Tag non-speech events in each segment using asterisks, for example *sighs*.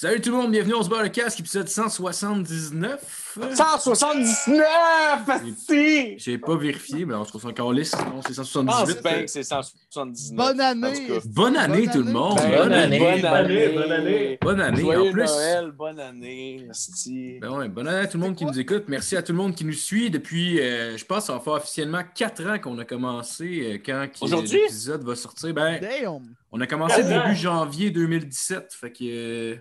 Salut tout le monde, bienvenue, on se bat le casque, épisode 179. 179! asti! J'ai pas vérifié, mais on se trouve encore liste, sinon c'est Je pense 178. bien que c'est 179. Bonne année! Bonne année Bonne tout le année. monde! Ben, Bonne année. Bonne année. Bonne année. Bonne année, Joyeux en plus. Noël, bonne année. Ben ouais, bonne année à tout le monde qui nous écoute. Merci à tout le monde qui nous suit depuis, euh, je pense, ça va faire officiellement 4 ans qu'on a commencé euh, quand l'épisode va sortir. Ben, Damn! on a commencé début janvier 2017. Fait que, euh,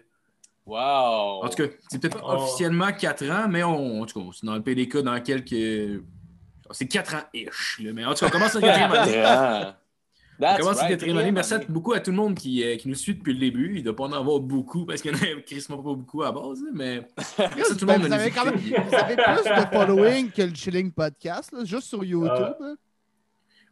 Wow. en tout cas, c'est peut-être pas Oh. officiellement 4 ans, mais on, en tout cas, c'est dans le PDK dans quelques. C'est 4 ans-ish, mais en tout cas, on commence la quatrième année. Grand. *laughs* On commence la right, quatrième année. Merci beaucoup à tout le monde qui, euh, qui nous suit depuis le début. Il ne doit pas en avoir beaucoup parce qu'il y en a quasiment pas beaucoup à base, mais merci à tout le Ben, monde de vous, avez quand même, vous avez plus de following que le Chilling Podcast, là, juste sur YouTube. Ah. hein.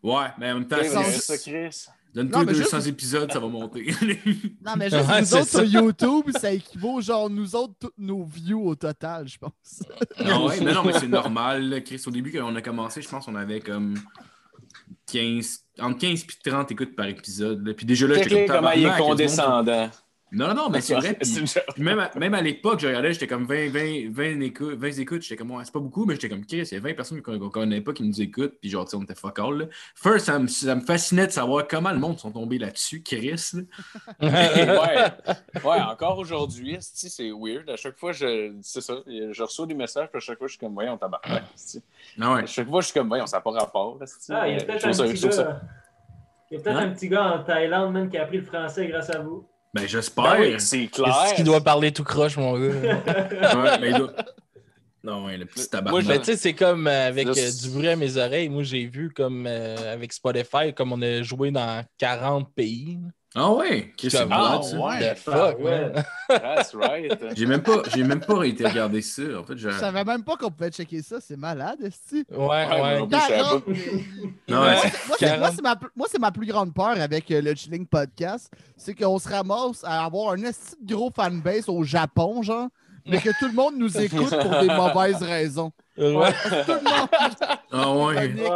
Ouais, mais en même temps, C'est ça, Chris. Donne-toi Non, mais 200 juste- épisodes, ça va monter. *laughs* Non, mais juste Ouais, nous autres ça. sur YouTube, ça équivaut genre nous autres, tous nos views au total, je pense. non, ouais, mais non, mais c'est normal. là, Chris, au début, quand on a commencé, je pense qu'on avait comme 15, entre 15 et 30 écoutes par épisode. là. Puis déjà là, j'étais comme comment il est condescendant. Non, non, non, mais *laughs* c'est vrai. puis-. Puis même, à, même à l'époque, je regardais, j'étais comme 20, 20, 20, écoutes, 20 écoutes, j'étais comme, ouais, c'est pas beaucoup, mais j'étais comme, Chris, il y a 20 personnes qu'on qu'on connaît pas qui nous écoutent, puis genre, on était fuck all. Là. First, ça me, ça me fascinait de savoir comment le monde sont tombés là-dessus, Chris. là. *laughs* ouais. ouais, encore aujourd'hui, c'est weird. À chaque fois, je, c'est ça, je reçois des messages, puis à chaque fois, je suis comme, voyons, tabarnak. Non, ouais. À chaque fois, je suis comme, voyons, ça n'a pas rapport. Ah, il y a peut-être un petit gars. Il y a peut-être Hein? un petit gars en Thaïlande, même, qui a appris le français grâce à vous. Ben, j'espère. Ben oui, c'est clair. Qu'est-ce qu'il doit parler tout croche, mon gars? *laughs* Ouais, ben, il doit- Non, ouais, le petit Moi, tabarnak. je- Mais tu sais, c'est comme euh, avec euh, c'est- du bruit à mes oreilles. Moi, j'ai vu comme euh, avec Spotify, comme on a joué dans 40 pays. Ah ouais, Chris, ah, ouais. The fuck, ouais. man. That's right. *laughs* J'ai même pas, j'ai même pas été regarder ça. En fait, j'ai... Je savais même pas qu'on pouvait checker ça, c'est malade, esti. Ouais, Ouais, ouais. non plus, je savais pas. 40, Non, ouais, Moi, c'est- moi, c'est- moi, 40. c'est ma, moi, c'est ma plus grande peur avec euh, le Chilling Podcast. C'est qu'on se ramasse à avoir un esti de gros fanbase au Japon, genre, mais que tout le monde nous *laughs* écoute pour des mauvaises raisons. Ouais. Ah ouais. Panique. Ouais.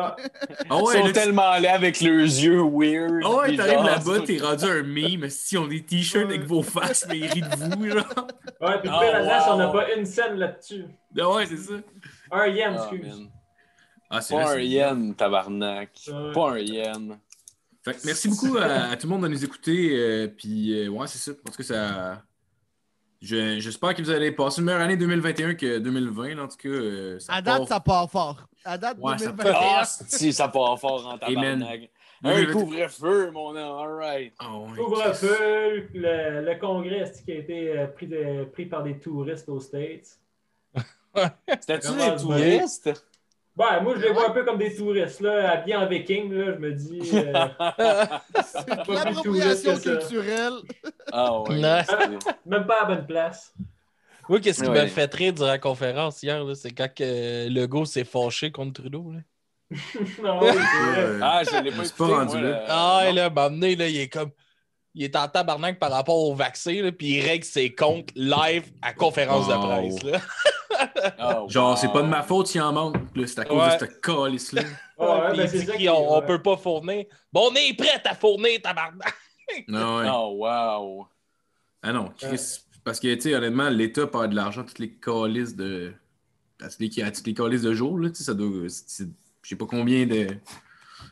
Ah Ils sont là, tellement laids avec leurs yeux weird. Ah ouais, t'arrives là-bas, t'es rendu un meme, si on des t-shirts avec vos faces, mais ils rient de vous, genre. Ouais, puis le Oh, pire là-dedans, c'est qu'on n'a wow. pas une scène là-dessus. Ah ouais, c'est ça. Un yen, Ah, excuse. man. Ah, c'est Pas vrai, un yen, tabarnak. Pas un yen. Fait que merci beaucoup à, à tout le monde de nous écouter. euh, puis, euh, ouais, c'est ça. Parce que ça. Je- J'espère que vous allez passer une meilleure année 2021 que 2020. là, en tout cas, euh, ça À date, part- ça part fort. À date, Ouais, ça 2021. Ah, si, ça part fort en Amen. tabarnak. Un couvre-feu, mon nom. All right. Ah. Couvre-feu, le, le congrès qui a été euh, pris, de- pris par des touristes aux States? *laughs* C'était-tu des touristes? Ouais, moi, je les vois un peu comme des touristes, là, habillés en viking, là, je me dis... *laughs* euh, C'est l'appropriation culturelle. Ah ouais. Ouais. même pas à la bonne place. Moi, qu'est-ce qui Ouais. m'a fait rire durant la conférence hier, là, c'est quand que Legault s'est fâché contre Trudeau. Là. *laughs* non, oui, vrai. Euh, Ah, je l'ai pas écouté, pas rendu moi, là. Ah, non. là, donné, là, il est comme. Il est en tabarnak par rapport au vaccin, là, puis il règle ses comptes live à conférence de presse. Là. Ah, Genre, wow. c'est pas de ma faute s'il en manque. C'est à cause Ouais. de cette calice-là. Ouais, ouais, Puis ben, c'est qui- on ouais. peut pas fournir. Bon, on est prêt à fournir, tabarnak! Non, ouais. *laughs* Oh, wow. Ah non, Chris, parce que, tu sais, honnêtement, l'État perd de l'argent, toutes les calices de. À toutes les, à toutes les calices de jour, là, tu sais, ça doit. Je sais pas combien de.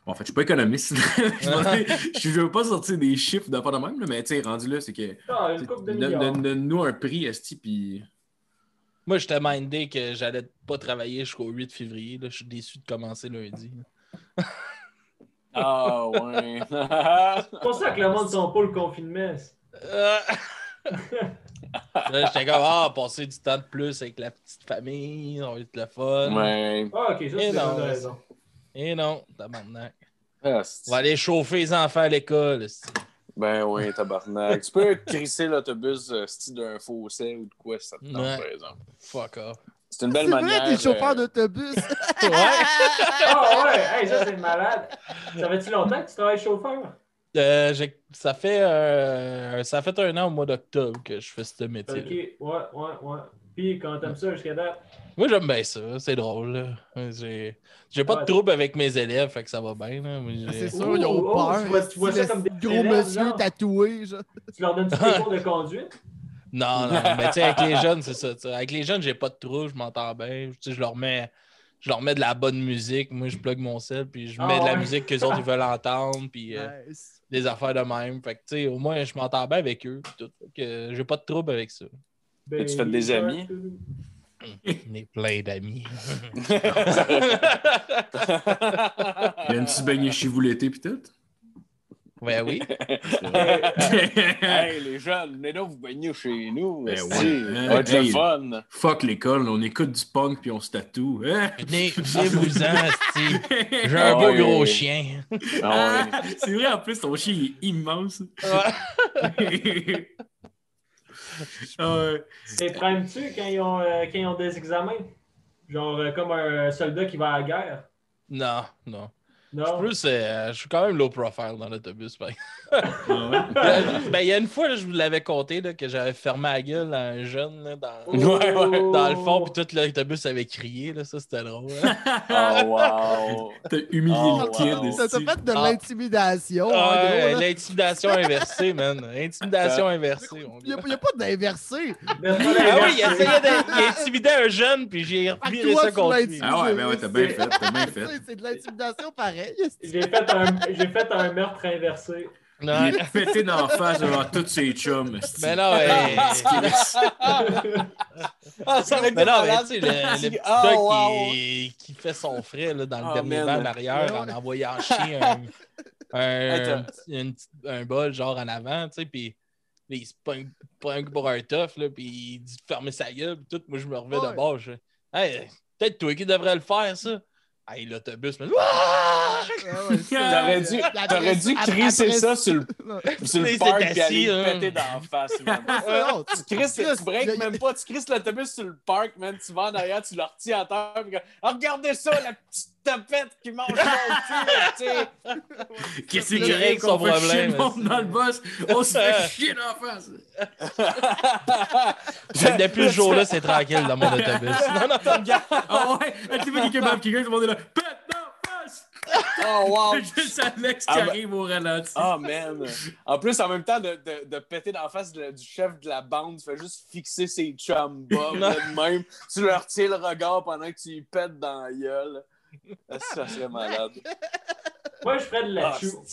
Bon, en fait, je suis pas économiste. *laughs* je veux pas sortir des chiffres de pas de même, là, mais tu sais, rendu là, c'est que. Ah, une couple de milliards. Donne- Donne-nous un prix, Esti, puis. Moi, j'étais mindé que j'allais pas travailler jusqu'au 8 février. Là. Je suis déçu de commencer lundi. Ah, ouais. *laughs* C'est pour ça que le monde sont pas le confinement. Euh. *laughs* Là, j'étais comme, ah, passer du temps de plus avec la petite famille, ça va être le fun. ouais. Ah, ok, ça, c'est une raison. Et non, tabarnak. Ah, On va aller chauffer les enfants à l'école. Ben oui, tabarnak. tu peux crisser l'autobus euh, style d'un fossé ou de quoi, ça te tente, Ouais. par exemple. Fuck off. C'est une belle manière. t'es chauffeur euh, d'autobus. *laughs* Ouais. Ah, ouais, hey, ça, c'est malade. Ça fait-tu longtemps que tu travailles chauffeur? Euh, j'ai- ça, fait, euh, ça fait un an au mois d'octobre que je fais ce métier. Ok, ouais, ouais, ouais. Puis, quand t'aimes ça jusqu'à date? Moi, j'aime bien ça. C'est drôle. J'ai j'ai pas Ouais. de trouble avec mes élèves, fait que ça va bien. là. J'ai- C'est sûr, ils ont Oh, oh, peur. tu vois- tu vois ça comme des gros élèves, monsieur genre. tatoué. genre. Tu leur donnes des cours de conduite? *laughs* Non, non, mais tu sais, avec les jeunes, c'est ça. Avec les jeunes, j'ai pas de trou, je m'entends bien. Tu sais, je leur mets. Je leur mets de la bonne musique. Moi, je plug mon sel, puis je Ah mets de la ouais. musique que les autres ils veulent entendre, puis euh, Nice. des affaires de même. Fait que, tu sais, au moins, je m'entends bien avec eux. puis Tout. Fait que j'ai pas de trouble avec ça. Ben, tu fais des amis? On est plein d'amis. Il y a une petite baignée chez vous l'été, pis tout? ben oui. *laughs* hey, *laughs* les jeunes, venez donc vous baigner chez nous. Ben ouais. Le Hey. fun. Fuck l'école, on écoute du punk puis on se tatoue. Hein? *laughs* Venez, venez-vous-en, esti. J'ai un Ah beau ouais. gros chien. Ah ouais. C'est vrai, en plus, ton chien est immense. Ah *laughs* ouais. Et primes-tu quand, ils ont, euh, quand ils ont des examens? Genre euh, comme un soldat qui va à la guerre? Non, non. Non? Plus, euh, je suis quand même low profile dans l'autobus. par exemple. *laughs* Ah ouais? *laughs* ben, il y a une fois, là, je vous l'avais compté, là, que j'avais fermé la gueule à un jeune là, dans, *laughs* le fond, puis tout l'autobus avait crié. Là, ça, c'était drôle. hein. Oh, wow. T'as humilié Oh, le kid. wow. Ça t'a fait de Ah. l'intimidation. L'intimidation inversée, man. Intimidation inversée. Il n'y a, pas d'inversé. Ah oui, il essayait intimidait un jeune, puis j'ai toi, ça contre lui. Ah ouais, ben ouais, t'as bien fait, t'as bien fait. c'est de l'intimidation pareil. J'ai fait, un, j'ai fait un meurtre inversé. Il est pété dans la face devant tous ses chums. Mais non, hey, Ah, ça Mais non, mais tu sais, le, le *laughs* petit Ah, wow. qui, qui fait son frais là, dans le Ah, dernier man. van arrière en envoyant *laughs* chier un, un, un bol genre en avant, tu sais, puis il se pogne, pogne pour un tough, là, puis il dit de fermer sa gueule, puis tout. Moi, je me revais Ouais. de bord. Je hey, peut-être toi qui devrais le faire, ça. Hey, l'autobus, mais. T'aurais dû, dû crisser ça sur le, sur le parc et aller hein. le péter dans la face. *laughs* Non, Tu crisses, tu breaks même pas, tu crisses l'autobus sur le parc, man, tu vas en arrière, tu le retiens à terre, puis Ah, regardez ça, la petite tapette qui mange mon cul, tu sais. Qu'est-ce que règle son fait chier problème, le monde dans le boss? On se fait *laughs* chier dans la face. Depuis ce jour-là, c'est tranquille dans mon *laughs* autobus. Non, non, Ah ouais, elle t'es fait kebab quelqu'un, tout le monde est là. Pète! *laughs* Oh, wow. *laughs* Juste Alex qui Ah, ben- arrive au ralenti. Oh man! En plus, en même temps de, de, de péter dans la face de- du chef de la bande, tu fais juste fixer ses chums bas, *laughs* là, de même. Tu leur tires le regard pendant que tu pètes dans la gueule. Ah, Ça serait malade. Moi, je ferais de la Ah, chou.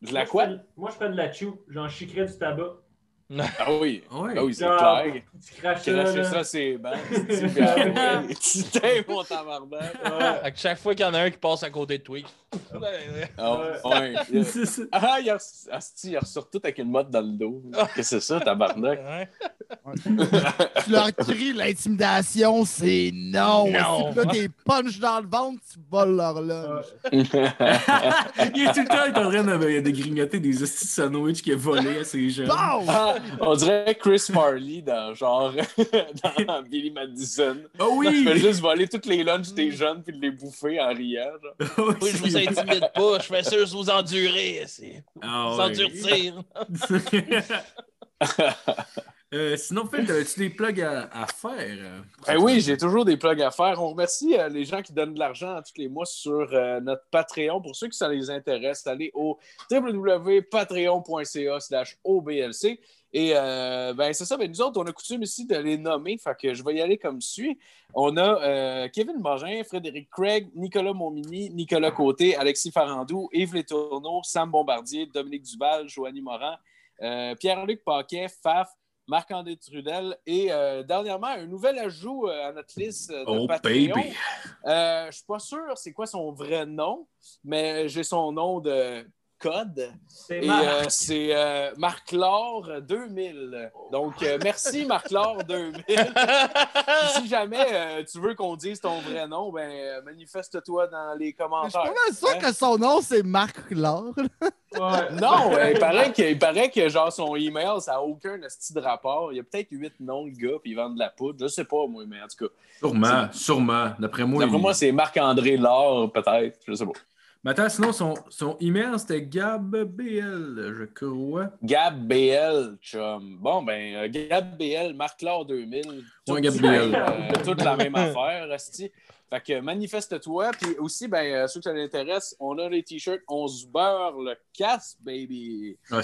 De Moi, la je quoi? ferais- Moi, je ferais de la chou. J'en chiquerais du tabac. *laughs* Ah oui. Ah ouais. Ah oui, c'est Genre, clair. Tu Cracher ça, c'est ben. *laughs* Tu ah tu t'aimes, mon tabarnak. Ouais. Chaque fois qu'il y en a un qui passe à côté de toi, *laughs* Ah, ouais. Il- C'est ça. Ah, il, res- asti, il ressort tout avec une motte dans le dos. Qu'est-ce que c'est ça, tabarnak? Ouais. Tu leur cries l'intimidation, c'est non. Non. Si là, t'es punch dans le ventre, tu voles leur lunch. Il est tout le temps en train de, de grignoter des hosties de sandwich qu'il a volé à ses jeunes. Bon! Ah, on dirait Chris Farley dans genre *laughs* dans Billy Madison. Oh Il fait oui! juste voler toutes les lunchs des jeunes puis les bouffer en riant. genre. *laughs* Oui, je vous intimide pas, je fais sûr que vous endurez. C'est... Ah Vous ouais. endurcir. *laughs* Euh, sinon, Phil, as-tu des plugs à, à faire? Ben oui, j'ai toujours des plugs à faire. On remercie euh, les gens qui donnent de l'argent tous les mois sur euh, notre Patreon. Pour ceux qui ça les intéresse, allez au www.patreon.ca slash OBLC. Et ben c'est ça, ben nous autres, on a coutume ici de les nommer, fait que je vais y aller comme suit. On a Kevin Bogin, Frédéric Craig, Nicolas Montmini, Nicolas Côté, Alexis Farandou, Yves Létourneau, Sam Bombardier, Dominique Duval, Joanie Morin, Pierre-Luc Paquet, Faf, Marc-André Trudel et euh, dernièrement, un nouvel ajout euh, à notre liste euh, de Oh, Patreon. baby! Euh, je suis pas sûr c'est quoi son vrai nom, mais j'ai son nom de code. C'est Et Marc. euh, c'est euh, Marc-Laure 2000. Donc, euh, merci Marc-Laure 2000. Puis si jamais euh, tu veux qu'on dise ton vrai nom, ben manifeste-toi dans les Je suis commentaires. pas sûr Hein? que son nom, c'est Marc Laure. *laughs* Ouais. Non, euh, il paraît que, il paraît que genre son email, ça n'a aucun esti de rapport. Il y a peut-être huit noms de gars, puis ils vendent de la poudre. Je sais pas, moi, mais en tout cas. Sûrement, sûrement. D'après moi, D'après il- moi, c'est Marc-André Laure, peut-être. Je sais pas. Attends, sinon, son, son email, c'était GabBL, je crois. Gab BL, chum. Bon, ben, euh, Gab BL, Marc-Laure 2000. Ouais, Tout- Gab BL. euh, toute la même affaire, Asti. Fait que manifeste-toi. Puis aussi, ben, euh, ceux que ça l'intéresse, on a les t-shirts, on se beurre le casse, baby. Ah, beau.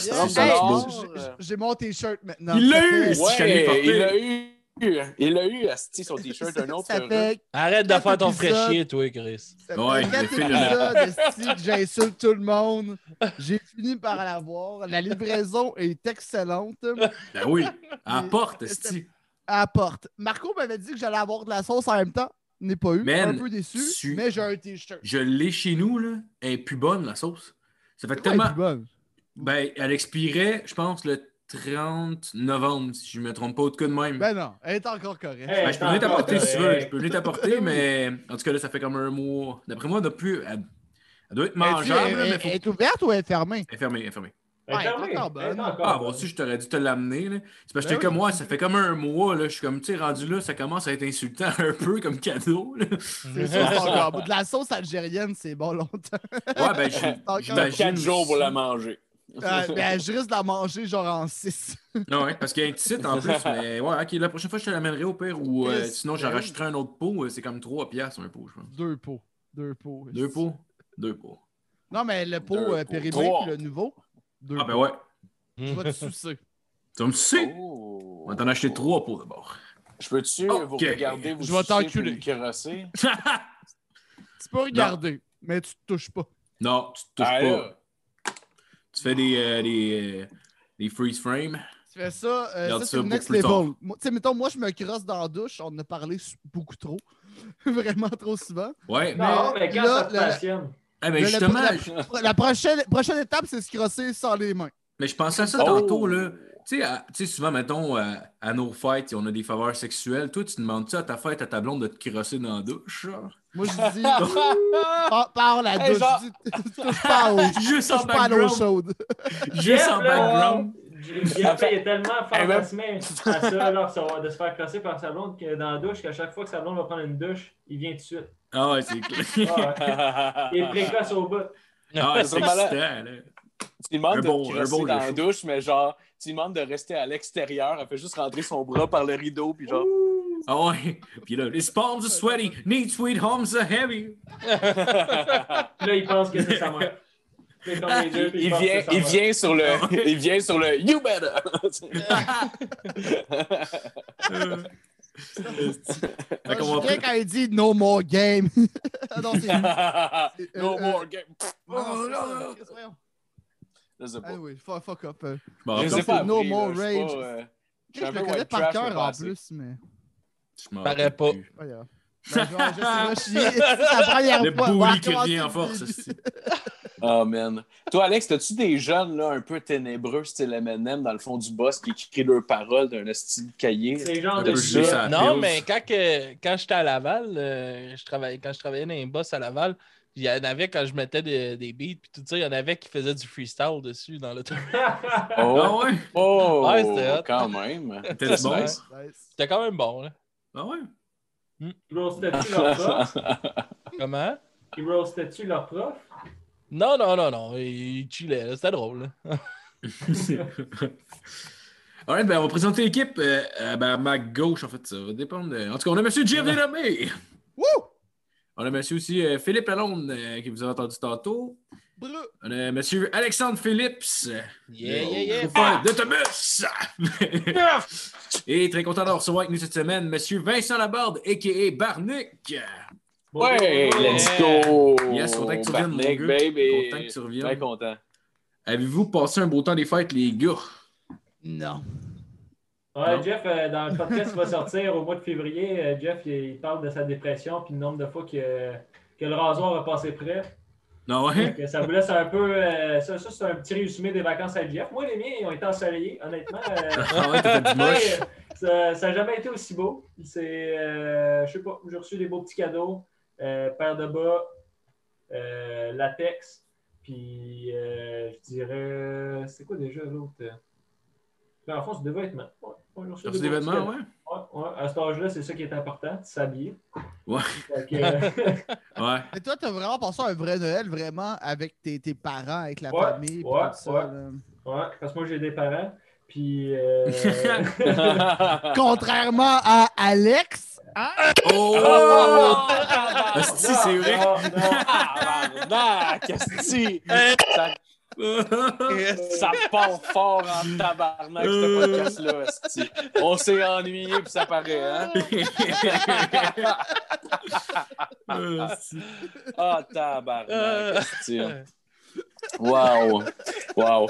j- j- J'ai mon t-shirt maintenant. Il l'a eu! Ouais, il a eu. Il a eu, Asti, son t-shirt, un autre. Fait, Arrête de faire ton fraîchier, toi, Chris. ça Ouais, fait j'insulte tout le monde. J'ai fini par l'avoir. La livraison est excellente. Ben oui, à porte, esti. À porte. Marco m'avait dit que j'allais avoir de la sauce en même temps. N'ai pas eu. Man, un peu déçu, tu- mais j'ai un t-shirt. Je l'ai chez nous, là. Elle est plus bonne, la sauce. Ça fait Ouais, tellement. plus bonne. Ben, elle expirait, je pense, le 30 novembre, si je me trompe pas, au cas de même. Ben, Ben non, elle est encore correcte. Hey, je peux venir t'apporter si tu veux. Je peux venir t'apporter, *laughs* mais en tout cas, là, ça fait comme un mois. D'après moi, elle, doit plus... elle... elle doit être mangeable, elle- là, mais elle faut... est ouverte ou elle est fermée? Elle est fermée, elle est fermée. Elle est fermée. Elle encore Ah, bon, aussi, je t'aurais dû te l'amener. C'est parce que Ben j'étais comme moi, ça fait comme un mois, là. Je suis comme, tu sais, rendu là, ça commence à être insultant un peu comme cadeau. C'est ça. De la sauce algérienne, c'est bon longtemps. Ouais, ben, j'imagine. Quatre jours pour la manger. Euh, *laughs* ben, je risque de la manger genre en 6. Ah *laughs* ouais, parce qu'il y a un petit site en plus, mais ouais, ok, la prochaine fois, je te l'amènerai au pire, ou euh, sinon, j'en rachèterai un autre pot, euh, c'est comme 3 piastres un pot, je pense. Deux pots. Deux pots. Deux pots? Deux pots. Non, mais le pot euh, périmé Trois. puis le nouveau. Deux Ah ben ouais. Je vais te sucer. *laughs* Tu me sais? Oh. On va t'en acheter 3 pots d'abord. Je peux-tu Ok. vous regarder, vous Je vais sucer t'enculer. Tu peux regarder, mais tu te touches pas. non, tu te touches Ah, pas. là. Tu fais des, euh, des, euh, des freeze frames. Tu fais ça, euh, ça ça c'est le next level. Tu sais, mettons, moi, je me crosse dans la douche. On en a parlé beaucoup trop. *laughs* Vraiment trop souvent. Ouais. Non, mais quand là, ça te passionne. Ah, ben justement, la, je- la prochaine, prochaine étape, c'est se crosser sans les mains. mais je pensais à ça Oh. tantôt, là. Tu sais, souvent, mettons, à, à nos fêtes, on a des faveurs sexuelles. Toi, tu demandes-tu à ta fête, à ta blonde, de te crosser dans la douche, genre? Moi, je dis, par, par la Hey, douche. genre- touche pas. *laughs* Juste en pas l'eau background. chaude. *laughs* Juste en background. Jeff, il est tellement *laughs* fantasmé à ça, là, ça- de se faire crosser par sa blonde que dans la douche, qu'à chaque fois que sa blonde va prendre une douche, il vient tout de suite. Ah ouais, c'est clair. Ah. Il est précoce au bout. Ah ouais, c'est malade. excitant, là. Tu demandes de bon- crosser bon dans la douche, mais genre, tu lui demandes de rester à l'extérieur. Elle fait juste rentrer son bras par le rideau, puis genre. Ah ouais. Puis là, his palms are sweaty, need sweet homes are heavy. Là, il pense que c'est sa mère. Deux, il, vient, il sur le, il vient sur le You better. Fait qu'on Je quand il dit no more game. *laughs* Ah non, *laughs* c'est. no euh, more game. Non, non, non, voyons. Je sais pas. Ah oui, fuck, fuck up. euh. Je donc, sais c'est pas. No more là, je suis rage. pas, euh, je suis Je un le connais par cœur pas en plus, mais. je m'en rappelle pas. plus. Pas grave. Ben, je vais juste me chier. C'est la *laughs* première Le fois. Va bully qui revient en le force. c'est- *laughs* Oh man. Toi, Alex, as-tu des jeunes là, un peu ténébreux, style M&M, dans le fond du boss, qui écrit leurs paroles d'un style cahier? C'est le genre Un de ça. Non, mais quand, que, quand j'étais à Laval, euh, je travaillais, quand je travaillais dans les boss à Laval, il y en avait quand je mettais des, des beats, puis tout ça, il y en avait qui faisaient du freestyle dessus dans le *laughs* Ah Oh, ouais? *laughs* oh Ouais, c'était quand même. *laughs* C'était C'est bon? nice. C'était quand même bon, là. Ah ouais? Ils roastaient-tu leur prof? Comment? Ils roastaient-tu leur prof? Non, non, non, non. Il chillait, là. C'était drôle. là. Alright, ben on va présenter l'équipe. Euh, euh, ben, à ma gauche, en fait, ça va dépendre. de- En tout cas, on a M. Jeff Delamé. Wouh! On a M. aussi euh, Philippe Lalonde, euh, qui vous a entendu tantôt. On a M. Alexandre Phillips. euh, Yeah, yeah, yeah. d'autobus. *laughs* Et très content de recevoir avec nous cette semaine M. Vincent Laborde, a.k.a. Barnick. Ouais, let's go! Yes, content que tu reviennes, mon Barnick, gars. baby. Content que tu reviennes. Très content. Avez-vous passé un beau temps des fêtes, les gars? Non. Ouais. Jeff, euh, dans le podcast qui va sortir au mois de février, euh, Jeff, il, il parle de sa dépression puis le nombre de fois que, que le rasoir a passé près. Non, ouais? Donc, ça vous laisse un peu. euh, ça, ça, c'est un petit résumé des vacances avec Jeff. Moi, les miens, ils ont été ensoleillés, honnêtement. *laughs* Ah ouais, moche. Ouais, ça n'a jamais été aussi beau. C'est, je sais pas, j'ai reçu des beaux petits cadeaux, paire de bas, latex, puis je dirais, c'est quoi déjà l'autre? Ben, en fond, c'est des vêtements. Ouais, Merci des vêtements, cadeaux. ouais? Ouais, à cet âge-là, c'est ça qui est important, de s'habiller. Ouais. Euh. *laughs* Mais toi, t'as vraiment passé un vrai Noël, vraiment, avec tes, tes parents, avec la Ouais, famille, ouais, ça. ouais. là. ouais, parce que moi, j'ai des parents. Puis. euh, *laughs* *laughs* Contrairement à Alex, hein? Oh! Oh! Asti, c'est vrai. Non, non. Ah, qu'est-ce que ça, ça part fort en tabarnak, ce podcast-là. On s'est ennuyé, puis ça paraît, hein? *laughs* Ah, tabarnak, Wow! Wow!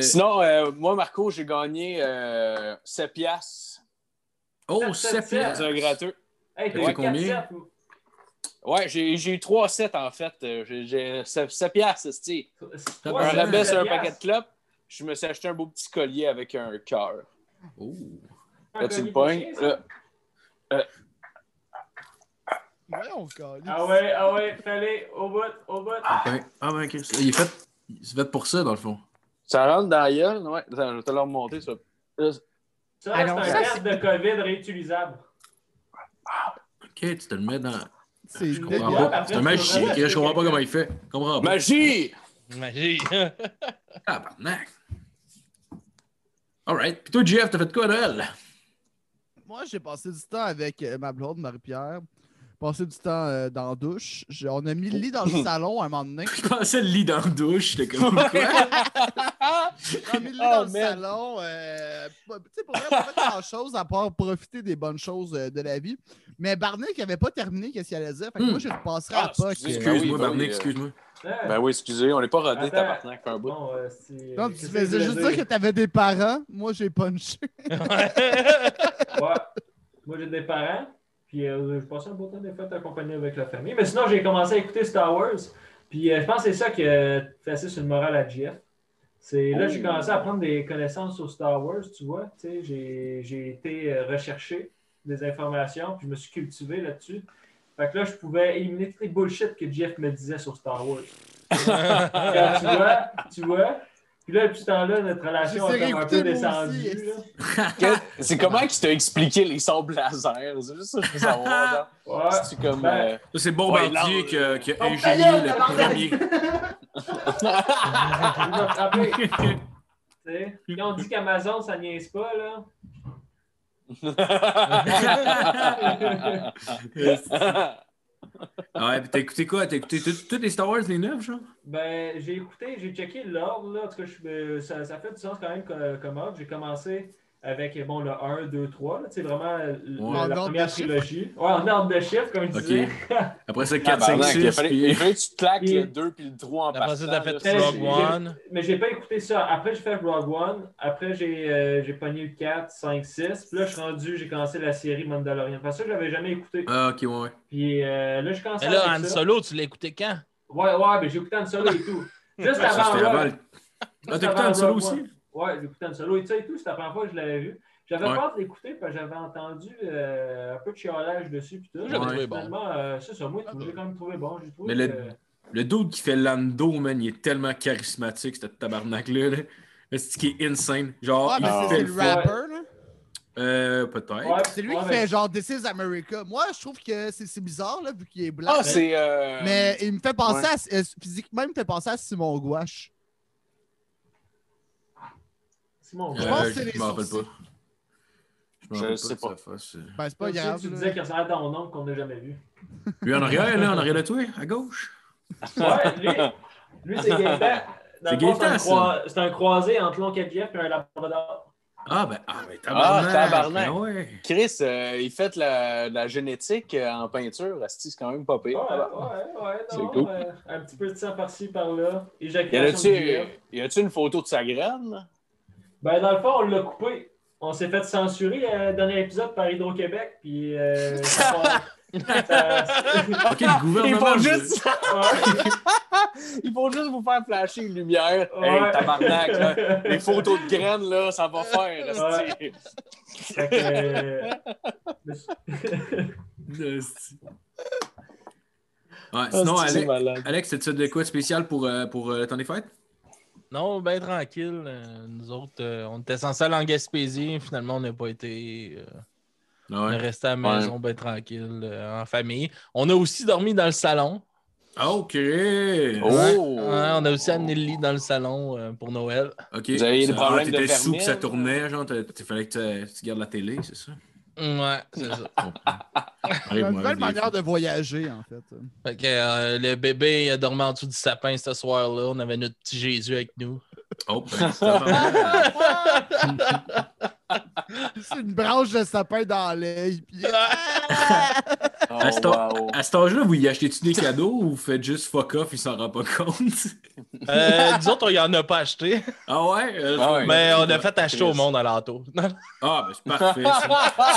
Sinon, euh, moi, Marco, j'ai gagné euh, 7 piastres. Oh, 7 piastres! C'est un gratteux. Hey, combien? Ouais, j'ai eu 3 sets, en fait. Euh, J'ai- J'ai 7 piastres. T'as Un rabais c'est sur un paquet de clopes. Je me suis acheté un beau petit collier avec un cœur. Oh. Là, tu le pognes. Là, Voyons, câlisse. Ah ouais, ah ouais, fallait, au bout, au bout. Ben, ah ben, Chris. Il est fait, c'est fait pour ça, dans le fond. ça rentre dans la gueule. Ouais, attends, je vais te le remonter. Ça. Là, Ça, c'est un test de COVID réutilisable. Ok, tu te le mets dans. C'est C'est un Chris, je comprends pas comment il fait. Je comprends pas. Magie! Magie. *laughs* Tabarnak. Alright. Puis toi, Jeff, t'as fait quoi Noël? Moi, j'ai passé du temps avec euh, ma blonde, Marie-Pierre. Passé du temps euh, dans la douche. On a mis le lit dans le salon à un moment donné. *laughs* Je pensais le lit dans la douche. J'étais comme quoi? On a mis le lit Oh, dans le man. salon. euh, tu sais, pour vrai, pas fait grand-chose à part profiter des bonnes choses euh, de la vie. Mais Barnick n'avait pas terminé qu'est-ce qu'il allait dire? Fait que Hmm. moi, je repasserai à Ah, Puck. excusez, euh, Excuse-moi, Barnick, oui, excuse-moi. Ben oui, excusez, on n'est pas rodé, tabarnak, un bout. Bon, euh, c'est- Non, tu faisais juste dire que t'avais des parents. Moi, j'ai punché. Ouais. Moi, j'ai des parents. Puis, euh, je passais un beau temps des fêtes accompagné avec la famille. Mais sinon, j'ai commencé à écouter Star Wars. Puis, euh, je pense que c'est ça qui a fait assez sur le moral à GF. C'est là que j'ai Oh. commencé à prendre des connaissances sur Star Wars, tu vois. Tu sais, j'ai, j'ai été euh, rechercher des informations, puis je me suis cultivé là-dessus. Fait que là, je pouvais éliminer tous les bullshit que Jeff me disait sur Star Wars. *laughs* Quand tu vois, tu vois. Puis là, depuis ce temps-là, notre relation a comme un peu d'écouter, moi descendu. aussi, là. Quel- *laughs* C'est comment qu'il t'a expliqué les sables laser? C'est juste ça que je veux savoir. genre. Ouais. C'est comme. Ben, euh, c'est Bombardier Ouais, qui a, qui a Oh, ingénié le premier. *laughs* Il m'a. *laughs* Tu on dit qu'Amazon, ça niaise pas, là. Ouais, puis t'as écouté quoi? T'as écouté tout- tous les Star Wars, les neufs, genre? Ben, j'ai écouté, j'ai checké l'ordre, là. Je- euh, ça, ça fait du sens quand même co- comme ordre. J'ai commencé avec, bon, le 1, 2, 3, là. Tu sais, vraiment Ouais. la, première trilogie. Ouais, en ordre de chiffre, comme je Ok. disais. *laughs* Après ça, 4, 5, Tabarnak, il a 6. fallu- Puis... il fallait que tu te claques le 2 puis le 3 en Après ça, passant. t'as là. fait Rogue One. Mais j'ai pas écouté ça. Après, j'ai fait Rogue One. Après, j'ai euh, j'ai pogné le 4, 5, 6. Puis là, je suis rendu, j'ai commencé la série Mandalorian. Parce que ça, je l'avais jamais écouté. Ah, ok, ouais, ouais. Puis euh, là, je commence Mais là, Han Solo, tu l'as écouté quand? Ouais, ouais, mais j'ai écouté Han Solo et tout. *laughs* Juste Ça, avant c'était avant le- Juste Ah, t'as écouté avant Han Solo aussi? Ouais, j'ai écouté Han Solo et ça et tout. C'était la première fois que je l'avais vu. J'avais Ouais. peur de l'écouter parce que j'avais entendu euh, un peu de chiolage dessus. Puis tout. J'avais trouvé bon. Euh, c'est ça. Moi, j'ai quand même trouvé bon. J'ai trouvé Mais le- que- Le dude qui fait Lando, man, il est tellement charismatique, ce tabarnak-là. là. C'est ce qui est insane? Genre, Ouais, il mais Ah. c'est- le rapper, là. Euh, peut-être. Ouais, C'est lui ouais, qui mais- fait genre This is America. Moi, je trouve que c'est bizarre, là, vu qu'il est blanc. Ah, c'est. euh, Mais il me fait penser ouais. à. Physiquement, il me fait penser à Simon Gouache. Simon, Je Euh, pense que c'est les sourcils. Je sais de pas. face. Ben, c'est pas grave. Tu là. disais qu'il ressemblait à ton oncle qu'on n'a jamais vu. Lui en arrière, là, en arrière de toi, à gauche. Ouais, lui, lui c'est Gaëtan. *laughs* Dans C'est un ça. croi- C'est un croisé entre l'oncle Jeff et un labrador. Ah, ben, ah, ben, tabarnak. Ah, tabarnak. Ah, ouais. Chris, euh, il fait la, la génétique euh, en peinture. C'est quand même pas Ouais, pire. ouais, ouais. C'est Non, cool. euh, un petit peu de sang par-ci, par-là. Y a-tu Jeff. y a-tu une photo de sa graine? Ben, dans le fond, on l'a coupé. On s'est fait censurer euh, le dernier épisode par Hydro-Québec. Puis. Euh, *laughs* ça le Ils gouvernement. je- juste... *laughs* Ils font juste vous faire flasher une lumière. Ouais. Hey, tabarnak, là. Les photos de graines, là, ça va faire. asti. Fait que, euh. *laughs* Ouais, sinon, Alex. Alex, t'as-tu de quoi de spécial pour, euh, pour euh, des fêtes? Non, ben tranquille. Euh, nous autres, euh, on était censés aller en Gaspésie. Finalement, on n'a pas été. euh, On est resté à la maison, bien tranquille, euh, en famille. On a aussi dormi dans le salon. Ah, OK. Oh! Ouais, on a aussi amené le lit dans le salon euh, pour Noël. OK. Vous avez des problèmes ah, de T'étais sous que ça vermine? tournait, genre, il fallait que tu, tu gardes la télé, c'est ça? Ouais, c'est ça. C'est Arrive, une nouvelle manière fous. de voyager, en fait. Fait que euh, le bébé dormi en dessous du sapin ce soir-là. On avait notre petit Jésus avec nous. Oh, ben, ça va. *laughs* C'est une branche de sapin dans l'œil. Puis... *laughs* Oh, À wow. À cet âge-là, vous y achetez-tu des cadeaux ou vous faites juste fuck off, il s'en rend pas compte? Euh, nous autres, on y en a pas acheté, Ah ouais? Euh, Ah ouais. mais on a fait acheter au monde alentour. Ah, ben c'est parfait.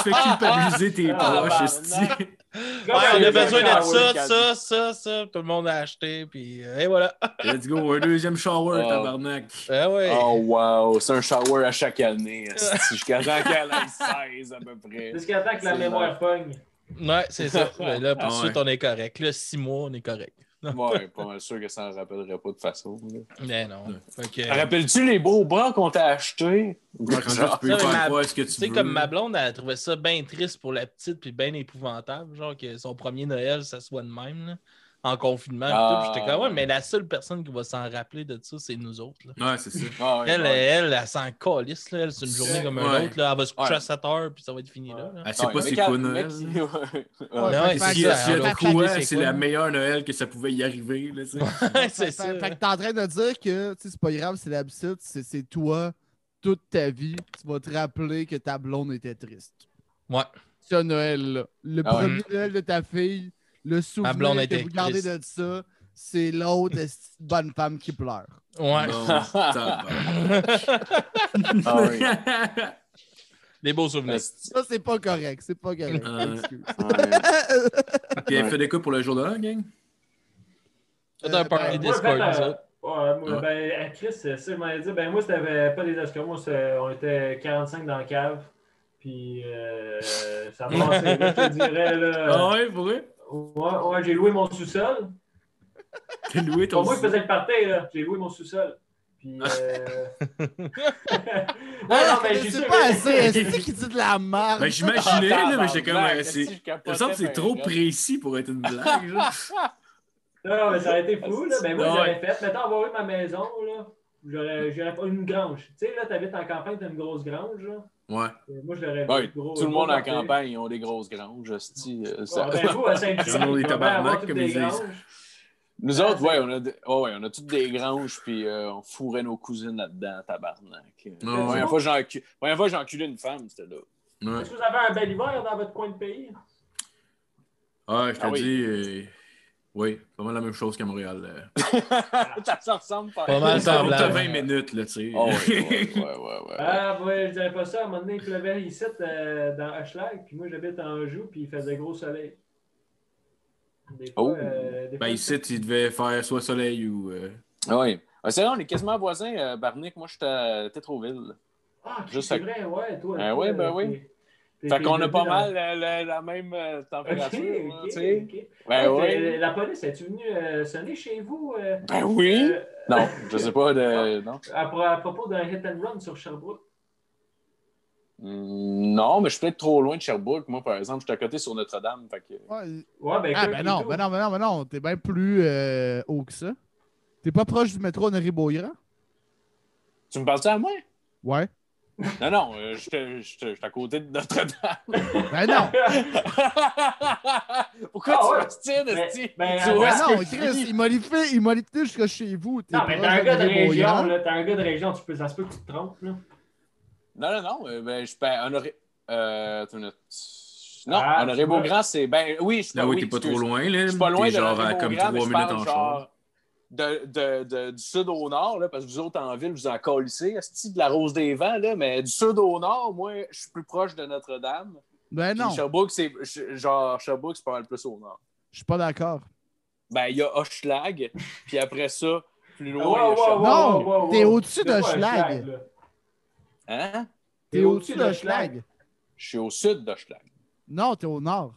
Tu fais culpabiliser tes Ah, proches, bah. Ouais, on a besoin de ça, ça, ça, ça. Tout le monde a acheté, puis euh, et voilà. *laughs* Let's go, un deuxième shower, Oh. tabarnak. Ah ouais. Oh wow, c'est un shower à chaque année. *laughs* Jusqu'à temps qu'elle ait 16 à peu près. Jusqu'à temps que la mémoire pogne. Ouais, c'est ça. Mais *laughs* là, pour Ah suite, ouais. on est correct. Là, six mois, on est correct. Ouais, pas mal sûr que ça en rappellerait pas de façon. là. Mais non. Fait que, Rappelles-tu les beaux bras qu'on t'a achetés? Ouais, quand Genre, tu ce sais, comme ma blonde, elle trouvait ça bien triste pour la petite, puis bien épouvantable. Genre que son premier Noël, ça soit de même, là, en confinement. Ah. tout. Puis J'étais comme, ouais, mais la seule personne qui va s'en rappeler de ça, c'est nous autres. là. Ouais, c'est ça. Ah, ouais, Elle, ouais. elle, elle, s'en calisse, là. Elle, c'est une journée comme Ouais. autre, là. Elle va se coucher Ouais. à 7 heures, puis ça va être fini, là. là. Elle sait pas c'est quoi Noël. mec, *laughs* là. ouais. Ouais. Ouais, Si elle c'est la meilleure Noël que ça pouvait y arriver. Là, *laughs* c'est Fait- ça. Fait, que t'es en train de dire que tu sais, c'est pas grave, c'est l'habitude, c'est c'est toi, toute ta vie, tu vas te rappeler que ta blonde était triste. Ouais. Ce Noël-là. Le Ah ouais. premier Noël de ta fille, le souvenir que était vous gardez de ça, c'est l'autre bonne femme qui pleure. Ouais. Ah oui. Des beaux souvenirs. Ça, c'est pas correct. C'est pas correct. Puis Ouais. fait des quoi pour le jour de l'an, gang? Un Euh, party ben, Moi, Discord, euh, autres. ouais, moi, Ouais. ben, Chris, c'est ça, je m'en ai dit. Ben, moi, c'était pas des c'est- on était 45 dans la cave. Puis, euh, ça *laughs* passait, là, je te dirais. Là, Ah ouais, pour vrai? Ouais, ouais, j'ai loué mon sous-sol. *laughs* T'as loué ton pas moi qui faisais le party, là. J'ai loué mon sous-sol. Puis, euh... *laughs* non, non, mais sûr, pas mais- assez. C'est qui dit de la merde? Ben, j'imaginais, Ah, là, mais j'étais comme. euh, je Il me semble que c'est trop précis pour être une blague. là. *laughs* Non, mais ça aurait été fou, là. Ben, moi, Ouais. j'aurais fait. Mettons, avoir eu ma maison, là. J'aurais, j'aurais pas une grange. Tu sais, là, t'habites en campagne, t'as une grosse grange, là. Ouais. Euh, Moi, je l'aurais Ouais, gros- tout le monde en campagne, ils ont des grosses granges. esti, euh, ça- ben, vous, à Saint-Jean, Ils ont des tabarnak, comme ils disent. Nous autres, ouais, on a, de- ouais, ouais, on a toutes des granges, puis euh, on fourrait nos cousines là-dedans, tabarnak. Ah, La première ouais. fois j'ai encu- la première fois que j'ai enculé une femme, c'était là. Ouais. Est-ce que vous avez un bel hiver dans votre coin de pays? Ah, je te Ah oui. dis. euh, Oui, pas mal la même chose qu'à Montréal. euh. *laughs* ça ressemble pas. Pas mal Ça semblable. t'as 20 minutes, là, tu sais. Oh, ouais, ouais, ouais, ouais, ouais. Ah, ouais, je dirais pas ça. À un moment donné, il pleuvait ici euh, dans Hochelag, puis moi, j'habite en Anjou, puis il faisait gros soleil. Des fois, Oh. euh, des Ben, fois, ici, il devait faire soit soleil ou. euh, Ah oui. Ah, c'est vrai, on est quasiment voisins, euh, Barnick. Moi, j'étais à Tétroville. Ah, juste c'est à- vrai, ouais, toi. Ah toi, ouais, ben oui. Fait qu'on a pas dans- mal la, la- la même euh, température, hein, ok, tu sais. ok. Ben Hey, oui. t'es- La police, es-tu venue euh, sonner chez vous? euh, Ben oui. euh, Non, je sais pas de. *laughs* Non. à, pro- à propos d'un hit and run sur Sherbrooke. Hmm, Non, mais je suis peut-être trop loin de Sherbrooke. Moi, par exemple, je suis à côté sur Notre-Dame. Fait que... Ouais. Ouais, ben, Ah, ben non, ben non, ben non, ben non. T'es bien plus euh, haut que ça. T'es pas proche du métro Honoré-Beaugrand? Tu me parles-tu à moi? Ouais. Non, non, euh, je suis à côté de Notre-Dame. Ben non. *laughs* Pourquoi Ah tu ouais. m'ostines, Ben- esti? ben, Tu vois Ben non, que Chris, il m'a livré, il m'a jusqu'à chez vous. Non, mais t'es un gars de région, là. T'es un gars de région, tu peux, ça se peut que tu te trompes, là. Non, non, non. euh, Ben, je ben, honoré. Euh, une minute. Non, Ah, Honoré. Beaugrand, c'est. Ben oui, je suis Là, pas, oui, oui, t'es pas trop loin, là. Je suis pas loin de genre à comme Beaugrand, 3 mais je minutes en char. De, de, de- du sud au nord, là, parce que vous autres en ville, vous en colissez, de la Rose des Vents, là, mais du sud au nord, moi, je suis plus proche de Notre-Dame. Ben Puis non, Sherbrooke, c'est. Genre, Sherbrooke, c'est pas mal plus au nord. je suis pas d'accord. Ben, il y a Hochelag, puis après ça, plus loin, Wow, il y a wow. Non, wow, wow. t'es au-dessus C'est de? Hein? T'es au-dessus de Schlag. Je suis au sud d'Hochelag. Non, t'es au nord.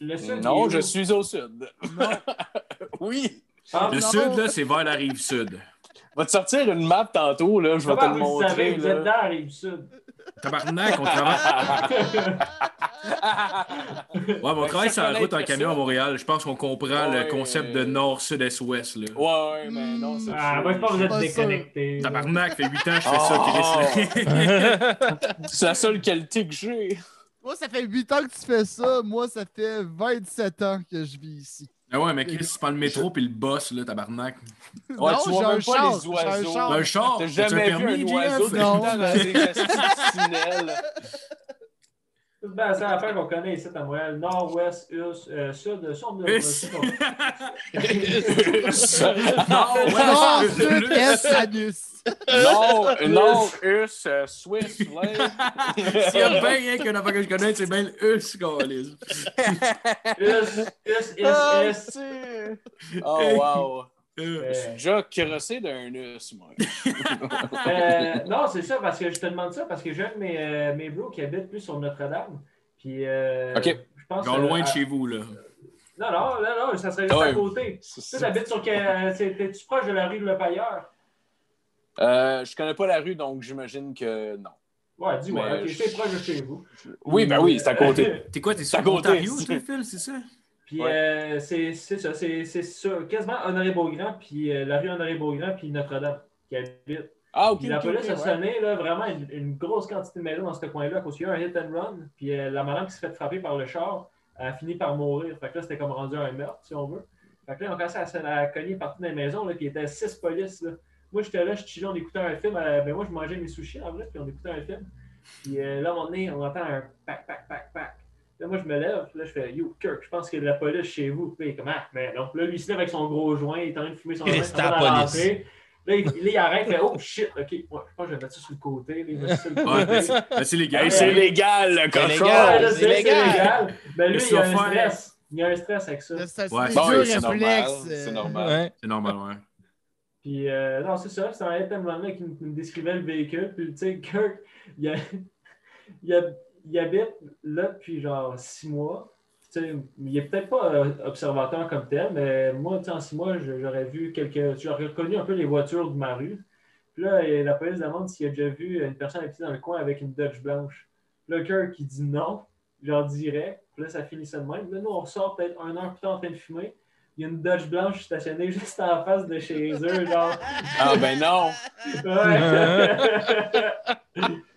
Le sud, Non, je suis au sud. Non. *laughs* oui. Ah, Le non. sud, là, c'est vers la rive sud. Va te sortir une map tantôt, là, je vais te le vous le savez? montrer. Vous êtes Là. dans la rive sud. Tabarnak, on travaille. *laughs* Ouais, on travaille sur la route en camion à Montréal. Je pense qu'on comprend Ouais. le concept de nord, sud, est, ouest. Là. Ouais, ouais, mais non, c'est Ah, moi, je pense que vous êtes déconnectés. Tabarnak, ça fait 8 ans que je fais Oh. ça, Chris. *laughs* C'est la seule qualité que j'ai. Moi, ça fait 8 ans que tu fais ça. Moi, ça fait 27 ans que je vis ici. Ah ouais, mais Chris, tu prends le métro puis le boss, là, tabarnak. Ouais, non, tu j'ai vois un même pas char. les oiseaux. un char? T'as jamais vu permis, un oiseau de Non, dans des tunnels. C'est bien affaire qu'on connaît ici à Montréal. Nord, ouest, us, euh, sud, sud, a- Us. *laughs* Nord, sud, est, anus. Nord, Nord, Us, euh, Swiss, Flame. *laughs* S'il y a bien rien qu'un affaire que je connais, c'est bien le us, is. c'est- Oh, wow. Euh, Je suis déjà crossé d'un us, moi. *laughs* Euh, non, c'est ça, parce que je te demande ça, parce que j'ai un de mes, euh, mes bros qui habite plus sur Notre-Dame. Puis, euh, Ok. je pense. Genre euh, loin de à- chez vous, là. Non, non, non, non, ça serait juste Ouais. à côté. Tu habites sur quel. c'est- T'es-tu proche de la rue de Le Pailleur? Euh, je connais pas la rue, donc j'imagine que non. Ouais, dis-moi, ok, je- c'est proche de chez vous. Oui, ben oui, c'est à côté. *laughs* T'es quoi, t'es sur côté, Ontario, Phil, c'est ça? Puis Ouais. euh, c'est ça, c'est c'est ça, quasiment Honoré-Beaugrand, puis euh, la rue Honoré-Beaugrand, puis Notre-Dame qui habite. Ah, ok. Puis la police a ouais. sonné là, vraiment une, une grosse quantité de maisons dans ce coin-là, parce qu'il y a eu un hit and run, puis euh, la madame qui s'est fait frapper par le char a fini par mourir. Fait que là, c'était comme rendu un meurtre, si on veut. Fait que là, on a commencé à, à cogner partout dans les maisons, là, puis il y était six polices. Là. Moi, j'étais là, je chillais, on écoutait un film. ben, moi, je mangeais mes sushis en vrai, puis on écoutait un film. Puis là, à un moment donné, on entend un pac, pac, pac, pac. Là, moi, je me lève, là, je fais Yo, Kirk, je pense qu'il y a de la police chez vous. Puis, il est comme Ah, mais non. Là, lui, il se lève avec son gros joint, il est en train de fumer son joint. Là, il, il arrête, il fait Oh shit, ok, ouais, je pense que je vais mettre ça sur le côté. Ouais, ben, c'est ben, c'est légal. C'est légal, le C'est cochon! c'est légal. Mais lui, Qu'est-ce il y a un stress. Il y a un stress avec ça. C'est Ouais. c'est normal. C'est euh, normal. Ouais. C'est normal, ouais. Puis, euh, non, c'est ça. C'est un item là qui nous décrivait le véhicule. Puis, tu sais, Kirk, il, a- *laughs* il, a- il habite là depuis genre six mois. Tu sais, il est peut-être pas euh, observateur comme tel, mais moi, en six mois, j'aurais vu quelques. J'aurais reconnu un peu les voitures de ma rue. Puis là, la police demande s'il a déjà vu une personne habiter dans le coin avec une Dodge blanche. Là, Kirk, il dit non, genre direct. Puis là, ça finit ça de même. Là, nous, on ressort peut-être un heure plus tard en train de fumer. Il y a une Dodge blanche stationnée juste en face de chez eux, genre. Ah, ben non! Ouais. *laughs*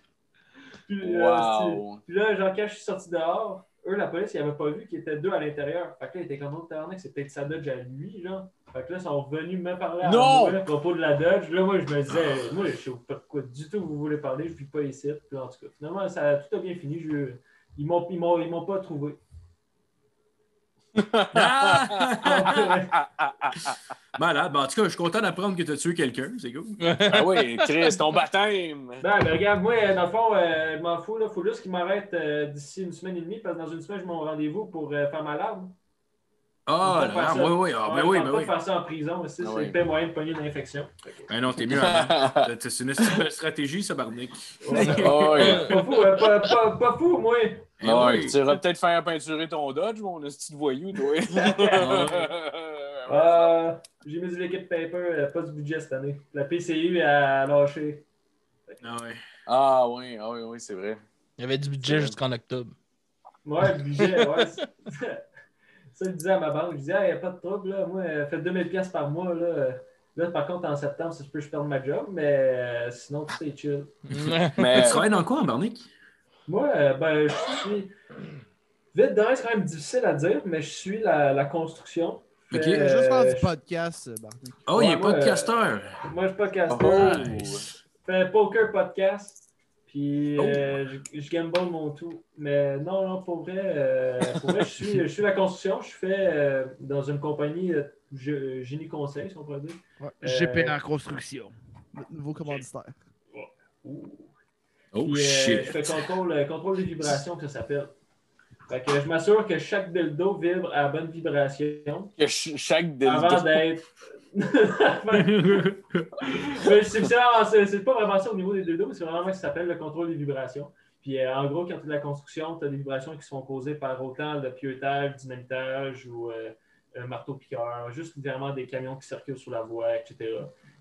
puis, euh, Wow! c'est- puis là, genre, quand je suis sorti dehors, eux, la police, ils n'avaient pas vu qu'il était deux à l'intérieur. Fait que là, ils étaient comme autre tabarnak, c'est peut-être sa Dodge à lui, genre. Fait que là, ils sont revenus me parler à Non! à propos de la Dodge. Là, moi, je me disais, moi, je sais pas de quoi du tout vous voulez parler, je vis pas ici. Puis en tout cas, finalement, ça a tout a bien fini. Je- Ils m'ont ils m'ont- ils m'ont pas trouvé. *laughs* Malade. Ben, en tout cas, je suis content d'apprendre que tu as tué quelqu'un. C'est cool. Ah oui, Chris, ton baptême! Ben, ben, regarde, moi, dans le fond, euh, je m'en fous. Il faut juste qu'ils m'arrêtent euh, d'ici une semaine et demie, parce que dans une semaine, j'ai mon rendez-vous pour euh, faire ma larme. Ah, là, faire là, ça. oui, oui. Ah, Ouais, ben oui, ben pas oui. faire ça en prison aussi, Ah c'est oui. le pire moyen de pogner une infection. Ben non, t'es mieux *laughs* avant. C'est une stratégie, ça, Barnick. *laughs* Ah ouais. Pas fou, hein, pas, pas, pas fou, moi. Eh Ah ouais, tu iras peut-être faire peinturer ton Dodge, mon petit voyou, toi. *laughs* Euh, J'ai mis liquid paper, euh, pas du budget cette année. La PCU a lâché. Ah ouais. Ah oui, ah oui, oui, c'est vrai. Il y avait du budget jusqu'en octobre. Ouais, le budget, ouais. Ça, je disais à ma banque, je disais, il n'y a pas de trouble, là. Moi, euh, faites 2000$ par mois, là. Là, par contre, en septembre, ça se peut que je perde ma job, mais euh, sinon, tout est chill. *laughs* Mais Tu travailles dans quoi, Barnick? Moi, euh, ben, je suis. Vite de rien, c'est quand même difficile à dire, mais je suis la, la construction. Ok. Fait, Je vais juste faire euh, du podcast, euh, Barney. Oh, il est moi, podcasteur. Moi, je suis podcasteur. Oh. Nice. Je fais un poker podcast. Puis Oh. euh, je, je gamble mon tout. Mais non, non, pour vrai, euh, pour vrai je, suis, je suis la construction. Je fais euh, dans une compagnie euh, génie conseil, si on pourrait dire. Ouais, Euh, GPR Construction. Notre nouveau commanditaire. Oh, Puis, euh, shit. je fais contrôle, contrôle des vibrations, que ça s'appelle. Fait que je m'assure que chaque dildo vibre à la bonne vibration que ch- chaque avant dildo. d'être. C'est pas vraiment ça au niveau des dildos, mais c'est vraiment que ça s'appelle le contrôle des vibrations. Puis euh, en gros, quand tu as de la construction, tu as des vibrations qui sont causées par autant le pieutage, dynamitage ou euh, un marteau-piqueur, juste littéralement des camions qui circulent sur la voie, etc.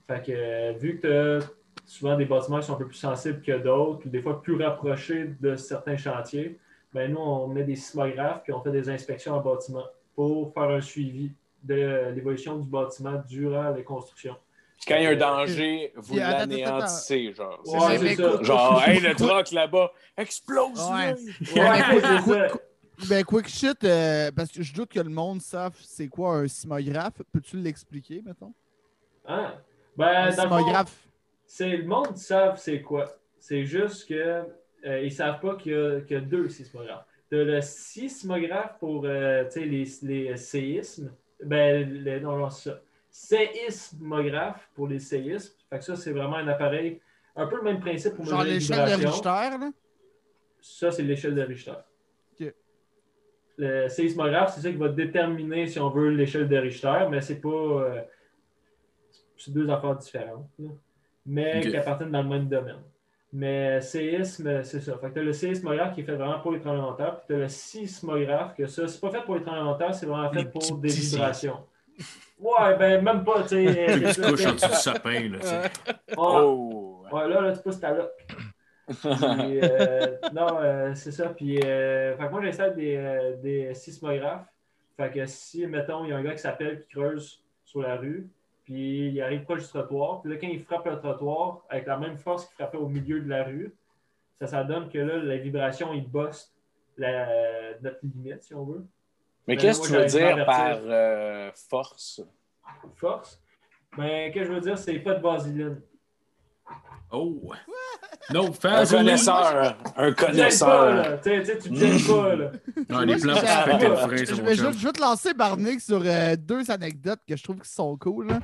Fait que euh, vu que t'as- souvent des bâtiments qui sont un peu plus sensibles que d'autres, ou des fois plus rapprochés de certains chantiers, ben nous, on met des sismographes puis on fait des inspections en bâtiment pour faire un suivi de l'évolution du bâtiment durant les constructions. Puis quand il y a un danger, vous l'anéantissez, genre. C'est Ouais, ça? c'est Genre, hey, le truck là-bas, explose! Ouais. Ouais, c'est ça. Ben, quick shit, euh, parce que je doute que le monde sache c'est quoi un sismographe. Peux-tu l'expliquer, mettons? Hein? Un Ben, dans le fond, sismographe. c'est le monde savent c'est quoi. C'est juste que euh, ils savent pas qu'il y, a- qu'il y a deux sismographes. Tu as le sismographe pour euh, tu sais, les, les séismes. Ben, le- non, non, c'est ça. Séismographe pour les séismes. Fait que ça, c'est vraiment un appareil, un peu le même principe pour Genre mesurer les l'échelle de. Richter, là? Ça, c'est l'échelle de Richter. Ok. Le séismographe, c'est ça qui va déterminer, si on veut, l'échelle de Richter, mais c'est pas. euh, c'est deux affaires différentes, là. mais qui appartiennent dans le même domaine. Mais séisme, c'est ça. Fait que tu as le séismographe qui est fait vraiment pour les tremblements de terre, puis tu as le sismographe, que ça, c'est pas fait pour les tremblements de terre, c'est vraiment fait Les pour des vibrations. Ouais, ben même pas, tu sais. *laughs* Tu couches en dessous du sapin, là, tu sais. Ouais. Oh! Ouais, là, là, tu pousses ta loque. Puis, euh, non, euh, c'est ça. Puis, euh, fait que moi, j'installe des, des sismographes. Fait que si, mettons, il y a un gars qui s'appelle, qui creuse sur la rue, puis il arrive proche du trottoir, puis là, quand il frappe le trottoir, avec la même force qu'il frappait au milieu de la rue, ça, ça donne que là, la vibration, il bosse la, notre limite, si on veut. Mais Ben, qu'est-ce que tu veux dire par euh, force? Force? Mais, que je veux dire, c'est pas de vaseline. Oh! No, Un connaisseur! Un connaisseur! là. Tu te gênes pas, là. Ah, les plans je- vais, te lancer, Barnick, sur euh, deux anecdotes que je trouve qui sont cool. là.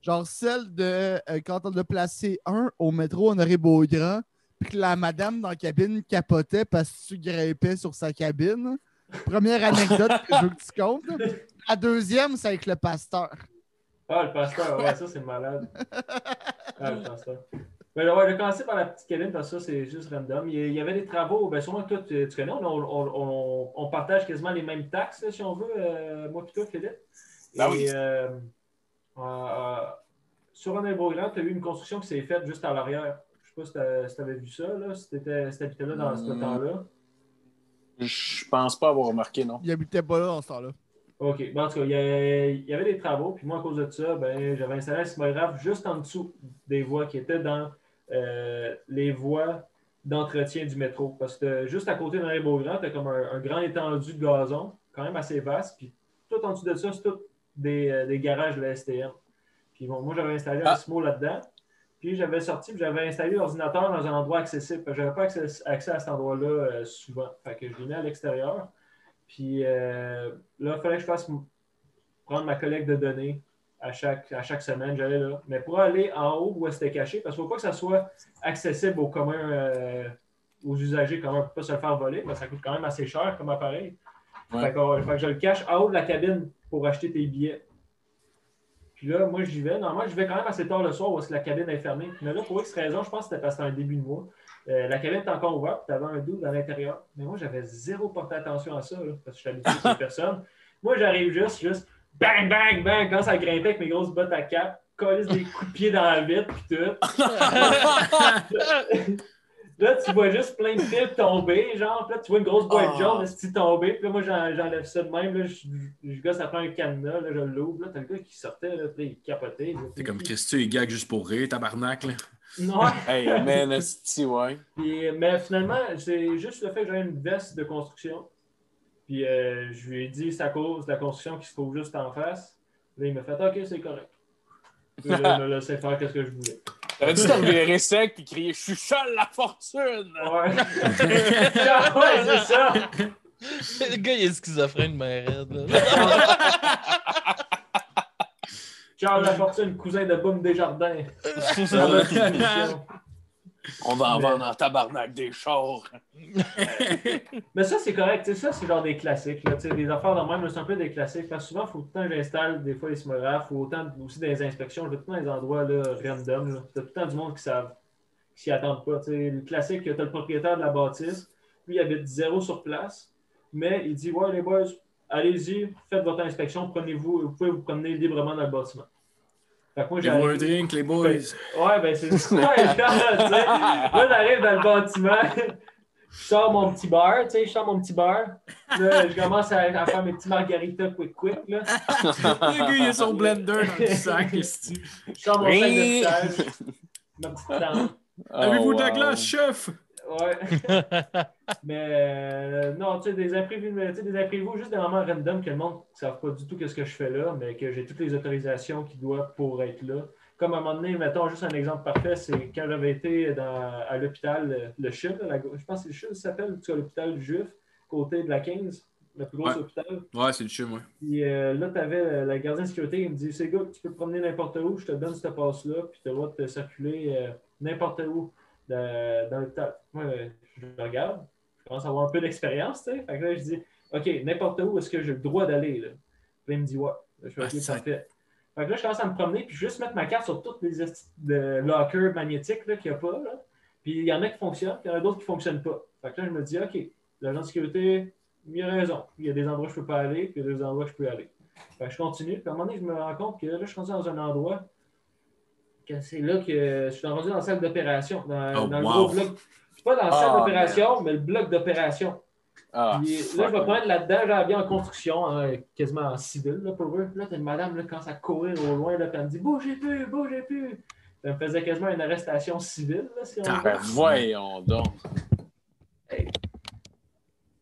Genre celle de euh, quand on a placé un au métro Honoré-Beaugrand, puis que la madame dans la cabine capotait parce que tu grimpais sur sa cabine. Première anecdote que je veux que tu comptes. La deuxième, c'est avec le pasteur. Ah, le pasteur, ouais, ça c'est malade. Ah, le pasteur. Ben, ouais, je vais commencer par la petite Kevin parce que ça c'est juste random. Il y- avait des travaux, ben sûrement que toi tu, tu connais, on, on- on- on partage quasiment les mêmes taxes là, si on veut, euh, moi et toi, Philippe. Ben oui. Et euh, euh, sur René Beaugrand, tu as eu une construction qui s'est faite juste à l'arrière. Je sais pas si tu avais vu ça, là, si tu habitais là dans ce Hmm. temps-là. Je pense pas avoir remarqué, non. Il habitait pas là dans ce temps-là. OK. Bon, en tout cas, il y, avait des travaux, puis moi, à cause de ça, ben, j'avais installé un sismographe juste en dessous des voies qui étaient dans euh, les voies d'entretien du métro. Parce que juste à côté d'un Beaugrand, tu as comme un, un grand étendu de gazon, quand même assez vaste, puis tout en dessous de ça, c'est tout des, euh, des garages de la STM. Puis bon, moi, j'avais installé un Ah. SIMO là-dedans, puis j'avais sorti, puis j'avais installé l'ordinateur dans un endroit accessible. Je n'avais pas accès, accès à cet endroit-là euh, souvent. Fait que je l'ai mis à l'extérieur. Puis euh, là, il fallait que je fasse prendre ma collecte de données à chaque, à chaque semaine. J'allais là. Mais pour aller en haut où c'était caché, parce qu'il ne faut pas que ça soit accessible aux communs, euh, aux usagers communs pour ne pas se le faire voler. parce que ça coûte quand même assez cher comme appareil. Ouais. Fait, que, fait que je le cache en haut de la cabine pour acheter tes billets. Puis là, moi, j'y vais. Normalement, je vais quand même assez tard le soir où est-ce que la cabine est fermée. Mais là, pour X raison, je pense que c'était parce que c'était un début de mois. Euh, la cabine est encore ouverte, tu avais un doute à l'intérieur. Mais moi, j'avais zéro porté attention à ça, là, parce que je suis habitué sur les *laughs* personnes. Moi, j'arrive juste, juste bang, bang, bang, quand ça grimpait avec mes grosses bottes à cap, collise des coups de pied dans la vitre, puis tout. *laughs* Là, tu vois juste plein de fils tomber, genre, puis là, tu vois une grosse boîte Ah. jaune, de tomber, puis là, moi, j'en- j'enlève ça de même, là, je, je gosse après un cadenas, là, je l'ouvre, là, t'as le gars qui sortait, là, puis il capotait. là, T'es comme Christy, il gag juste pour rire, tabarnak, là. Non, Hey, man, esti, ouais. Puis, mais finalement, c'est juste le fait que j'ai une veste de construction. Puis euh, je lui ai dit c'est à cause de la construction qui se trouve juste en face. Là, il m'a fait OK, c'est correct. Puis là, il m'a laissé faire ce que je voulais. T'aurais dû te revirer sec et crier Je suis seul la fortune! Ouais, *laughs* ouais c'est ça. Le gars, il est schizophrène, mais *laughs* raide. Charles Lafortune, cousin de Boom Desjardins. *laughs* On va en Mais- vendre en tabarnak des chars. *laughs* Mais ça, c'est correct. Ça, c'est genre des classiques. Là, tu sais, des affaires de même, c'est un peu des classiques. Parce que souvent, il faut tout le temps que j'installe des fois les sismographes ou autant aussi des inspections. Je vais tout le temps dans des endroits là, random. là. T'as tout le temps du monde qui savent, qui s'y attendent pas. Tu sais, le classique, tu as le propriétaire de la bâtisse. Lui, il habite zéro sur place. Mais il dit Ouais, les boys, allez-y, faites votre inspection, prenez-vous, vous pouvez vous promener librement dans le bâtiment. Fait que moi, J'ai un j'arrive. drink, les boys. Ouais, ben c'est ça. *laughs* Moi, j'arrive dans le bâtiment. Je sors mon petit bar, tu sais, je sors mon petit bar. Là, je commence à, à faire mes petits margaritas quick quick, là. *laughs* Le gars, il a son blender dans le sac. Je sors mon sac de stage, ma petite tente. Avez-vous de la wow. glace, chef? Ouais. *laughs* Mais euh, non, tu sais, des imprévus, mais, tu sais, des imprévus juste des moments random que le monde ne savent pas du tout ce que je fais là, mais que j'ai toutes les autorisations qui doivent pour être là. Comme à un moment donné, mettons juste un exemple parfait, c'est quand j'avais été dans, à l'hôpital, euh, le CHUV, la- je pense que c'est le CHUV, ça s'appelle, tu sais, l'hôpital juif, côté de la 15, le plus gros Ouais. hôpital. Ouais, c'est le chum, ouais. Puis euh, là, tu avais la gardien de sécurité, il me dit C'est gars, tu peux te promener n'importe où, je te donne cette passe-là, puis tu as le droit de te circuler euh, n'importe où dans, dans l'hôpital. Moi, je le regarde, je commence à avoir un peu d'expérience, tu sais. Fait que là, je dis OK, n'importe où, est-ce que j'ai le droit d'aller là? Puis il me dit Ouais. Je Ah, OK, ça- parfait. Fait que là, je commence à me promener, puis juste mettre ma carte sur toutes les de lockers magnétiques là, qu'il n'y a pas. Là. Puis il y en a qui fonctionnent, puis il y en a d'autres qui ne fonctionnent pas. Fait que là, je me dis OK, l'agent de sécurité, il a raison. Il y a des endroits où je ne peux pas aller, puis il y a des endroits où je peux aller. Fait que je continue. Puis à un moment donné, je me rends compte que là, je suis rendu dans un endroit c'est là que je suis rendu dans la salle d'opération. Dans, Oh, dans le gros bloc. Pas dans la salle Ah, d'opération, mais le bloc d'opération. Ah, Puis là, je vais prendre là-dedans, j'avais bien en construction, hein, quasiment en civil, là, pour eux. Puis là, t'as une madame là, qui commence à courir au loin, là, puis elle me dit Bougez plus, bougez plus. Ça me faisait quasiment une arrestation civile, là, si on Ah. veut. Ben, voyons donc. Hey.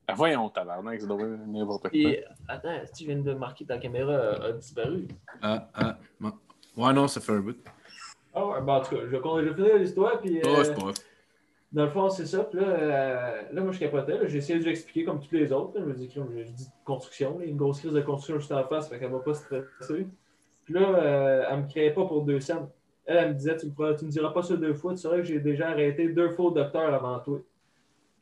Ben, voyons, tabarnak, c'est drôle, n'importe quoi. Attends, si tu viens de marquer ta caméra a, a disparu. Ah, ah, bon. Ouais, non, ça fait un bout. Ah ouais, ben, en tout cas, je vais je finir l'histoire, puis. Oh, euh, c'est pas grave. Dans le fond, c'est ça. Puis là, euh, là, moi, je capotais. là. J'ai essayé de lui expliquer comme tous les autres. là. Je me dis, j'ai dit construction. là. Une grosse crise de construction juste en face, fait qu'elle va pas stresser. Puis là, euh, elle me créait pas pour deux cents. Elle, elle me disait, tu me, tu me diras pas ça deux fois. Tu saurais que j'ai déjà arrêté deux fois au docteur avant toi.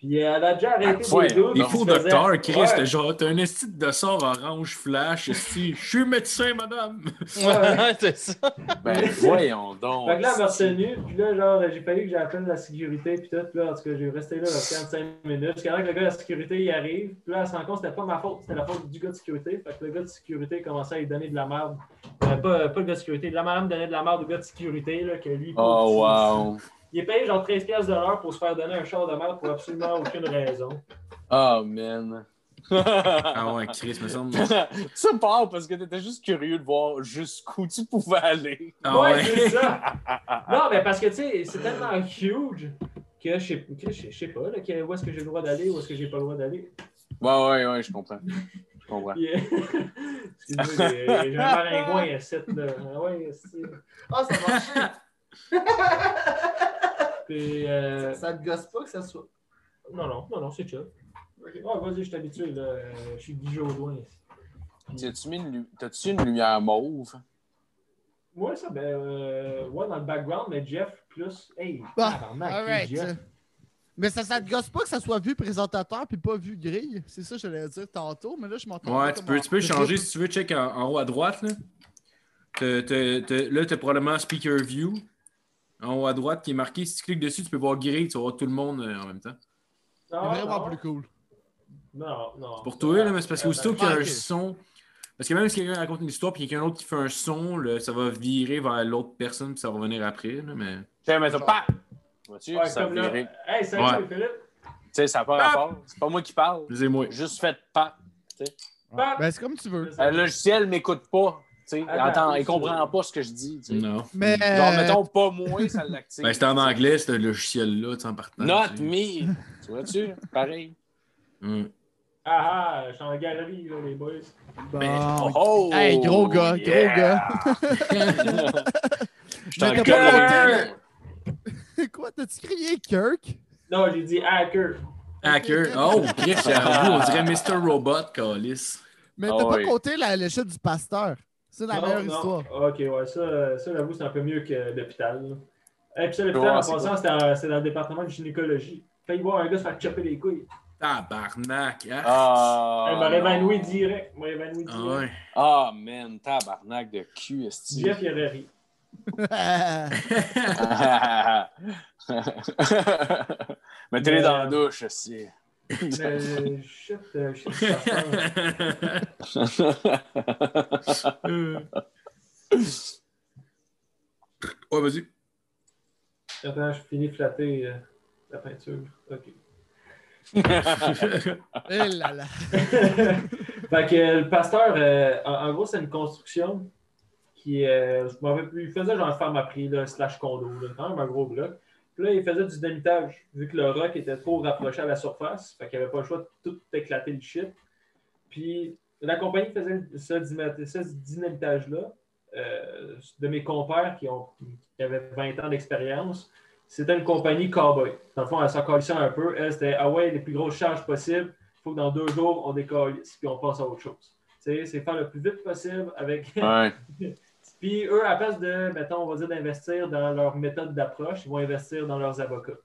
Puis elle a déjà arrêté Ah, ouais. des deux. Les docteurs, Chris, Ouais. t'as genre, t'as un esti de sort orange flash, esti. *laughs* Je suis médecin, madame. Ouais, c'est ça. Ben, *laughs* voyons donc. Fait que là, elle m'a retenu, puis là, genre, j'ai fallu que j'appelle la sécurité, puis tout. Puis là, en tout cas, j'ai resté là 45 minutes. Jusqu'à que le gars de la sécurité il arrive. Puis là, elle se rend compte que c'était pas ma faute, c'était la faute du gars de sécurité. Fait que le gars de sécurité commençait à lui donner de la merde. Euh, pas, pas le gars de sécurité, la madame donnait de la merde au gars de sécurité, là, que lui. Oh, wow. Il est payé genre 13$ piastres de l'heure pour se faire donner un char de merde pour absolument aucune raison. Oh, man. Ah ouais, Chris, me semble. *laughs* ça part parce que t'étais juste curieux de voir jusqu'où tu pouvais aller. Ah ouais, ouais. c'est ça. *laughs* Non, mais parce que, tu sais, c'est tellement huge que je sais, que je sais- pas, là, que- où est-ce que j'ai le droit d'aller, où est-ce que j'ai pas le droit d'aller. Ouais, ouais, ouais, je comprends. Je comprends. Euh, Excusez-moi, j'ai un maringouin. Là. Ah ouais, c'est- Ah, ça marche. Puis, euh, ça te gosse pas que ça soit. Non, non, non, non, c'est chill. Ouais, vas-y, je suis habitué. Là. Euh, Je suis Guy Jodoin. T'as-tu une une lumière mauve? Ouais, ça, ben, euh, ouais, dans le background, mais Jeff plus. Hey, Ah. Jeff? Mais ça, ça te gosse pas que ça soit vu présentateur puis pas vu grille? C'est ça que j'allais dire tantôt, mais là, je m'entends. Ouais, tu peux, tu peux changer si tu veux. Check en, en haut à droite. Là, T'as- là tu as probablement Speaker View. En haut à droite qui est marqué. Si tu cliques dessus, tu peux voir grille. Tu vas voir tout le monde euh, en même temps. C'est Non, vraiment non. plus cool. Non, non. Pour toi, là, mais c'est parce qu'aussitôt qu'il y a un son. Parce que même si quelqu'un raconte une histoire puis quelqu'un d'autre qui fait un son, là, ça va virer vers l'autre personne puis ça va revenir après. Là, mais... Tiens, mais t'as pas. Vois-tu? Ouais, ça comme là. virait. Hey, salut, Ouais. Philippe. Tu sais, ça n'a pas rapport. C'est pas moi qui parle. Excusez-moi. Juste fait pas. Pap. Ben, c'est comme tu veux. Le logiciel m'écoute pas. Il, Attends, entend, il comprend pas ce que je dis. tu sais. Non. Mais. Genre, mettons, pas moi, ça l'active. Ben, c'était en anglais, ce logiciel-là, tu sais, en partant. Not tu sais. me. Tu vois-tu? Pareil. Hum. Ah ah, je suis en galerie, là, les boys. Bon. Oh! Hey, gros gars, gros gars. *laughs* Je t'en Quoi, t'as-tu crié Kirk? Non, j'ai dit hacker. Hacker. Oh, Chris, on dirait Mr. Robot, Calis. Mais Ah t'as pas oui. compté la, le chute du pasteur. C'est la Non, meilleure non. histoire. Ok, ouais, ça, ça j'avoue, c'est un peu mieux que l'hôpital. Et puis ça, l'hôpital, Ouais, en c'est passant, c'était dans le département de gynécologie. Failli voir un gars se faire chopper les couilles. Tabarnak. Ah, Ah, Elle m'aurait non. évanoui direct. Moi, évanoui Ah direct. ouais. Ah, man, tabarnak de cul, esti. Jeff, il aurait ri. *laughs* *laughs* Mettez-les dans la Mais- douche, aussi. Mais shit, euh, shit. Euh, Ouais, vas-y. Attends, je finis de flatter euh, la peinture. OK. *laughs* Eh là là. *laughs* fait que le pasteur, euh, en, en gros, c'est une construction qui euh, je m'en rappelle plus, il faisait genre ferme à prix, là, slash condo, là, quand même un gros bloc. Puis là, il faisait du dynamitage, vu que le roc était trop rapproché à la surface, fait qu'il n'y avait pas le choix de tout éclater le shit. Puis la compagnie qui faisait ce, ce dynamitage-là, euh, de mes compères qui, ont, qui avaient 20 ans d'expérience, c'était une compagnie cowboy. Dans le fond, elle s'en un peu. Elle, c'était Ah ouais, les plus grosses charges possibles. Il faut que dans deux jours, on décalisse puis on passe à autre chose. Tu sais, c'est faire le plus vite possible avec. Ouais. *laughs* Puis eux, à place de, mettons, on va dire d'investir dans leur méthode d'approche, ils vont investir dans leurs avocats.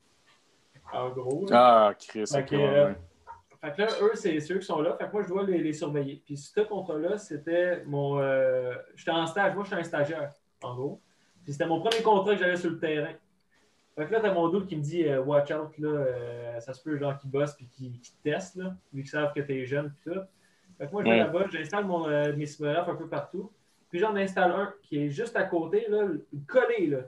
En gros. Ah, Chris, Fait euh, ouais. Fait que là, eux, c'est ceux qui sont là. Fait que moi, je dois les, les surveiller. Puis ce contrat-là, c'était mon. euh, J'étais en stage. Moi, je suis un stagiaire, en gros. Puis c'était mon premier contrat que j'avais sur le terrain. Fait que là, t'as mon double qui me dit euh, Watch out, là, euh, ça se peut, genre, qui bosse puis qui, qui te testent, là, vu qu'ils savent que t'es jeune puis tout. Fait que moi, je vais Ouais. là-bas, j'installe mon, euh, mes simulacres un peu partout. Puis j'en installe un qui est juste à côté, collé, là.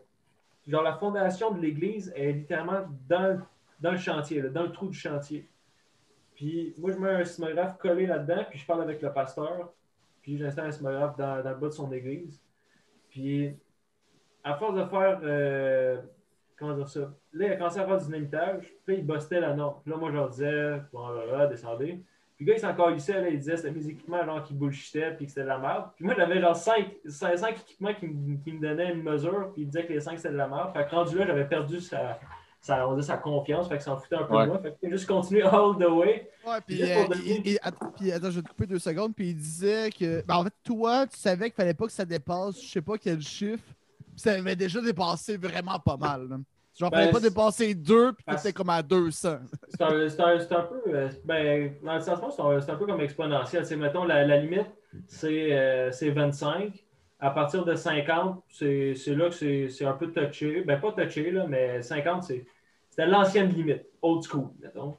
Genre, la fondation de l'église est littéralement dans, le- chantier, dans le trou du chantier. Puis moi, je mets un sismographe collé là-dedans, puis je parle avec le pasteur, puis j'installe un sismographe dans, dans le bas de son église. Puis, à force de faire, euh, comment dire ça, là, il a commencé à faire du dynamitage, puis il bustait la norme. Puis là, moi, je leur disais, bon, là, là, descendez. Puis le gars, il s'en calissait, là, il disait c'était mes équipements genre, qui bullshitaient, puis que c'était de la merde. Puis moi, j'avais genre 5, équipements qui, me- qui me donnaient une mesure, puis il disait que les 5 c'était de la merde. Fait que rendu là, j'avais perdu sa, sa, on dit sa confiance, fait que s'en foutait un peu Ouais. de moi. Fait que j'ai juste continué all the way. Ouais, puis, euh, donner- il- il- att- puis, attends, je vais te couper deux secondes. Puis il disait que. ben, en fait, toi, tu savais qu'il fallait pas que ça dépasse, je sais pas quel chiffre. Puis ça avait déjà dépassé vraiment pas mal. là. Genre, Ben, fallait pas dépasser deux, puis t'étais comme à 200. *laughs* C'est un, peu, euh, ben, dans le sens, c'est un, peu comme exponentiel. C'est, mettons, la, la limite, c'est euh, c'est 25. À partir de 50, c'est là que c'est un peu touché. Ben, pas touché, là, mais 50, c'est- c'était l'ancienne limite, old school, mettons.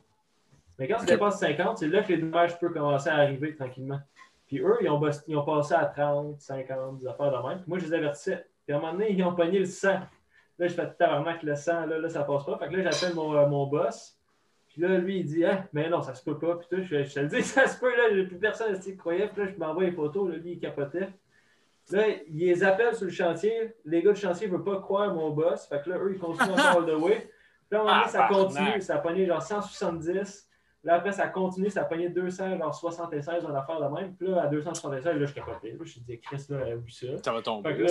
Mais quand ça Ok. dépasse 50, c'est là que les dommages peuvent commencer à arriver tranquillement. Puis eux, ils ont, ils ont passé à 30, 50, des affaires de même. Puis moi, je les avertissais. Puis à un moment donné, ils ont pogné le 100. Là, je fais tabarnak le 100, là, là, ça passe pas. Fait que là, j'appelle mon, euh, mon boss. Puis là, lui, il dit, ah, mais non, ça se peut pas. Puis tout, je, je te le dis, *laughs* ça se peut, là, plus personne ne croyait. Puis là, je m'envoie les photos, là, lui, il capotait. Là, il les appelle sur le chantier. Les gars du chantier ne veulent pas croire mon boss. Fait que là, eux, ils continuent encore all the way. Puis là, à un moment donné, ça Tabarnak. continue. Ça a pogné genre 170. Là, après, ça continue. Ça a pogné 200, genre 76, en affaire de même. Puis là, à 276, là, je capotais. Là, je me suis dit, Chris, là, oublie ça. Ça va tomber. là, *laughs* ouais,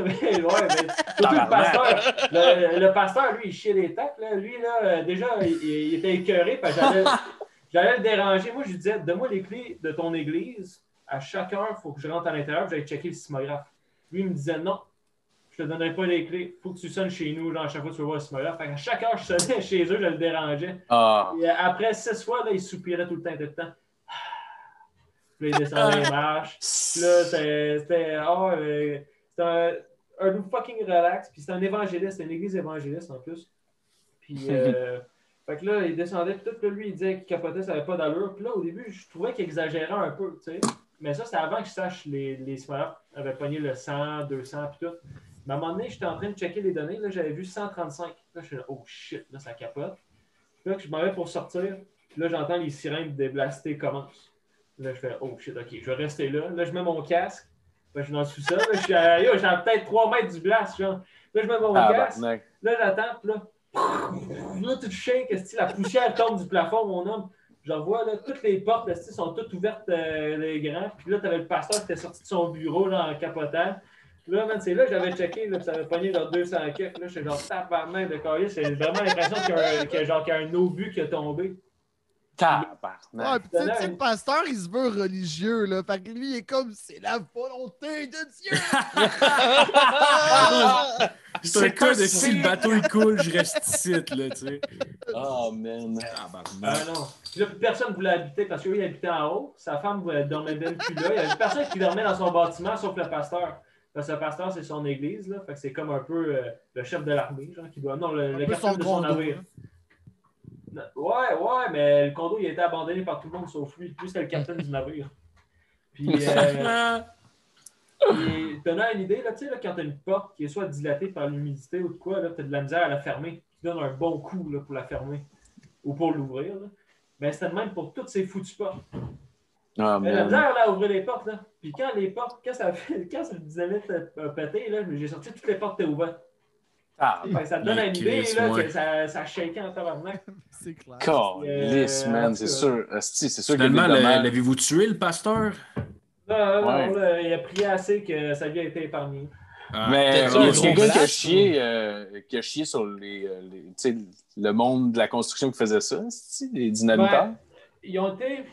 mais le pasteur. Le, le pasteur, lui, il chiait les tacs. Là. Lui, là, euh, déjà, il, il était écœuré. J'allais *laughs* j'allais le déranger. Moi, je lui disais, donne-moi les clés de ton église. À chaque heure, il faut que je rentre à l'intérieur j'aille checker le sismographe. Lui, il me disait, non, te donnerai pas les clés. Faut que tu sonnes chez nous. Genre, à chaque fois, tu veux voir le sismographe. Fait qu'à chaque heure, je sonnais *laughs* chez eux, je le dérangeais. Ah, Et après six fois, là, il soupirait tout le temps. Tout le temps. *sighs* Puis là, il descendait les marches. Puis là, c'était. Euh, c'était un, fucking relax. Puis c'était un évangéliste, une église évangéliste en plus. Puis, *laughs* euh, fait que là, il descendait. Puis tout, puis là, lui, il disait qu'il capotait, ça n'avait pas d'allure. Puis là, au début, je trouvais qu'il exagérait un peu, tu sais. Mais ça, c'était avant que je sache les, les smarts avaient pogné le 100, 200, puis tout. Mais à un moment donné, j'étais en train de checker les données. Là, j'avais vu 135. Là, je suis là, oh shit, là, ça capote. Puis là, je m'en vais pour sortir. Puis là, j'entends les sirènes de blaster commencent. Là, je fais, oh shit, ok, je vais rester là. Là, je mets mon casque. Là, je suis dans le sous-sol. Là, je suis à, yo, j'ai peut-être 3 mètres du blast, genre. Là, je mets mon casque. tabarnak. Là, j'attends, puis là, là, tout shake, la poussière tombe du plafond, mon homme. Je vois, là, toutes les portes, esti, sont toutes ouvertes, euh, les grands. Puis là, t'avais le pasteur qui était sorti de son bureau, là, en capotant. Là, man, c'est là que j'avais checké, là, ça avait pogné genre 200 quelques. Là, j'étais genre, tabarnak de carrière. C'est vraiment l'impression qu'il y a un, qu'il y a, genre, qu'il y a un obus qui a tombé. Ouais, Tabarnak. puis tu sais, tu sais, le pasteur, il se veut religieux, là. Fait que lui, il est comme, c'est la volonté de Dieu. *laughs* C'est un cas de si le bateau il coule, je reste ici, là, tu sais. Oh, man. Ah Tabarnak. non. Puis là, personne ne voulait habiter parce que lui, il habitait en haut. Sa femme elle dormait même plus là. Il n'y avait personne qui dormait dans son bâtiment sauf le pasteur. Parce que le pasteur, c'est son église. Là. Fait que c'est comme un peu euh, le chef de l'armée, genre, qui doit. Non, le, capitaine de son navire. Ouais, ouais, mais le condo, il a été abandonné par tout le monde sauf lui. Lui, c'était le capitaine du navire. *laughs* Puis, euh, Et donnant une idée, là, tu sais, là, quand tu as une porte qui est soit dilatée par l'humidité ou de quoi, tu as de la misère à la fermer. Tu donnes un bon coup là, pour la fermer ou pour l'ouvrir. là. Ben, c'était le même pour toutes ces foutues portes. Ah, Mais la misère là, à ouvrir les portes. Là. Puis quand les portes, quand ça fait, *laughs* quand le dynamite a a pété, là, j'ai sorti toutes les portes étaient ouvertes. Ah, ça te donne une idée là, ouais. que ça, ça shakeait en tabarnak. *laughs* C'est clair. Calisse, Euh, man, c'est sûr. C'est sûr Finalement, l'avez-vous tué, le pasteur? Non, non, Ouais. non, là, il a prié assez que sa vie a été épargnée. Ah. Mais T'as-tu il y a quelqu'un qui a chié, euh, qui a chié sur les, euh, les- tu sais, le monde de la construction qui faisait ça, les dynamiteurs. Ben, ils ont été.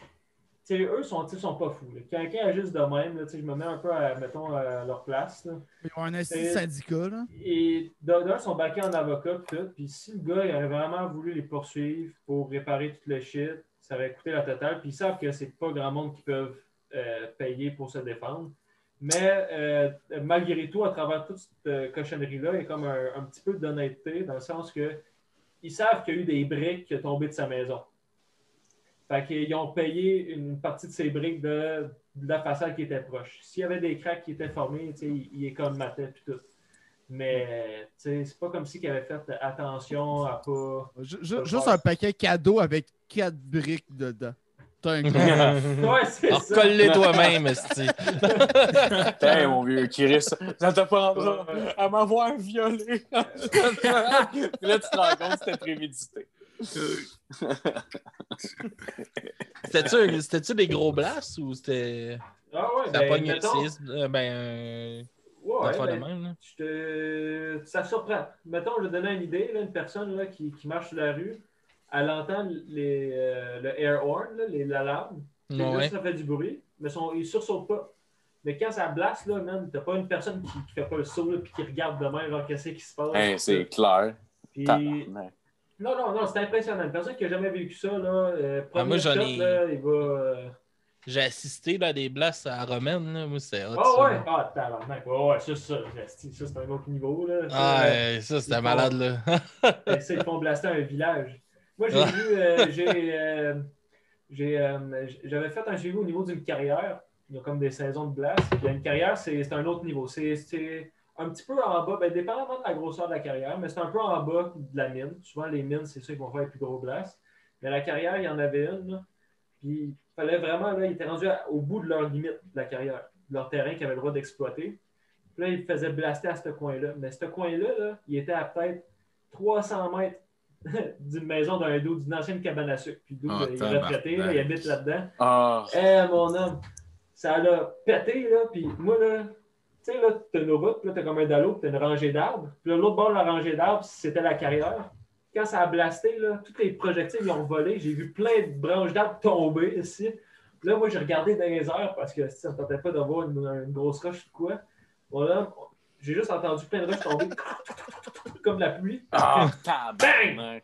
Eux sont, sont pas fous. là. Quelqu'un agit de même, là, je me mets un peu à, mettons, à leur place. là. Ils ont un C'est- syndicat, là. Et d'un, ils sont baqués en avocat tout. Puis si le gars il aurait vraiment voulu les poursuivre pour réparer tout le shit, ça aurait coûté la totale. Puis ils savent que c'est pas grand monde qui peuvent euh, payer pour se défendre. Mais euh, malgré tout, à travers toute cette euh, cochonnerie-là, il y a comme un, un petit peu d'honnêteté dans le sens que ils savent qu'il y a eu des briques qui sont tombées de sa maison. Fait qu'ils ont payé une partie de ces briques de, de la façade qui était proche. S'il y avait des cracks qui étaient formés, tu sais, il, il est comme matait puis tout. Mais tu sais, c'est pas comme si qu'il avait fait attention à pas. Ju- ju- Juste un paquet cadeau avec quatre briques dedans. T'as un gros. *laughs* Ouais, c'est ça. colle-les toi-même, esti. *laughs* Mon vieux Chris, ça te prendra à m'avoir violé. Puis *laughs* là, tu te rends compte que c'était prémédité. C'était-tu des gros blasts ou c'était. Ah ouais, Ça ben, mettons-? Euh, Ben, un. Ouais, de ben, même, là. je te- Ça surprend. Mettons, je vais donner une idée. Là, une personne là, qui, qui marche sur la rue, elle entend les, euh, le air horn, là, les Ouais. ça fait du bruit, mais son, il sursaute pas. Mais quand ça blasse, là, man, t'as pas une personne qui, qui fait pas le saut, là, puis qui regarde demain, genre, qu'est-ce qui se passe. Hey, c'est clair. Puis-. Non, non, non, c'est impressionnant. Une personne qui a jamais vécu ça, là, euh, Ah, moi, premier j'en shot, ai- là, il va. euh, J'ai assisté là, à des blasts à Romaine, là. Moi, hot. Ah ça, ouais, là. ah tabarnak, ouais, ouais, ça, ça, ça c'est un autre niveau, là. Ça, Ah, ouais, ça, c'était malade, font- là. *laughs* Ça, ils font blaster un village. Moi, j'ai Ah. vu, euh, j'ai, euh, j'ai, euh, j'avais fait un suivi au niveau d'une carrière. Il y a comme des saisons de blast. Puis une carrière, c'est, c'est un autre niveau. C'est, c'est un petit peu en bas, ben, dépendamment de la grosseur de la carrière, mais c'est un peu en bas de la mine. Souvent, les mines, c'est ceux qui vont faire les plus gros blasts. Mais la carrière, il y en avait une. là. Puis il fallait vraiment, là, ils étaient rendus à- au bout de leur limite de la carrière, de leur terrain qu'ils avaient le droit d'exploiter. Puis là, ils faisaient blaster à ce coin-là. Mais ce coin-là, là, il était à peut-être 300 mètres *laughs* d'une maison d'un dos, d'une ancienne cabane à sucre. Puis le dos, Ah, il est retraité, là, il habite là-dedans. Ah, Eh, mon homme, ça l'a pété, là. Puis moi, là, tu sais, là, t'as une route, puis là, t'as comme un dallo, puis t'as une rangée d'arbres. Puis là, l'autre bord de la rangée d'arbres, c'était la carrière. Quand ça a blasté, là, tous les projectiles, ils ont volé. J'ai vu plein de branches d'arbres tomber ici. Puis là, moi, j'ai regardé dans les airs parce que ça ne tentait pas d'avoir une, une grosse roche ou quoi. Bon, là, j'ai juste entendu plein de roches tomber *laughs* comme la pluie. ah, tabarnak.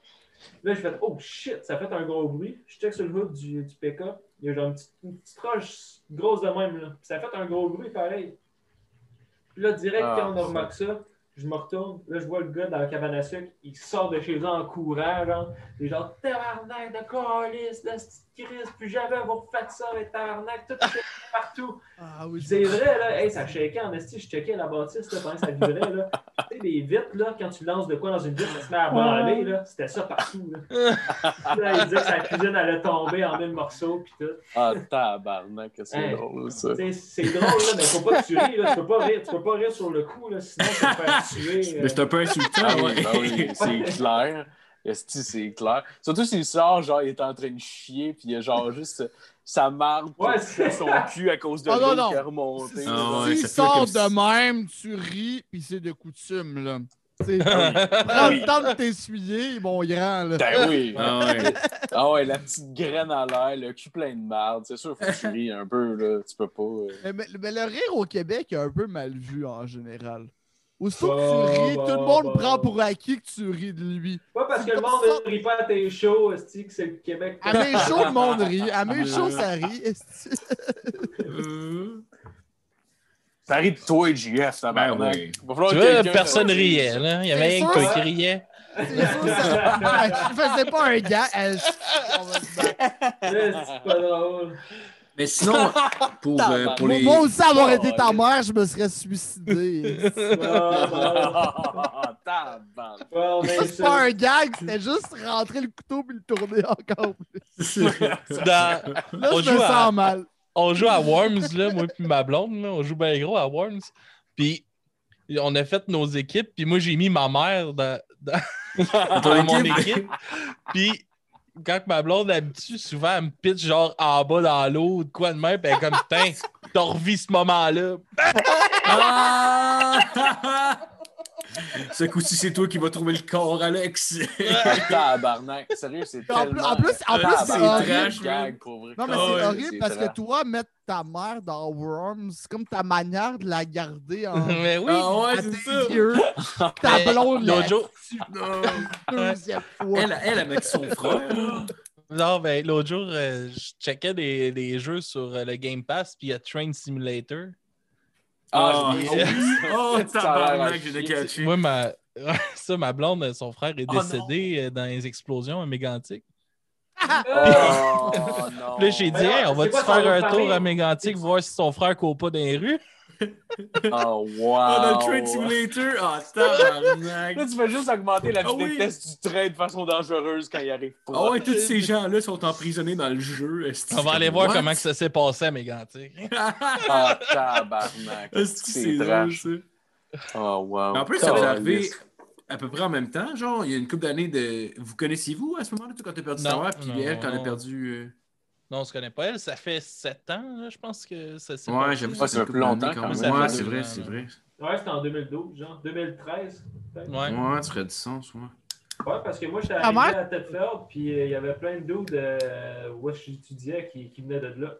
Là, je fais Oh shit, ça fait un gros bruit. Je check sur le hood du, du pick-up. Il y a genre une petite, une petite roche grosse de même. Là. Puis ça fait un gros bruit pareil. Puis là, direct, Ah, quand on a remarqué ça, je me retourne. Là, je vois le gars dans la cabane à sucre. Il sort de chez eux en courant. Genre, il est genre Tabarnak de calice, de crise. Plus jamais vous refaites ça avec tabarnak. Tout est partout. Ah oui, C'est vrai, là, hey, ça shakeait en esti, je checkais la bâtisse là, pendant que ça vibrait. Là. Tu sais, les vitres, là, quand tu lances de quoi dans une vitre, ça se met à branler, là, c'était ça partout. Là. *laughs* Là, il disait que sa cuisine allait tomber en mille morceaux, puis tout. Ah, tabarnak, que c'est Hey. drôle, ça. C'est drôle, là, mais faut pas que tu ris, là. Tu peux pas rire, tu peux pas rire sur le coup, là, sinon tu vas te faire tuer. euh. *laughs* Mais c'est un peu insultant, Ah ouais. oui, ben oui, c'est *laughs* clair. Esti, c'est clair? Surtout s'il sort, genre, il est en train de chier, puis il y a genre juste sa marde qui Ouais, son cul à cause de Ah, non, l'eau non. qui est remontée. Si- Ah ouais, ça sort de même, tu ris, puis c'est de coutume, là. Tu sais, *laughs* prends le temps de t'essuyer, mon grand, là. Ben oui. Ah ouais. *laughs* Ah ouais, la petite graine à l'air, le cul plein de merde. C'est sûr, faut que tu ris un peu, là. Tu peux pas. euh. Mais, mais- mais le rire au Québec est un peu mal vu en général. Aussitôt Bah, que tu ris, bah, tout le monde bah. prend pour acquis que tu ris de lui. Pas parce que le monde ne rit pas à tes shows, esti, que c'est le Québec. À mes shows, le monde rit. À mes shows, ça rit. *laughs* Ça rit de toi, JF, tabarnak. Ben oui. Va falloir Tu que vois, personne riait, là. Il y avait toi qui ça. riait. Ça- *laughs* Ah, Je faisais pas un gars. Là, *laughs* C'est pas drôle. Mais sinon, pour, euh, pour les. Moi aussi, avoir été Oh, ta mère, je me serais suicidé. *laughs* Ah, C'est pas un gag, c'était juste rentrer le couteau puis le tourner encore plus. Dans- Là, On je me à- sens mal. on joue à Worms, là, moi puis ma blonde, là, on joue bien gros à Worms. Puis on a fait nos équipes, puis moi j'ai mis ma mère dans, dans- Dans mon équipe? équipe. Puis quand ma blonde habitue, souvent elle me pitch genre en bas dans l'eau, de quoi de même, puis comme putain, t'as revu ce moment-là. Ah! *laughs* Ce coup-ci, c'est toi qui vas trouver le corps, Alex. *laughs* Tabarnak. Sérieux, c'est En tellement... plus- en plus- en plus, Tabarnak, c'est un trash, gag, pour vrai. Non, mais Ah c'est ouais, horrible parce que toi, mettre ta mère dans Worms, c'est comme ta manière de la garder en *laughs* Mais oui. Ah ouais, c'est ça. yeux. *laughs* Ta blonde, l'autre deuxième fois. Elle, elle, elle met son frère. Non, ben, l'autre jour, euh, je checkais des, des jeux sur euh, le Game Pass, puis il y a Train Simulator. Ah, Ah, je oui. *laughs* Oh, *laughs* Ça a l'air tabarnak, j'ai chier, catché. Moi, ma... *laughs* ça, ma blonde, son frère est Oh décédé euh, dans les explosions à Mégantic. Oh, non. Puis là, j'ai dit, hey, on va-tu faire un tour à Mégantic, voir si son frère court pas dans les rues? Oh, wow. Oh, dans le Train Simulator. Ah, *laughs* tabarnak. Là, tu fais juste augmenter la Ah oui. vitesse du train de façon dangereuse quand il arrive. Ah ouais, tous ces gens-là sont emprisonnés dans le jeu. Est-ce On va aller voir What? comment que ça s'est passé à Mégantic. *laughs* Ah, tabarnak. Est-ce que c'est drôle, ça? Oh, wow. Mais en plus, ça vous est Caliste. arrivé à peu près en même temps. Genre, il y a une couple d'années de. Vous connaissiez-vous à ce moment-là, quand t'as perdu ta Non, mère, puis non, elle, quand elle a perdu. Non, on se connaît pas elle. Ça fait sept ans, là, je pense que ça s'est Ouais, passé. j'avoue, Ouais, ça ça fait plus longtemps, quand même. Ouais, Ça fait c'est vrai, c'est vrai. Ouais, c'était en 2012, genre 2013. peut-être. Ouais. Ouais, ça ferait du sens, ouais. Ouais, parce que moi, j'étais Ta arrivé à Tedford, puis euh, il y avait plein de dudes euh, où j'étudiais qui, qui venaient de là.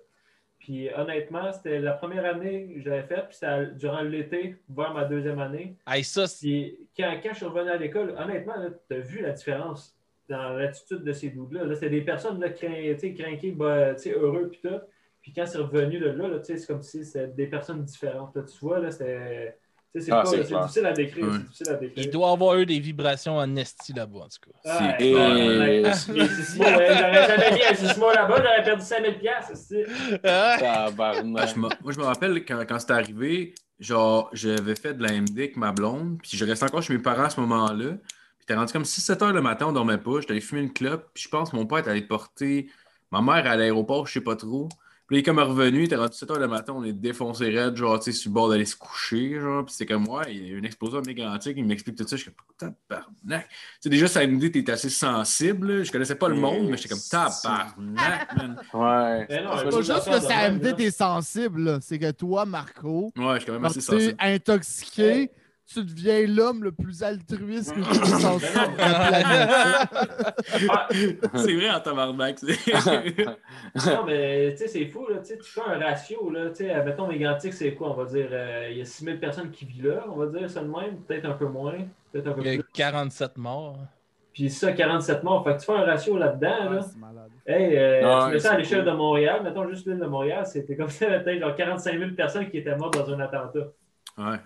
Puis honnêtement, c'était la première année que j'avais faite, puis c'était durant l'été, vers ma deuxième année. Hey, ça, c'est- Puis quand, quand je suis revenu à l'école, honnêtement, tu as vu la différence dans l'attitude de ces dudes-là. Là, c'était des personnes là, crin, tu sais, crinquées, bah, tu sais, heureux, puis tout. Puis quand c'est revenu de là, là, tu sais, c'est comme si c'était des personnes différentes. Là, tu vois, là, c'était. tu sais, C'est Ah, c'est c'est difficile à décrire. C'est difficile à décrire. il doit avoir eu des vibrations en esti là-bas, en tout cas. Ah, C'est- ouais, Et- c'est J'aurais jamais mis un Simon là-bas, j'aurais perdu 5000 piastres. c'est- Ah, me- moi, je me rappelle quand, quand c'était arrivé, genre, j'avais fait de la MD avec ma blonde, puis je restais encore chez mes parents à ce moment-là. Puis t'es rendu comme 6-7 heures le matin, on dormait pas. J'étais allé fumer une clope, puis je pense que mon père est allé porter ma mère à l'aéroport, je sais pas trop. Puis là, il est comme revenu, il était rendu 7 heures le matin, on est défoncé raide, genre, tu sais, sur le bord d'aller se coucher, genre. Puis c'est comme, ouais, il y a eu une explosion mégantique, il m'explique tout ça. Je suis comme, tabarnak. Tu sais, déjà, ça me dit que t'es assez sensible, là. Je connaissais pas le monde, mais j'étais comme, tabarnak, man. *laughs* Ouais. C'est je pas juste que ça, MD, même, t'es sensible, là. c'est que toi, Marco, Ouais, je suis quand même quand assez sensible. intoxiqué, tu deviens l'homme le plus altruiste que tu *laughs* sensible de la planète. Ah, C'est vrai en tabarnak. *laughs* non, mais tu sais, c'est fou, là. Tu fais un ratio, là. Tu sais, mettons, Mégantic, c'est quoi? On va dire, euh, il y a 6000 personnes qui vivent là, on va dire ça de même. Peut-être un peu moins, peut-être un peu Il y a plus. 47 morts. Puis ça, 47 morts. Fait que tu fais un ratio là-dedans, là. C'est malade. Hey, euh, tu mets ça à l'échelle cool. de Montréal, mettons juste l'île de Montréal, c'était comme ça, *laughs* peut-être genre 45 000 personnes qui étaient mortes dans un attentat. Ouais.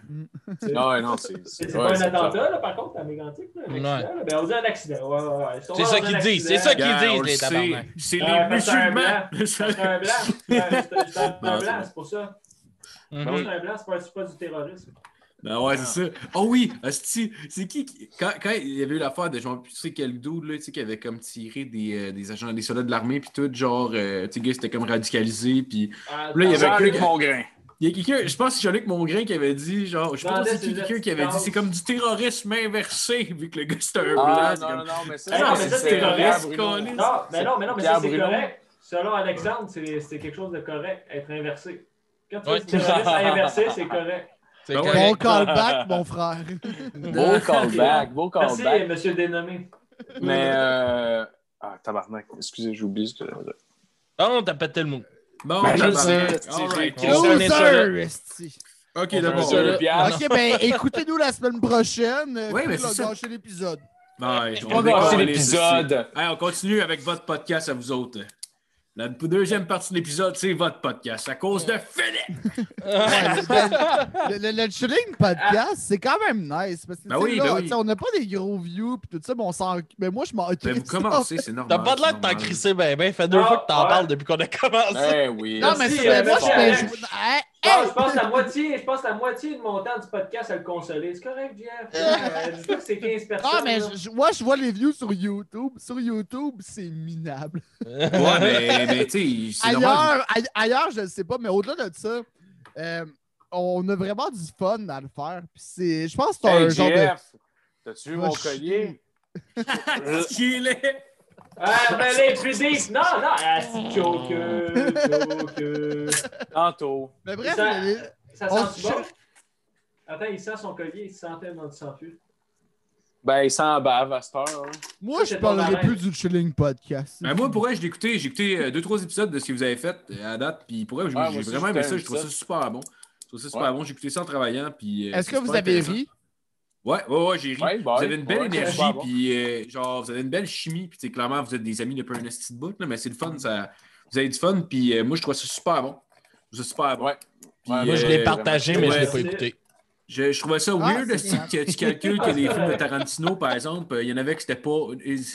Non, ouais, non, c'est. C'est pas un attentat, là, par contre, à Mégantic, là, un Ouais. Ben, on dit un accident. Ouais, ouais, ouais. C'est ça qu'ils disent, c'est ça qu'ils disent, le les tabarnak. C'est les musulmans. *laughs* C'est un blanc. C'est un- blanc, c'est pour ça. Mhm. C'est un blanc, c'est pas, c'est pas du terrorisme. Ben ouais, c'est ça. Oh oui, c'est qui qui- quand, quand il y avait eu l'affaire de genre, tu sais quel dude là, tu sais, qui avait comme tiré des, euh, des agents, des soldats de l'armée, puis tout, genre, euh, tu sais, c'était comme radicalisé, puis Ah, Là, il y avait Jean-Luc quelqu'un- Mongrain. Il y a quelqu'un, je pense que c'est Jean-Luc Mongrain qui avait dit, genre, je Vendait si c'est quelqu'un qui avait dit, c'est comme du terrorisme inversé, vu que le gars c'était un blanc. Ah, c'est non, comme- non, non, mais ça, Ah, non, c'est. Colin. Non, mais non, mais non, mais Pierre ça, c'est correct. Selon Alexandre, c'est c'est quelque chose de correct, être inversé. Quand tu es terroriste inversé, c'est correct. C'est ouais. correct. Bon callback, mon frère. *laughs* Beau callback, beau Merci, callback. monsieur dénommé. Mais, euh... ah, tabarnak, excusez, j'ai oublié ce que j'allais dire. Ah, on t'a pété le mot. Bon, Ben, je sais, right. Ok, d'abord. Ok, ben écoutez-nous la semaine prochaine. Ouais, mais c'est ça. gâchez l'épisode. On va gâcher l'épisode. on continue avec votre podcast à vous autres. La deuxième partie de l'épisode, c'est votre podcast à cause de Philippe. le, le, le chilling podcast, c'est quand même nice. Parce que, Ben oui, là, ben oui. On n'a pas des gros views pis tout ça, mais on s'en. Mais moi, je m'en Mais crisse vous commencez, c'est normal. T'as pas de l'air de c'est t'en crisser, ben, ben. Fait deux fois que t'en ouais. parles depuis qu'on a commencé. Ben oui. Non, mais c'est moi, je fais. Je- Hey, Je pense- la moitié, je pense la moitié du montant du podcast à le consoler. C'est correct, Jeff. *laughs* Euh, Dis-toi que c'est 15 personnes. Ah, mais là. je- je- moi, je vois les views sur YouTube. Sur YouTube, c'est minable. *laughs* Ouais, mais, mais tu sais, c'est normal. Ailleurs, aille- ailleurs, je ne sais pas, mais au-delà de ça, euh, on a vraiment du fun à le faire. Puis c'est, je pense que c'est un Hey, genre de. T'as-tu vu mon collier? *laughs* Qui est. Ah, mais les prédicts! Non, non! Ah, c'est choker. Tantôt. Mais bref, Ça- les- Ça On sent-tu se- bon? Attends, il sent son collier, il se sentait dans du sang-fu. Ben, il s'en bave à cette heure. hein. moi, je parlerai plus du chilling podcast. Ben, moi, pour vrai, je l'ai écouté. J'ai écouté euh, deux, trois épisodes de ce que vous avez fait euh, à date. Puis pour vrai, j'ai aussi, vraiment aimé ça. Je trouve ça super bon. Je trouve ça super Ouais. bon. J'ai écouté ça en travaillant. Puis, euh, Est-ce que vous avez ri? Ouais, ouais, ouais, j'ai ri. Ouais, vous avez une belle ouais, c'est énergie, puis euh, genre, vous avez une belle chimie, puis tu sais, clairement, vous êtes des amis depuis un esti de bout, là, mais c'est le fun, ça, vous avez du fun, puis euh, moi, je trouve ça super bon. Ça super bon. Ouais. Puis, Ouais, Moi, je euh, l'ai partagé, mais je l'ai ouais, pas c'est- écouté. Je, je trouvais ça Ah, weird, esti, bien. *laughs* que tu calcules que les films de Tarantino, par exemple, euh, il y en avait que c'était pas,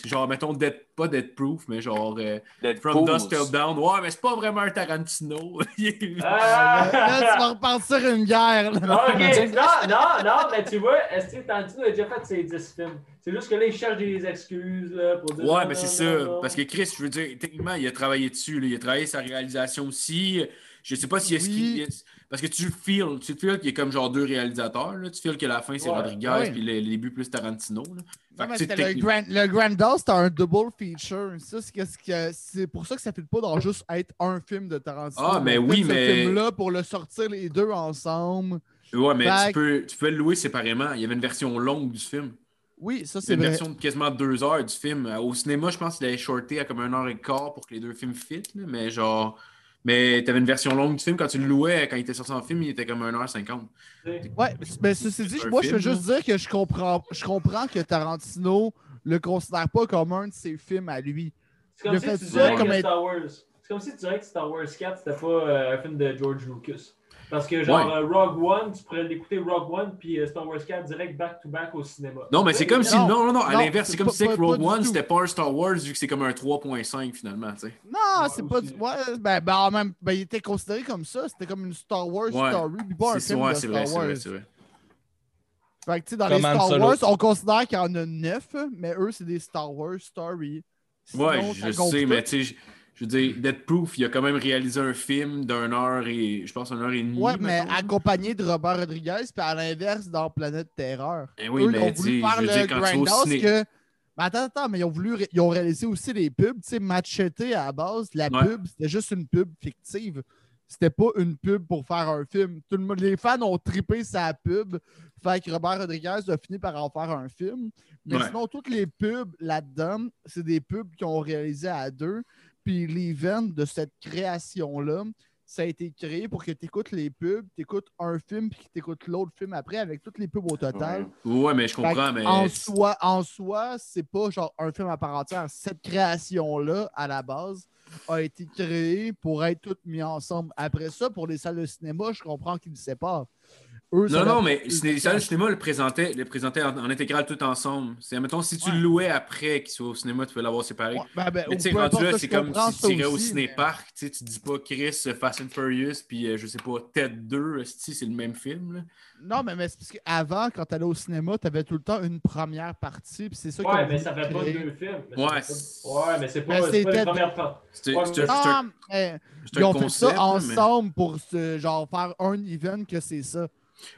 genre, mettons, dead, pas Dead Proof, mais genre, euh, From. Dusk Till Down. Ouais, mais c'est pas vraiment un Tarantino. *laughs* Ah! Là, tu vas repartir une guerre. là. Ah, non, non, non, mais tu vois, est-ce que Tarantino a déjà fait ses 10 films? C'est juste que là, il cherche des excuses là, pour dire. Ouais, mais c'est ça. Parce que Chris, je veux dire, techniquement, il a travaillé dessus. là. Il a travaillé sa réalisation aussi. Je sais pas s'il y a ce Oui. qui. Parce que tu feels. Tu feels qu'il y a comme genre deux réalisateurs. Là. Tu feels que la fin, c'est Ouais. Rodriguez, Ouais. puis le, début plus Tarantino. Là. Non, le, grand, le Grandal, c'était un double feature. Ça, c'est, pour ça que ça ne fait pas dans juste être un film de Tarantino. Ah, mais oui, ce mais- film-là pour le sortir les deux ensemble. Ouais, mais Fait tu peux, tu peux le louer séparément. Il y avait une version longue du film. Oui, ça, C'est c'est une version de quasiment deux heures du film. Euh, Au cinéma, je pense qu'il avait shorté à comme une heure et quart pour que les deux films fit. là, mais genre. Mais t'avais une version longue du film. Quand tu le louais, quand il était sorti en film, il était comme 1h50. C'est- Ouais, mais ceci dit, moi, je veux juste dire que je comprends, je comprends que Tarantino le considère pas comme un de ses films à lui. C'est comme si tu comme que être- Star Wars. C'est comme si tu dirais que Star Wars 4, c'était pas euh, un film de George Lucas. Parce que genre Ouais. euh, Rogue One, tu pourrais l'écouter Rogue One puis euh, Star Wars 4 direct back-to-back au cinéma. Non, mais c'est comme si. Non, Non, non. À l'inverse, c'est comme si c'est que pas- Rogue One, c'était pas un Star Wars, vu que c'est comme un 3.5 finalement, tu sais. Non, Ouais, c'est pas. du- Ouais, ben, ben, en même, ben, il était considéré comme ça. C'était comme une Star Wars Ouais. story, puis pas un C'est film ouais, de c'est Star vrai, c'est vrai, c'est vrai. Fait que, tu sais, dans Comme les Star Solo. Wars, on considère qu'il y en a neuf, mais eux, c'est des Star Wars story. Ouais, Sinon, je ça compte sais, mais tu sais, je- veux dire, Dead Proof, il a quand même réalisé un film d'une heure et. Je pense une heure et demie. Ouais, mais accompagné de Robert Rodriguez, puis à l'inverse, dans Planète Terreur. Eh oui, Eux, mais ils ont voulu faire le Grindhouse ciné. que. Mais attends, attends, mais ils ont voulu ils ont réalisé aussi les pubs. Tu sais, Machete à la base, la Ouais. pub, c'était juste une pub fictive. C'était pas une pub pour faire un film. Tout le monde, les fans ont trippé sa pub. Fait que Robert Rodriguez a fini par en faire un film. Mais Ouais. sinon, toutes les pubs là-dedans, c'est des pubs qu'ils ont réalisées à deux. Puis l'event de cette création-là, ça a été créé pour que tu écoutes les pubs, tu écoutes un film, puis que tu écoutes l'autre film après avec toutes les pubs au total. Ouais, mais je comprends, mais. En soi, en soi, c'est pas genre un film à part entière. Cette création-là, à la base, a été créée pour être toutes mis ensemble. Après ça, pour les salles de cinéma, je comprends qu'ils le séparent. Eux, Non, non, mais de cinéma le le présentaient en, en intégral tout ensemble. C'est, mettons, si tu Ouais. le louais après qu'il soit au cinéma, tu peux l'avoir séparé. Ouais, ben, ben, Mais tu sais, rendu là, c'est comme si tu irais au ciné-parc, tu sais, tu dis pas Chris, Fast and Furious, puis euh, je sais pas, Ted 2, esti, c'est le même film. Là. Non, mais, mais c'est parce qu'avant, quand tu allais au cinéma, tu avais tout le temps une première partie, puis c'est ça Ouais, mais ça fait pas deux films. Ouais, Ouais, mais c'est Mais pas, c'est pas c'était- la première part. C'est, Ouais, c'est mais- un- c'est un- Non, mais c'est ils ont fait ça ensemble pour genre, faire un event que c'est ça.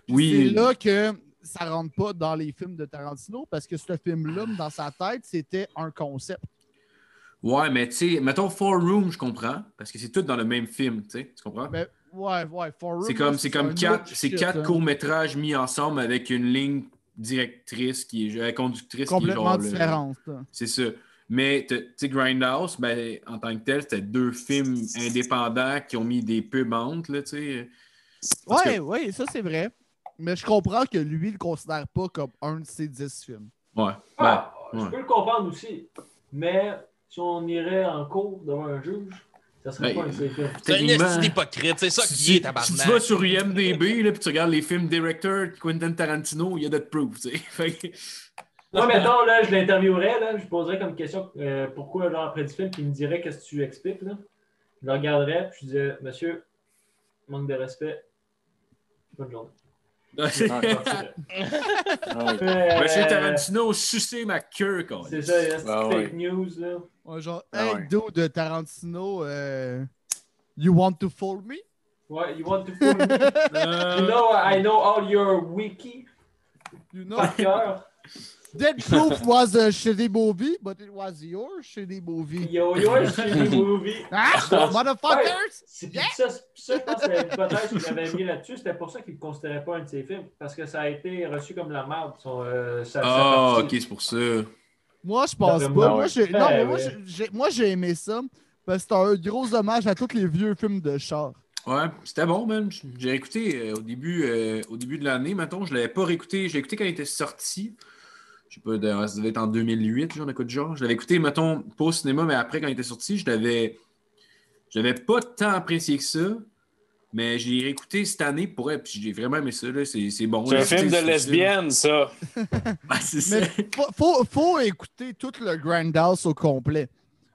Oui. C'est là que ça rentre pas dans les films de Tarantino parce que ce film-là, dans sa tête, c'était un concept. Ouais, mais tu sais, mettons Four Room, je comprends, parce que c'est tout dans le même film, tu sais, tu comprends? Mais ouais, ouais, C'est Room, comme, là, c'est comme quatre, c'est quatre hein. courts-métrages mis ensemble avec une ligne directrice qui est, euh, conductrice complètement qui est genre là. C'est ça. Mais tu sais, Grindhouse, ben, en tant que tel, c'était deux films indépendants qui ont mis des pubs entre, tu sais. Que- ouais, ça c'est vrai. Mais je comprends que lui, il le considère pas comme un de ses dix films. Ouais. Ah, Ben, Je ouais. peux le comprendre aussi. Mais si on irait en cours devant un juge, Ça serait Ben, pas un de ses films. C'est un Techniquement, esti d'hypocrite, c'est ça si, qui est si tabarnak. tu vas sur IMDB là, puis tu regardes les films director Quentin Tarantino, il y a Death Proof. tu sais. *laughs* Fait que- Moi, mettons, là, je l'interviewerais, là, je lui poserais comme question euh, pourquoi, genre, après du film, puis il me dirait qu'est-ce que tu expliques, là? Je le regarderais, puis je disais, monsieur, manque de respect. Bonne journée. Monsieur Tarantino, sucez ma queue, quoi. C'est ça, il y a cette Ah fake ouais. news, là. Ouais, genre, Ah hey, ouais. de Tarantino, euh, you want to fool me? Ouais, you want to fool me? Euh, You know, I know all your wiki You know, par *laughs* cœur. Dead Proof *laughs* was a shitty movie, but it was your shitty movie. Yo, your shitty *laughs* movie. Ah, motherfuckers! C'est ça, c'est- ça, je pense que c'était l'hypothèse qu'il *laughs* avait mis là-dessus. C'était pour ça qu'il ne considérait pas un de ses films. Parce que ça a été reçu comme la merde. Son, euh, sa- sa Ah, ok, c'est pour ça. Moi, je pense pas. moi, j'ai... Non, Ouais, mais moi, j'ai- moi, j'ai aimé ça. Parce que c'est un gros hommage à tous les vieux films de char. Ouais, c'était bon, man. J'ai écouté euh, au début, euh, au début de l'année, mettons. Je l'avais pas réécouté. J'ai écouté quand il était sorti. Je sais pas, ça devait être en 2008, genre, de quoi de genre. Je l'avais écouté, mettons, pas au cinéma, mais après, quand il était sorti, je l'avais. Je l'avais pas tant apprécié que ça. Mais j'ai réécouté cette année pour elle, puis j'ai vraiment aimé ça. là. C'est c'est bon. C'est un film de lesbienne, ça. *laughs* C'est ça. Faut, faut, écouter tout le Grindhouse au complet.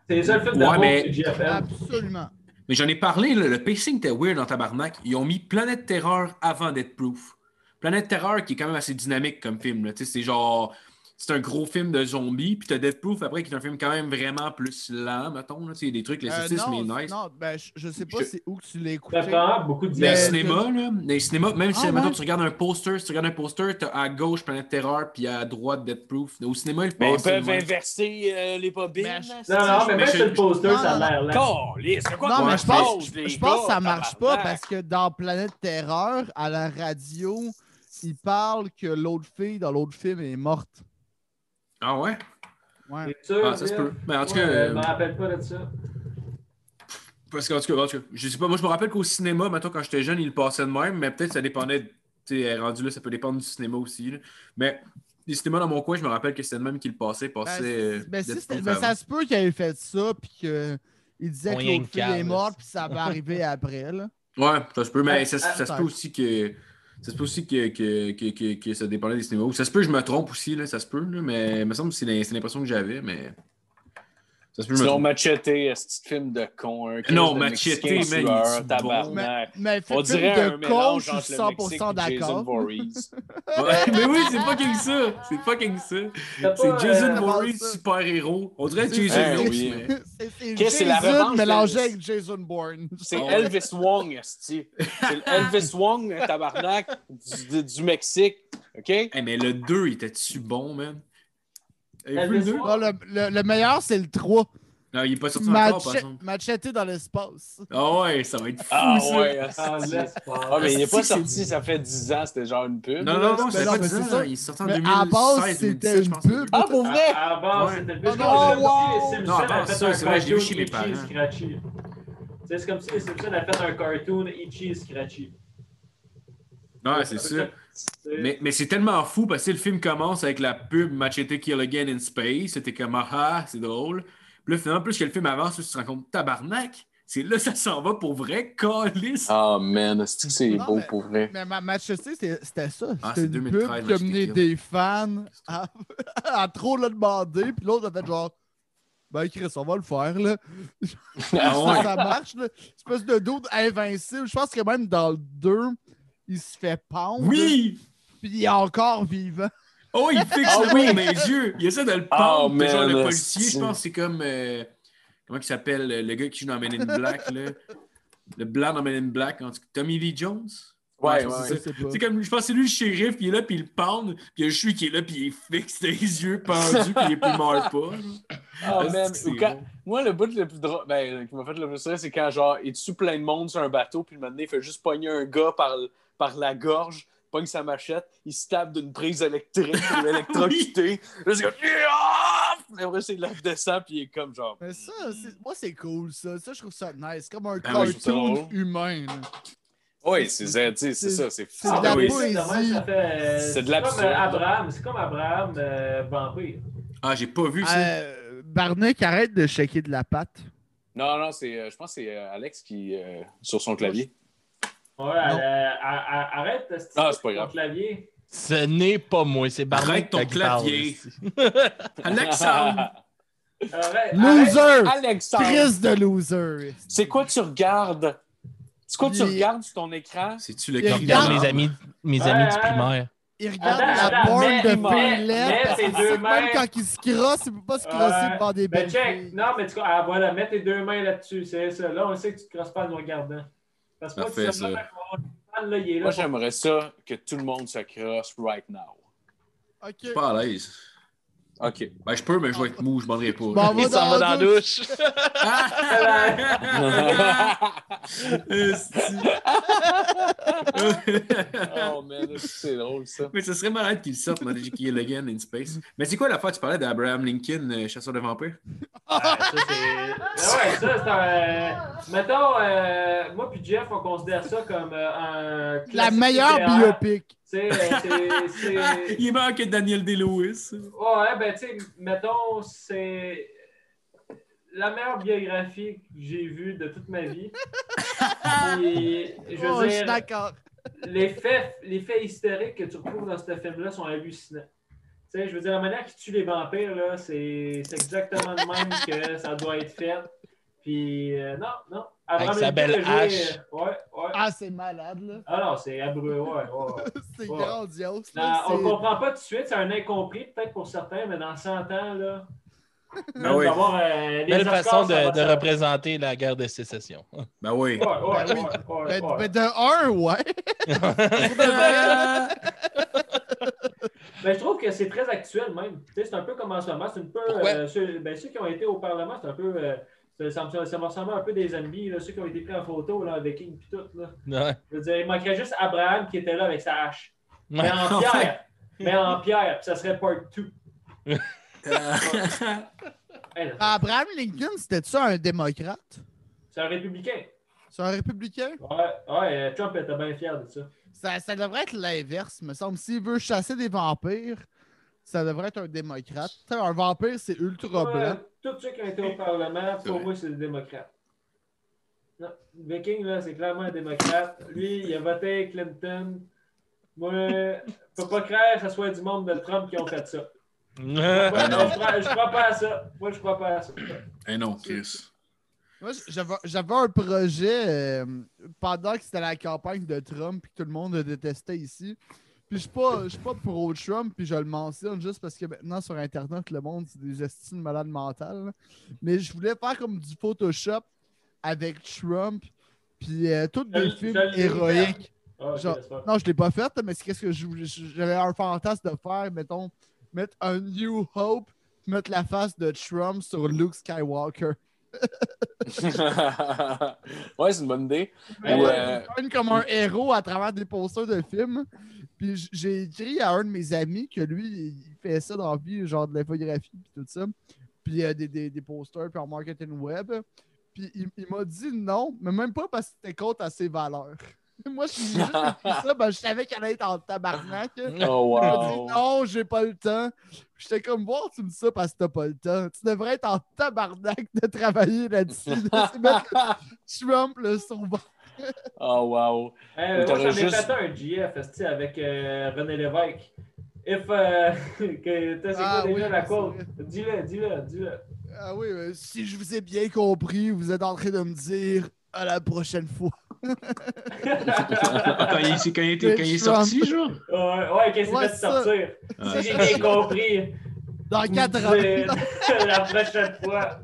C'est les seuls films Ouais, mais-. Absolument. Mais j'en ai parlé, là, le pacing était weird dans Tabarnak. Ils ont mis Planète Terreur avant Death Proof. Planète Terreur qui est quand même assez dynamique comme film. là. Tu sais, C'est genre. C'est un gros film de zombies. Puis t'as Death Proof après qui est un film quand même vraiment plus lent, mettons. là. Des trucs, Euh, l'esthétisme non, est nice. non, ben, je, je sais pas Je- c'est où que tu l'as écouté. beaucoup de Mais le Mais- cinéma, là, les cinémas, même si Ah, mettons, ouais? tu regardes un poster, si tu regardes un poster, t'as à gauche Planète Terreur, puis à droite Death Proof. Au cinéma, ils Mais peuvent inverser euh, les bobines. Mais- là, Non, non, mais Mais même sur le poster, non, ça a l'air lent. Calisse, c'est quoi Non, qu'on mais je pense, je, pense que ça marche pas parce que dans Planète Terreur, à la radio, ils parlent que l'autre fille dans l'autre film est morte. Ah ouais? Ouais. Sûr, Ah, ça se peut. Mais en tout Ouais, cas. euh, Je euh, me rappelle pas de ça. Parce qu'en tout cas, en tout cas, je sais pas, moi je me rappelle qu'au cinéma, maintenant quand j'étais jeune, il le passait de même, mais peut-être ça dépendait, tu sais, rendu là, ça peut dépendre du cinéma aussi. là. Mais les cinémas dans mon coin, je me rappelle que c'était de même qu'il le passait, Ben, passait. euh, ben, si ben, ça se peut qu'il ait fait ça puis qu'il disait On que l'autre fille est morte puis ça va arriver après. Là. Ouais, ça se peut, mais ça, se- ah, ça se peut-être. peut aussi que. Ça se peut aussi que, que, que, que, ça dépendait des cinémas. Ça se peut que je me trompe aussi, là, ça se peut, là, mais il me semble que c'est l'impression que j'avais, mais. Ça se peut que je me Sinon. Machete, un petit film de con. Non, de Machete, man, il tabarnak. Mais On film dirait un con, mélange je suis le 100% Mexique et Jason d'accord. *laughs* Mais oui, c'est fucking ça! C'est fucking ça! C'est Jason euh, Voorhees, super-héros. On dirait Jason Eh X, oui. mais. C'est c'est Qu'est-ce que c'est la revanche mélangé avec Jason Bourne. C'est. *laughs* Elvis Wong. C'est Elvis Wong, un tabarnak, du, du- du Mexique. OK? Hey, mais le 2, il était-tu bon, man? Avez-vous le Elvis 2? Wong? Non, le, le- le meilleur, c'est le 3. Non, il est pas sorti encore, par exemple. Dans l'espace. Ah ouais, ça va être fou, Ah ça! ouais, Ah, Ah, mais il n'est pas sorti, ça fait 10 ans, c'était genre une pub. Non, non, non, non, pas mais 10 c'est ans, ça. il est sorti en Mais 2016, à base, 2017, c'était je une pub. Ah, pour vrai? À, base, Ouais. c'était le Oh, plus non, comme wow. si les Non, Simpsons à base, avaient fait ça, un c'est vrai, je l'ai vu chez parents. C'est comme si les Simpsons avaient fait un cartoon Itchy et Scratchy. Ouais, c'est ça. Mais, mais c'est tellement fou parce que le film commence avec la pub Machete Kill Again in Space. C'était comme ah, ah, c'est drôle. Puis là, finalement, plus que le film avance, tu te rends compte, tabarnak, c'est là ça s'en va pour vrai, calice. Ah, man, est-ce que c'est beau mais- pour vrai? Mais ma Machete, c'était ça. Ah, C'était c'est une 2013, pub qui des fans à, *laughs* à trop le demander. Puis l'autre a fait genre, ben Chris, on va le faire. Là. Ah *laughs* ça marche. Là. Espèce de doute invincible. Je pense que même dans le 2, il se fait pendre. Oui! Puis il est encore vivant. Oh, il fixe Ah le oui. les yeux. Il essaie de le Oh, pendre. genre, man, le policier, je pense, c'est comme. euh, comment il s'appelle le gars qui joue dans Men in Black, là? Le blanc dans Men in Black, en tout cas, Tommy Lee Jones? Ouais, ouais. c'est comme, je pense que c'est lui le shérif, puis il est là, puis il le pendre, puis il y a le chou qui est là, puis il est fixe des yeux pendus, puis il ne meurt pas. Ah, man, quand- bon. Moi, le bout le plus drôle, ben, qui m'a fait le plus rire, c'est quand, genre, il tue plein de monde sur un bateau, puis le moment donné, il fait juste pogner un gars par, par la gorge, pogne sa machette, il se tape d'une prise électrique pour *laughs* l'électrocuter. Là, c'est comme. Après, c'est là, il descend, puis il est comme, genre. Mais ça, c'est- moi, c'est cool, ça. Ça, je trouve ça nice. Comme un Ben cartoon humain. là. Oui, c'est ça, c'est c'est- ça, c'est c'est fou. de la Ah poésie. C'est de comme l'absurde. Abraham, c'est comme Abraham euh, Vampire. Ah, j'ai pas vu ça. Euh, arrête de shaker de la patte. Non, non, c'est, euh, je pense que c'est euh, Alex qui euh, sur son clavier. Ouais, elle, euh, arrête de Ah, c'est pas ton grave. clavier. Ce n'est pas moi, c'est Barney Arrête ton clavier. *laughs* Alexandre! *laughs* Arrête, arrête. Loser! Alexandre! Chris de loser! C'est quoi tu regardes? C'est quoi tu regardes sur ton écran? C'est-tu le regarde regarde. mes amis, mes Ouais, amis du ouais. primaire. Il regarde Attends, la mais- de deux Même mains- quand il se crosse, il peut pas se crosser Ouais. devant des Ben, belles check. filles. Non, mais tu ah, voilà, mets tes deux mains là-dessus. C'est ça. Là, on sait que tu te crosses pas en nous regardant. Parce que moi, Parfait, ça. là, il est là. Moi, pour- j'aimerais ça que tout le monde se crosse right now. Je suis pas à l'aise. OK. Ben, je peux, mais je vais être mou, je m'en pas. Bon, Il s'en va dans la douche. *laughs* Oh, man, c'est drôle, ça. Mais ce serait malade qu'il sorte Magic Again in Space. Mais c'est quoi la fois tu parlais d'Abraham Lincoln, euh, chasseur de vampires? Ah, ça, c'est. Ah ouais, ça, c'est un. euh, Mettons, euh, moi puis Jeff, on considère ça comme euh, un. La meilleure biopic. C'est- c'est. Il est meilleur que Daniel Day-Lewis. Ouais, ben, tu sais, mettons, c'est la meilleure biographie que j'ai vue de toute ma vie. Je veux Oh, je suis dire, d'accord. les faits, les faits historiques que tu retrouves dans ce film-là sont hallucinants. Tu sais, je veux dire, la manière qu'il tue les vampires, là, c'est c'est exactement de même que ça doit être fait. Puis, euh, non, non. Abraham sa belle hache. euh, Ouais, ouais. Ah, c'est malade, là. Ah non, c'est abreu, ouais, ouais. *laughs* C'est Ouais. grandiose. Non, on c'est- comprend pas tout de suite, c'est un incompris peut-être pour certains, mais dans 100 ans, là. Ben oui. d'avoir, euh, Belle Oscars, façon de, représenter la guerre de sécession. Ben oui. Ouais, ouais, Ben oui. ouais, ouais, Ben, ben, de un, ouais. *laughs* Ben, je trouve que c'est très actuel même. C'est un peu comme en ce moment. C'est un peu. Euh, ceux, ben, ceux qui ont été au Parlement, c'est un peu. euh, ça, me, ça me ressemble un peu des là, ceux qui ont été pris en photo là, avec King et tout. Là. Ouais. Je veux dire, il manquerait juste Abraham qui était là avec sa hache. Mais Ouais. en *laughs* pierre. mais en pierre, puis ça serait part 2. *laughs* Abraham Lincoln, c'était-tu un démocrate? c'est un républicain. C'est un républicain? Ouais, ouais, euh, Trump était bien fier de ça. Ça, ça devrait être l'inverse, me semble. S'il veut chasser des vampires, ça devrait être un démocrate. Un vampire, c'est ultra Ouais, blanc. Tous ceux qui ont été au Parlement, pour vrai. moi, c'est des démocrates. Non, Viking, là, c'est clairement un démocrate. Lui, il a voté Clinton. Moi, je peux pas croire que ce soit du monde de Trump qui ont fait ça. *laughs* Moi, non. je, crois, je crois pas à ça. Moi, je crois pas à ça. Eh non, Chris. Moi, j'avais j'avais un projet euh, pendant que c'était la campagne de Trump et que tout le monde le détestait ici. Puis je suis pas, je suis pas pro-Trump, puis je le mentionne juste parce que maintenant sur Internet, le monde, c'est des estimes malades mentales. là. Mais je voulais faire comme du Photoshop avec Trump, puis euh, tous des films héroïques. Ah, ok, Genre-. Non, je l'ai pas fait, mais c'est qu'est-ce que je voulais- j'avais un fantasme de faire, mettons, mettre un New Hope, mettre la face de Trump sur Luke Skywalker. *laughs* ouais, c'est une bonne idée. Ouais. comme un héros à travers des posters de films. Puis j'ai écrit à un de mes amis que lui, il fait ça dans la vie, genre de l'infographie puis tout ça. Puis euh, des, des, des posters, puis en marketing web. Puis il, il m'a dit non, mais même pas parce que c'était contre à ses valeurs. *laughs* Moi, je suis juste ça, ben, je savais qu'elle allait être en tabarnak. Oh, Il m'a wow. dit non, j'ai pas le temps. J'étais comme, voir, tu me dis ça parce que t'as pas le temps. Tu devrais être en tabarnak de travailler là-dessus. de mettre Trump le sauveur. *laughs* Oh, wow. Euh, moi, j'en ai juste- fait un GF avec euh, René Lévesque. If, euh, *laughs* que, t'as- Ah quoi déjà oui, la vrai. Dis-le, dis-le, dis-le. Ah oui, mais si je vous ai bien compris, vous êtes en train de me dire à la prochaine fois. Quand, il, quand il était- quand il est sorti, genre? Ouais, ouais, qu'est-ce qu'il Ouais, fait sortir? Si j'ai bien compris. Dans vous 4 me ans. dites *laughs* la prochaine fois.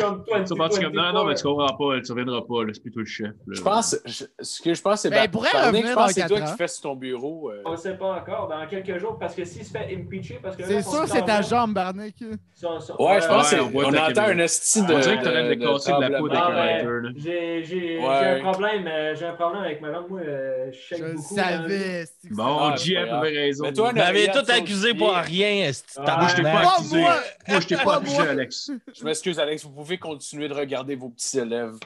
Comme toi, Tu vas partir comme non, non, mais tu comprends pas, tu reviendras pas, là, c'est plus toi le chef. là. Je pense, je- ce que je pense, c'est Ben, revenir je pense c'est toi qui fais sur ton bureau. euh. On ne sait pas encore, dans quelques jours, parce que s'il se fait impeacher, parce que C'est sûr que c'est ta jambe, Barnick. Ouais, je pense que on on entend un esti de. On dirait que t'aurais de casser de la peau un Ah, ben. J'ai j'ai- un problème, euh, j'ai un problème avec ma langue. Moi, euh, je shake beaucoup. savais. Bon, Ah, JF grave. avait raison. Mais toi, m'avez Oreillette tout accusé pour rien, esti Ah, Moi, je t'ai pas accusé. moi. Je t'ai pas accusé. Alex. Je m'excuse, Alex, vous pouvez continuer de regarder vos petits élèves.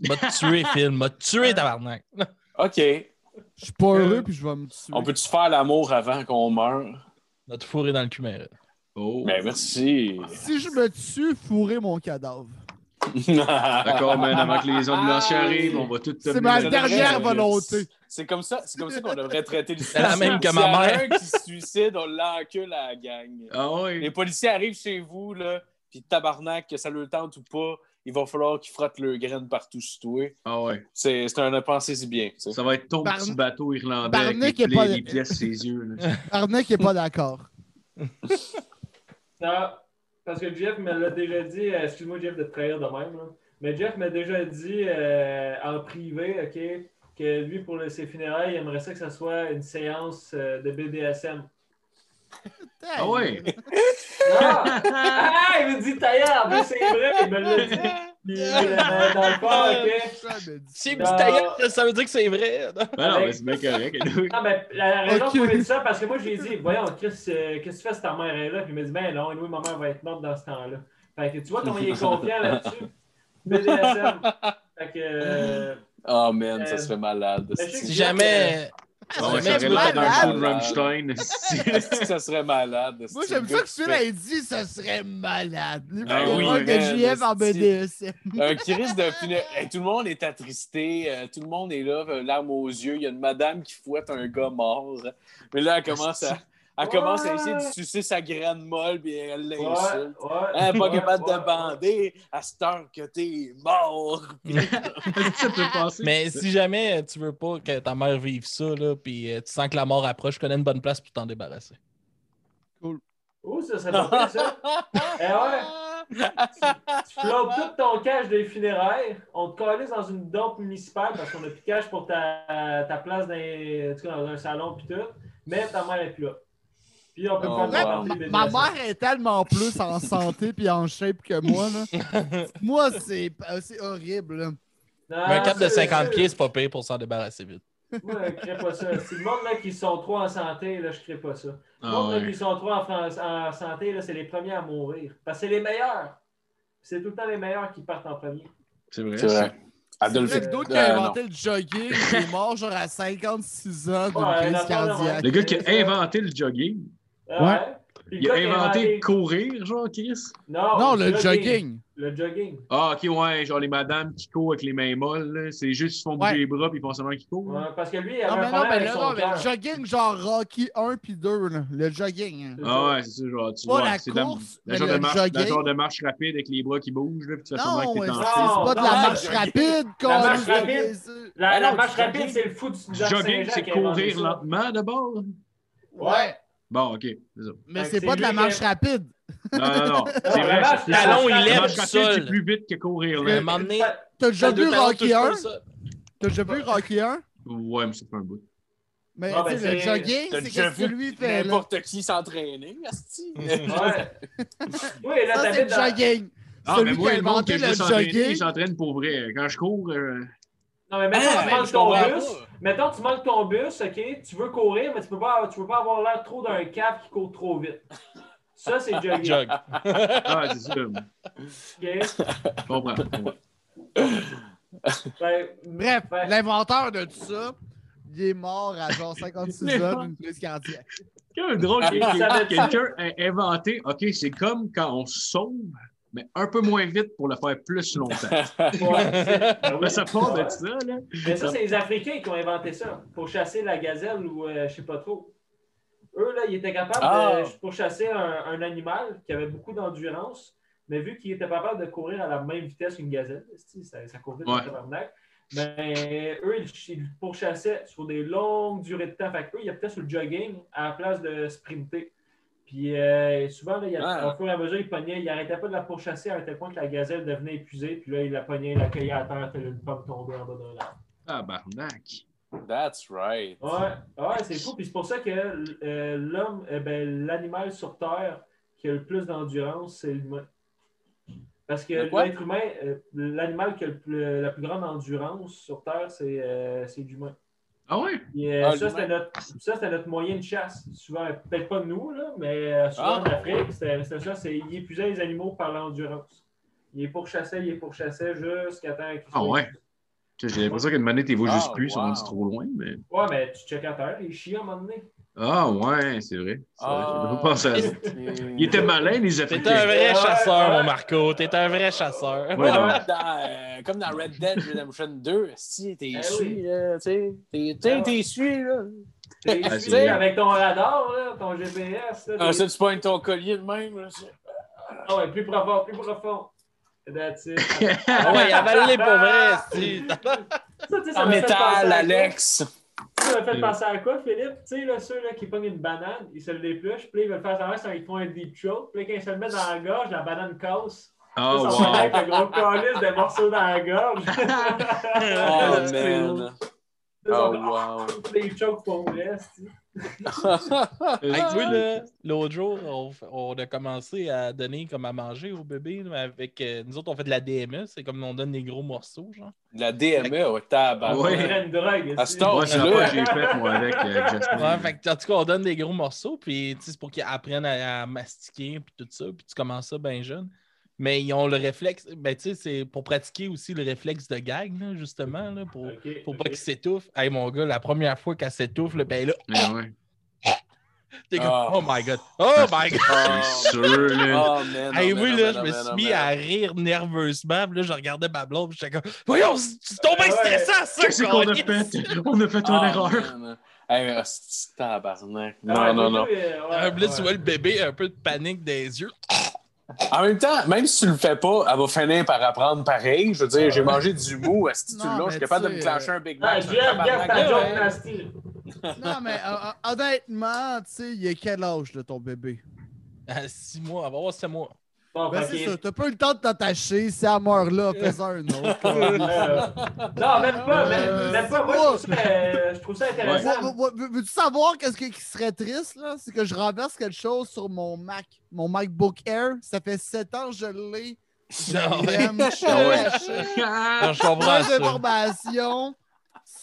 M'a tué, Phil. M'a tué, tabarnak. OK. Je suis pas heureux puis je vais me tuer. On peut-tu faire l'amour avant qu'on meure? M'a tout fourré dans le cul, mais... Oh. Ben, merci. Si je me tue, fourrer mon cadavre. *laughs* D'accord, man, avant que les ambulanciers arrivent, on va tout C'est te ma Ça dernière volonté. C'est comme ça, c'est comme ça qu'on devrait traiter le C'est la même que ma mère. un qui se suicide, on l'encule à la gang. Ah Les ouais. policiers arrivent chez vous, là, puis tabarnak, que ça le tente ou pas, il va falloir qu'ils frottent leurs graines partout sur toi. Ah ouais. C'est c'est un pensez-y bien. tu sais. Ça va être ton Barn- petit bateau irlandais Barney avec les, pas- les pièces ses yeux. là. *laughs* Arnaud qui est pas d'accord. Non, parce que Jeff me l'a déjà dit, euh, excuse-moi Jeff de te trahir de même, là, mais Jeff m'a déjà dit euh, en privé, OK, que lui, pour le- ses funérailles, il aimerait ça que ça soit une séance euh, de BDSM. *laughs* Ah ouais. Non! ah, *laughs* il me dit taillard, mais c'est vrai, il me l'a dit. *laughs* Puis, euh, dans le fond, OK. C'est Non. petit tailleur, ça veut dire que c'est vrai. non? Ben non, mais c'est bien correct. Non, mais la raison Ok. pour laquelle ça, parce que moi, je lui ai dit, voyons, euh, qu'est-ce que tu fais si ta mère est là? Puis il m'a dit, ben non, oui, ma mère va être morte dans ce temps-là. Fait que tu vois comment il est confiant là-dessus. BDSM. Fait que. euh, Oh man, ça Euh, serait malade. Si jamais. Ouais, si ça vas d'un malade. show de Rammstein. *laughs* ça serait malade. Moi, j'aime le ça que a dit, ça serait malade. Lui, Ah oui, man, JF en. BDSM. Un crise de tout le monde est attristé, euh, tout le monde est là, euh, larmes aux yeux. Il y a une madame qui fouette un gars mort. Mais là, elle commence à, elle commence à essayer de sucer sa graine molle, puis elle ouais, l'insulte. ouais. Hein, pas ouais, capable ouais, de bander à cette heure que t'es mort. *laughs* Puis- ça peut passer? Mais si jamais tu veux pas que ta mère vive ça, là, puis euh, tu sens que la mort approche, je connais une bonne place pour t'en débarrasser. Oh, ça serait pas ça. *laughs* Eh ouais. Tu flottes tout ton cash des funérailles, on te calisse dans une dompe municipale parce qu'on a plus de cash pour ta, ta place dans, dans un salon puis tout, mais ta mère est plus là. Puis on peut Oh, faire Ouais, wow. des ma, mère est tellement plus en *laughs* santé puis en shape que moi. Là. *laughs* moi, c'est c'est horrible. là. Non, Mais un cap de ça, 50 ça, pieds, c'est pas pire pour s'en débarrasser vite. Moi, je crée pas ça. Si le monde là, qui sont trop en santé, là, je crée pas ça. Le Ah monde là, qui sont trop en, santé, là, c'est les premiers à mourir. Parce que c'est les meilleurs. C'est tout le temps les meilleurs qui partent en premier. C'est vrai. C'est vrai. D'autres qui euh, a non. inventé le jogging, il est mort genre à 56 ans d'une Ouais, crise cardiaque. Le gars qui a inventé le jogging, Ouais. Puis le il a inventé courir, genre, Chris? Non, Non, le jogging. Le jogging. Ah, ok, ouais, genre les madames qui courent avec les mains molles, là. c'est juste ils font bouger Ouais. les bras puis ils font seulement qu'ils courent. Ouais, parce que lui, il Non, mais un non, problème mais avec là, son non, mais le jogging genre Rocky 1 puis 2, là. le jogging. hein. Ah ouais, c'est ça, genre, tu Pas vois, la c'est de la- course, la, mais genre le de marche, la genre de marche rapide avec les bras qui bougent, là, puis tu fais Non, que t'es Non, c'est pas de la marche rapide, La marche rapide. La, Ah marche rapide, jogging. c'est le fou du Jogging, c'est courir lentement d'abord. Ouais. Bon, ok, ça. Mais c'est pas de la marche rapide. Non, non, non. *laughs* C'est vrai. la Talon, il lève rapide, c'est sol. plus vite que courir, là. T'as déjà vu Rocky touchent pas 1? le sol. T'as déjà vu Rocky 1? Ouais, mais c'est pas un bout. Mais Ah, ben, le c'est- jogging, c'est qu'est-ce que lui fait n'importe qui s'entraîner, asti? *laughs* Ouais. Oui, là, Ça, c'est le dans... jogging. Ah, Celui mais moi, qui a le monde le jogging. s'entraîne pour vrai. Quand je cours, euh, Non, mais mettons, Ah, tu manques ton bus. pas. Mettons, tu manques ton bus, OK? Tu veux courir, mais tu peux pas, tu peux pas avoir l'air trop d'un cap qui court trop vite. Ça, c'est *laughs* jogging. Jog. ah, c'est ça. OK? Je comprends. Ouais. Ben, Bref, Ouais. l'inventeur de tout ça, il est mort à genre 56 ans d'une crise cardiaque. Même drôle Ah, que va-tu? quelqu'un ait inventé, OK, c'est comme quand on se sauve, mais un peu moins vite pour le faire plus longtemps. *laughs* ouais, c'est- ben oui. Ça part Ouais. de ça, là. Mais ça, c'est les Africains qui ont inventé ça pour chasser la gazelle ou euh, je sais pas trop. Eux, là, ils étaient capables Ah. de pour chasser un, un animal qui avait beaucoup d'endurance, mais vu qu'ils étaient capables de courir à la même vitesse qu'une gazelle, ça, ça court vite Ouais. dans le tabarnak, mais eux, ils, ils pourchassaient sur des longues durées de temps. Fait qu'eux, ils étaient sur le jogging à la place de sprinter. Puis euh, souvent, là, il Ah. au fur et à mesure, ils pognaient, ils n'arrêtaient pas de la pourchasser à un tel point que la gazelle devenait épuisée. Puis là, ils la pognaient, ils la cueillaient à terre, telle une pomme tombée en bas d'un arbre. Ah, barnac. That's right. Ouais, ouais c'est fou. Puis c'est pour ça que euh, l'homme, eh ben, l'animal sur Terre qui a le plus d'endurance, c'est l'humain. Parce que l'être humain, euh, l'animal qui a le plus- la plus grande endurance sur Terre, c'est euh, c'est l'humain. Ah ouais? Puis, euh, Ah, ça, c'était notre, ça, c'était notre moyen de chasse. Souvent, peut-être pas nous, là, mais euh, souvent Ah. en Afrique, c'était ça. c'est- Il épuisait les animaux par l'endurance. Il est pourchassait, il est pourchassait jusqu'à temps qu'il Ah ouais? J'ai l'impression qu'une manette, ils vaut Ah, juste plus, ils sont wow. rendus trop loin, mais. Ouais, mais tu checkes à terre, il chie à un moment donné. Ah, ouais, c'est vrai. Vrai, Ah. *laughs* Ils étaient malins, les T'es Africains. un vrai chasseur, mon Marco. T'es un vrai chasseur. Ouais, dans, euh, comme dans Red Dead Redemption 2, si t'es Eh su, oui. là, tu sais. T'es- Ah T'es ouais. t'es su, là. T'es Ah, suivi c'est- avec ton radar, là, ton GPS. Là, Ah, t'es- ça, tu pointes ton collier de même, là. Ah ouais, plus profond, plus profond. That's it. Ah ouais, *laughs* avale-les pour vrai, si. Ça, tu sais, ça En métal, Alex. Ça m'a fait penser à quoi, Philippe? Tu sais, là, ceux là, qui pognent une banane, ils se l'épluchent, puis là, ils veulent faire ça, ils font un deep throat. Puis quand ils se le mettent dans la gorge, la banane casse. Fait wow. avec un gros calice de morceaux dans la gorge. *laughs* *laughs* Oh, man. Oh, wow. Puis ils choquent pour vrai, tu vois, là, l'autre jour, on, a commencé à donner comme à manger au bébé. là, avec, euh, nous autres, on fait de la DME. C'est comme on donne des gros morceaux, genre. La DME, ouais, tabac. Une drogue. À ce temps, c'est j'ai faite, moi, avec euh, *laughs* Justin. Ouais, fait que, en tout cas, on donne des gros morceaux, puis c'est pour qu'ils apprennent à, à mastiquer, puis tout ça, puis tu commences ça bien jeune. Mais ils ont le réflexe, ben tu sais, c'est pour pratiquer aussi le réflexe de gag, là, justement, là, pour, pour pas qu'ils s'étouffent. Hey, mon gars, la première fois qu'elle s'étouffe, là, ben là, Mais ouais. *laughs* t'es comme, Ah. oh my god, oh my god. Oh, C'est sûr, là. oh, man. *laughs* Hey, oh, oui, man, là, oh, je me oh, suis mis à rire nerveusement. Puis là, je regardais ma blonde. puis J'étais comme, voyons, c'est tombé Ah stressant, ça. Qu'est-ce qu'on a fait? *laughs* On a fait une Ah, erreur. man. Hey, hostie, tabarnak. Ah, Non, non, non. euh, Ah, là, tu ouais. vois le bébé, un peu de panique des yeux. En même temps, même si tu le fais pas, elle va finir par apprendre pareil. Je veux dire, j'ai mangé du mou, esti, tu long, je suis capable de me clencher un Big Ah, Mac. Nasty. Non, mais euh, euh, honnêtement, tu sais, il a quel âge, là, ton bébé? À six mois, elle va voir six mois. Bon, Ben, c'est ça, t'as pas eu le temps de t'attacher. Si elle meurt là, fais un autre. *laughs* Euh, non, même pas, même, Euh, même pas. Moi, je trouve ça, euh, je trouve ça intéressant. Veux- veux- veux- Veux-tu savoir qu'est-ce qui qui serait triste, là? C'est que je renverse quelque chose sur mon Mac. Mon MacBook Air, ça fait 7 ans que je l'ai. Je Ah ouais. l'aime, je suis Ah ouais. d'informations.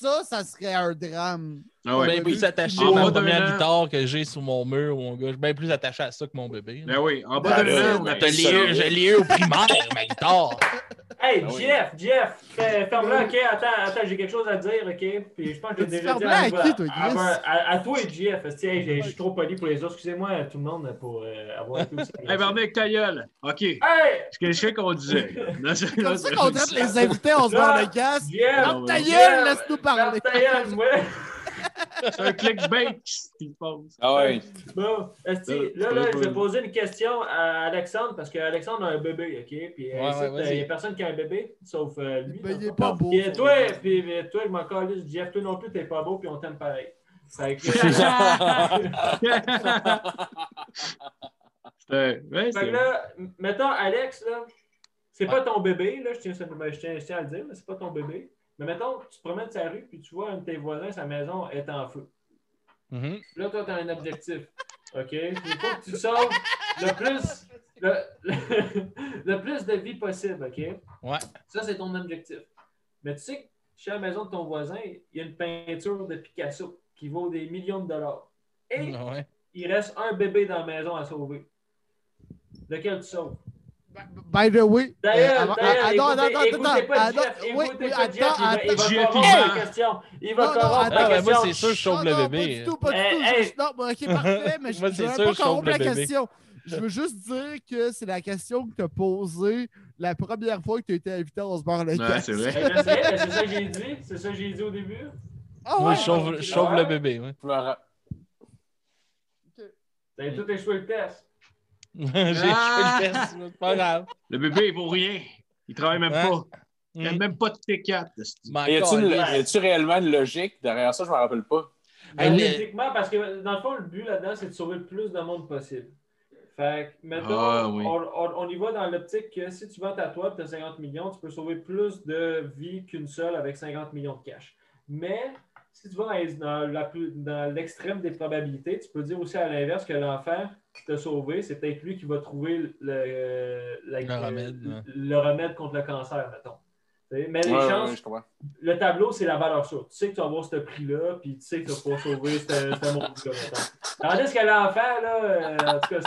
Ça, ça serait un drame. Je Ah suis ouais. bien plus attaché En à ma première an. guitare que j'ai sur mon mur, mon gars. Je suis bien plus attaché à ça que mon bébé. Ben oui, en bas eu- je l'ai eu au primaire, ma guitare. Hey, Ah oui. Jeff, Jeff, ferme-la, ok? Attends, attends, j'ai quelque chose à dire, ok? Puis je pense que j'ai déjà dit à à, qui, toi, à- à- à toi et Jeff. Je suis trop poli pour les autres. Excusez-moi, tout le monde, pour euh, avoir été aussi. Hey, Barnick, ta gueule. OK. Hey! Je sais qu'on disait. *laughs* Non, c'est- Comme ça qu'on traite les invités, on se barre le casque. Jeff! Ferme ta ouais. gueule, laisse-nous parler. Ferme ta gueule, moi! C'est un clickbait qui se passe. Ah ouais. Bon, Euh, là, là, je vais poser une question à Alexandre parce qu'Alexandre a un bébé, OK? Puis euh, Ouais, il n'y a personne qui a un bébé, sauf euh, lui. Ben, il est dans le pas beau. Puis euh, toi, puis, toi, je m'en calisse, Jeff, toi non plus, t'es pas beau, puis on t'aime pareil. Fait que, C'était- *laughs* ouais, fait que c'est- là, mettons, Alex, là, c'est pas ton bébé, là, je tiens, je, tiens, je tiens à le dire, mais c'est pas ton bébé. Mais mettons, tu te promènes la rue, puis tu vois un de tes voisins, sa maison est en feu. Mhm. Là, toi, tu as un objectif. OK? Il faut que tu sauves le plus, le, le- *laughs* le plus de vie possible. OK? Ouais. Ça, c'est ton objectif. Mais tu sais que chez la maison de ton voisin, il y a une peinture de Picasso qui vaut des millions de dollars. Et Ouais. il reste un bébé dans la maison à sauver. Lequel tu sauves? By the way, D'ailleurs, euh, avant- d'ailleurs, ah, écoutez, attends, attends, écoutez attends, pas attends, il va, attends, il va Jeff, corrompre la question. Il va Non, non, corrompre attends, la moi, c'est sûr, je sauve Non, le non, bébé. Pas du tout, pas du Hey, tout. Juste- Non, ok, parfait, mais *laughs* je ne pas je corrompre la question. Je veux juste dire que c'est la question que tu as posée la première fois que tu as été invité à se barre le Ouais, c'est vrai. Je c'est ça que j'ai dit. C'est ça que j'ai dit au début. Ah Moi, ouais? je sauve, je le bébé. Je ra- T'as tout échoué le test. *laughs* J'ai fait Ah! le test, c'est pas grave. Le bébé, il vaut rien. Il travaille même Ouais. pas. Il n'a même pas de T4. esti. Ma Y a-tu une- réellement une logique derrière ça? Je me rappelle pas. Ben, les- Techniquement, parce que dans le fond, le but là-dedans, c'est de sauver le plus de monde possible. Fait que, mettons, Ah, oui. on, on- on y va dans l'optique que si tu vends ta toile, tu as 50 millions, tu peux sauver plus de vies qu'une seule avec 50 millions de cash. Mais si tu vas dans, l'extrême des probabilités, tu peux dire aussi à l'inverse que l'enfant qui t'a sauvé, c'est peut-être lui qui va trouver le, la- Le remède, ouais. le remède contre le cancer, mettons. T'sais, Mais les Ouais, chances, ouais, le tableau, c'est la valeur sûre. Tu sais que tu vas avoir ce prix-là, puis tu sais que tu vas pouvoir sauver ce ce monde-là. mettons. Tandis que l'enfant, là, euh, en tout cas,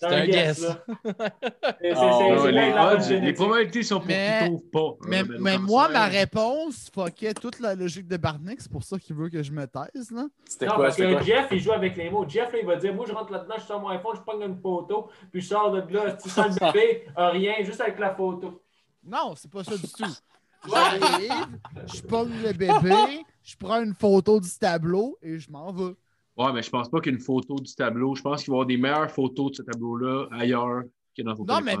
C'est un guess. C'est- les, odds, probabilités sont pour Mais- qu'ils trouvent pas. Mais, Euh, ben, mais moi, ma réponse fuckait toute la logique de Barnick. C'est pour ça qu'il veut que je me taise. Là. C'était Non, quoi? parce que quoi? Jeff, il joue avec les mots. Jeff, là, il va dire Moi, je rentre là-dedans, je sors mon iPhone, je prends une photo, puis je sors de là, tu sens le *laughs* bébé, euh, rien, juste avec la photo. Non, c'est pas ça du tout. *laughs* J'arrive, je pogne le bébé, je prends une photo du tableau et je m'en vais. Ouais, mais je pense pas qu'une photo du tableau. Je pense qu'il va y avoir des meilleures photos de ce tableau-là ailleurs que dans ton Non, mais,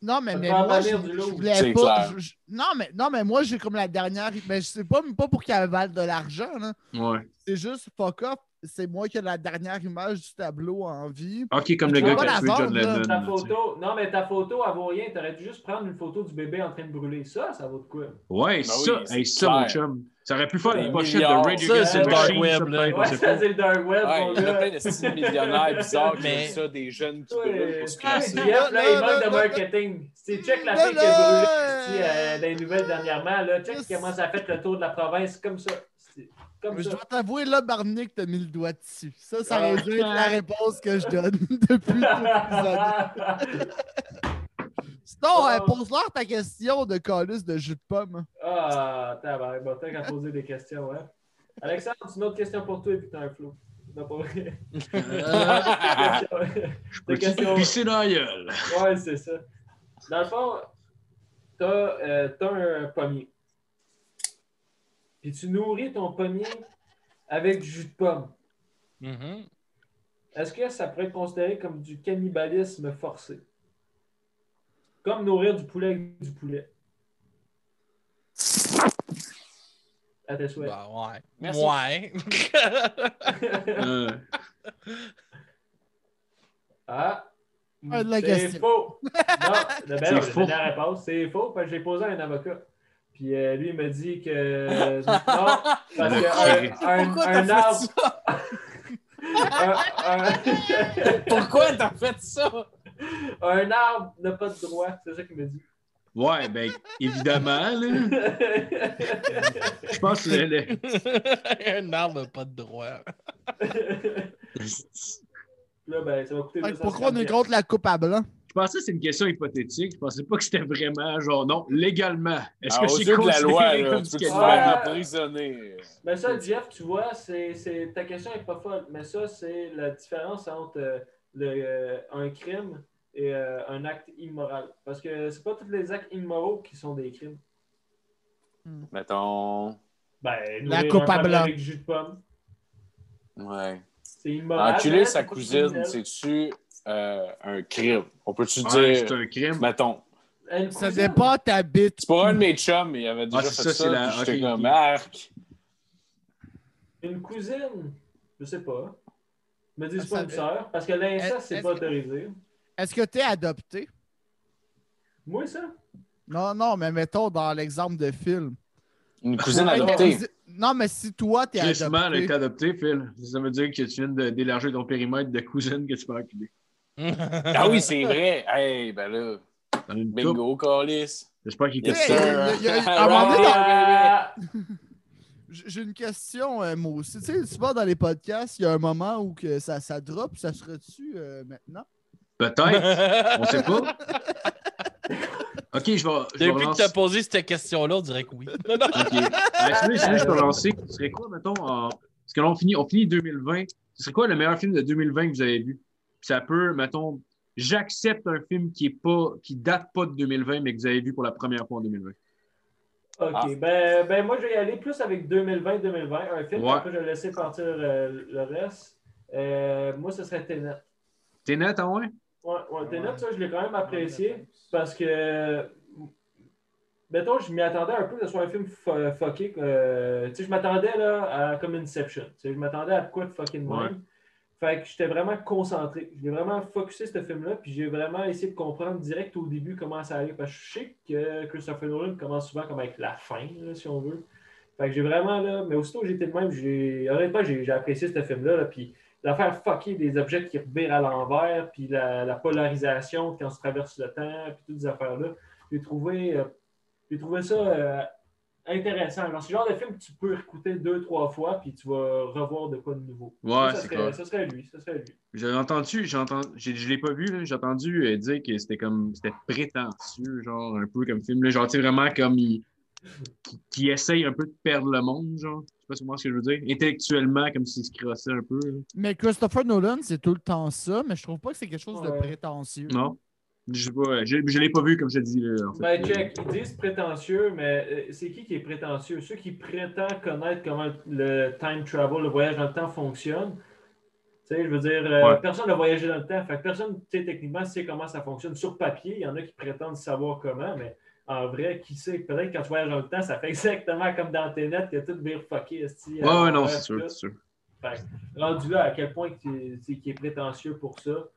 non, mais, mais moi, je, voulais pas. clair. je- je- non, mais, non, mais moi, j'ai comme la dernière. Mais je sais pas, pas pour qu'elle de l'argent. là. Ouais. C'est juste fuck off. C'est moi qui ai la dernière image du tableau en vie. Ok, comme le gars qui a tué la John. Lennon. Photo, non, mais ta photo, elle vaut rien. T'aurais dû juste prendre une photo du bébé en train de brûler. Ça, ça vaut de quoi? Ouais, Ben ça, oui, c'est hey, ça, mon chum. Ça aurait pu faire Des une pochette de. Radio Ça, c'est le dark web, Ouais, ça, c'est le dark web, il y a plein de styles millionnaires bizarres qui Mais- ça, des jeunes qui Ah, brûlent pour se Jeff, crasser. là, il manque de marketing. C'est check la fille qui a brûlé euh, dans les nouvelles dernièrement. Là. Check comment ça a fait le tour de la province. Comme ça. Comme Je ça. dois t'avouer, là, Barnick, t'as mis le doigt dessus. Ça, ça Ah. aurait dû être la réponse que je donne *laughs* depuis tout l'épisode. *laughs* Sinon, euh, Oh. pose-leur ta question de calice de jus de pomme. Ah, tabarnak. Bon, t'as qu'à poser des questions, hein. Alexandre, une autre question pour toi et puis t'as un flow. Non, pas vrai. Euh, *laughs* Je Des peux questions. pisser dans la gueule? Ouais, c'est ça. Dans le fond, t'as euh, t'as un pommier. Puis tu nourris ton pommier avec du jus de pomme. Mhm. Est-ce que ça pourrait être considéré comme du cannibalisme forcé? Comme nourrir du poulet avec du poulet. À tes souhaits. Bah, ouais. Merci. Ouais. *laughs* Euh, Ah! La c'est faux! *laughs* Non, faux. j'ai la réponse. C'est faux parce que j'ai posé à un avocat. Puis euh, lui, il m'a dit que. *laughs* non, parce que un, arbre. fait ça? *laughs* un, un- *laughs* Pourquoi t'as fait ça? un arbre n'a pas de droit, c'est ça qu'il m'a dit. Ouais, ben, évidemment, là. Je pense que le- le- Un arbre n'a pas de droit. Là, ben, ça va coûter Fait que 250 pourquoi on est contre la coupe à blanc? Je pensais que c'était une question hypothétique. Je pensais pas que c'était vraiment genre non, légalement. Est-ce Ah, que c'est de la loi, là, comme tu peux te cannibalisme? faire emprisonner. Mais ça, Jeff, tu vois, c'est, c'est- ta question n'est pas folle. Mais ça, c'est la différence entre euh, le, euh, un crime et euh, un acte immoral. Parce que c'est pas tous les actes immoraux qui sont des crimes. Mettons. Ben, La pomme blanc. avec jus de pomme, Ouais. c'est immoral. Enculer mais sa c'est cousine, c'est-tu euh, un crime? On peut-tu Ouais, c'est dire. un crime. Mettons. Ça dépend ta bite. C'est pour un de mes chums, il avait déjà Ah, fait ça, ça. c'est la- j'étais comme arc. Une cousine? Je sais pas. Me dis Ah, pas ça- une sœur. Parce que l'inceste, c'est pas que- autorisé. Est-ce que t'es adopté? Moi, ça? Non, non, mais mettons dans l'exemple de film. Une cousine adoptée. mais- Non, mais si toi, t'es adopté. d'être adopté, Phil. Ça veut dire que tu viens d'élargir ton périmètre de cousine que tu peux enculer. Ah oui, c'est vrai. Hey, ben là. Bingo, Calis. J'espère qu'il était sais, Yes, il y sir. a- il y a- à un moment donné! *laughs* J- J'ai une question, euh, moi aussi. Tu sais, souvent dans les podcasts, il y a un moment où que ça, ça drop, ça sera-tu euh, maintenant? Peut-être, *laughs* on sait pas. Ok, je vais. Je vais Depuis que tu as posé cette question-là, on dirait que oui. Non, *laughs* non. Ok. Ben, sinon, sinon, je peux relancer. Ce serait quoi, mettons, parce que là, on finit, on finit 2020. Ce serait quoi le meilleur film de 2020 que vous avez vu? Puis ça peut, mettons, j'accepte un film qui est pas, qui date pas de 2020, mais que vous avez vu pour la première fois en 2020. OK. Ah. Ben, ben, moi, je vais y aller plus avec 2020-2020. Un film, Ouais. après, je vais laisser partir euh, le reste. Euh, moi, ce serait Tenet. T'es net, hein, ouais? Ouais, ouais, Tenet, ça, je l'ai quand même apprécié parce que, mettons, je m'y attendais un peu que ce soit un film fucké. euh, tu sais, je m'attendais là, à comme Inception. Tu sais, je m'attendais à quoi de fucking même. Fait que j'étais vraiment concentré. J'ai vraiment focusé ce film-là, puis j'ai vraiment essayé de comprendre direct au début comment ça allait. Parce que je sais que Christopher Nolan commence souvent comme avec la fin, si on veut. Fait que j'ai vraiment, là, mais aussitôt j'étais de même, j'ai, honnêtement, j'ai, apprécié ce film-là, là, puis l'affaire fucker des objets qui revirent à l'envers, puis la, la polarisation quand on se traverse le temps, puis toutes ces affaires-là, j'ai trouvé, euh, trouvé ça euh, intéressant. Genre, c'est le genre de film que tu peux écouter deux, trois fois, puis tu vas revoir de quoi de nouveau. Ouais, ça, ça c'est serait, ça serait lui. Ça serait lui. J'ai entendu, j'ai entendu, j'ai- je l'ai pas vu, là, j'ai entendu euh, dire que c'était comme, c'était prétentieux, genre, un peu comme film, là, genre, tu sais, vraiment comme il, qui, qui essaye un peu de perdre le monde, genre, je sais pas si vous comprenez ce que je veux dire, intellectuellement, comme s'il se crossait un peu, là. Mais Christopher Nolan, c'est tout le temps ça, mais je trouve pas que c'est quelque chose de prétentieux. Non? Je je l'ai pas vu, comme je te dis, là, en fait. Ben, check, ils disent prétentieux, mais euh, c'est qui qui est prétentieux? Ceux qui prétendent connaître comment le time travel, le voyage dans le temps fonctionne. Tu sais, je veux dire, euh, Ouais. personne n'a voyagé dans le temps. Fait que personne, tu sais, techniquement, sait comment ça fonctionne. Sur papier, il y en a qui prétendent savoir comment, mais en vrai, qui sait? Peut-être quand tu voyages dans le temps, ça fait *laughs* exactement comme dans Ténet, que tout vire fucké. Ouais, ouais, non, c'est sûr, c'est sûr. Fait que, rendu là, à quel point qui est, qui est prétentieux pour ça?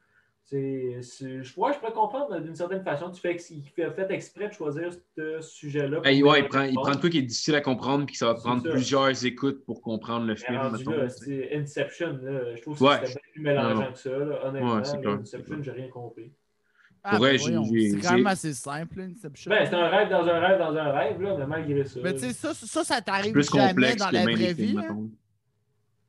Je, ouais, je pourrais comprendre d'une certaine façon. Tu fais, il fait, fait exprès de choisir ce sujet-là. Hey, ouais, il prend, en il prend de quoi qui est difficile à comprendre, puis que ça va C'est prendre ça. plusieurs écoutes pour comprendre le film, c'est Inception. Là, je trouve que Ouais. c'était bien plus mélangeant Non, que ça. Là, honnêtement, Ouais, c'est là, clair, Inception, j'ai rien compris. Ah, ben j'ai- voyons, j'ai- c'est quand j'ai- même assez simple, là, Inception. Ben, c'est un rêve dans un rêve dans un rêve, là, mais malgré ça. Mais tu sais, ça, ça, ça t'arrive plus jamais complexe dans la vraie vie.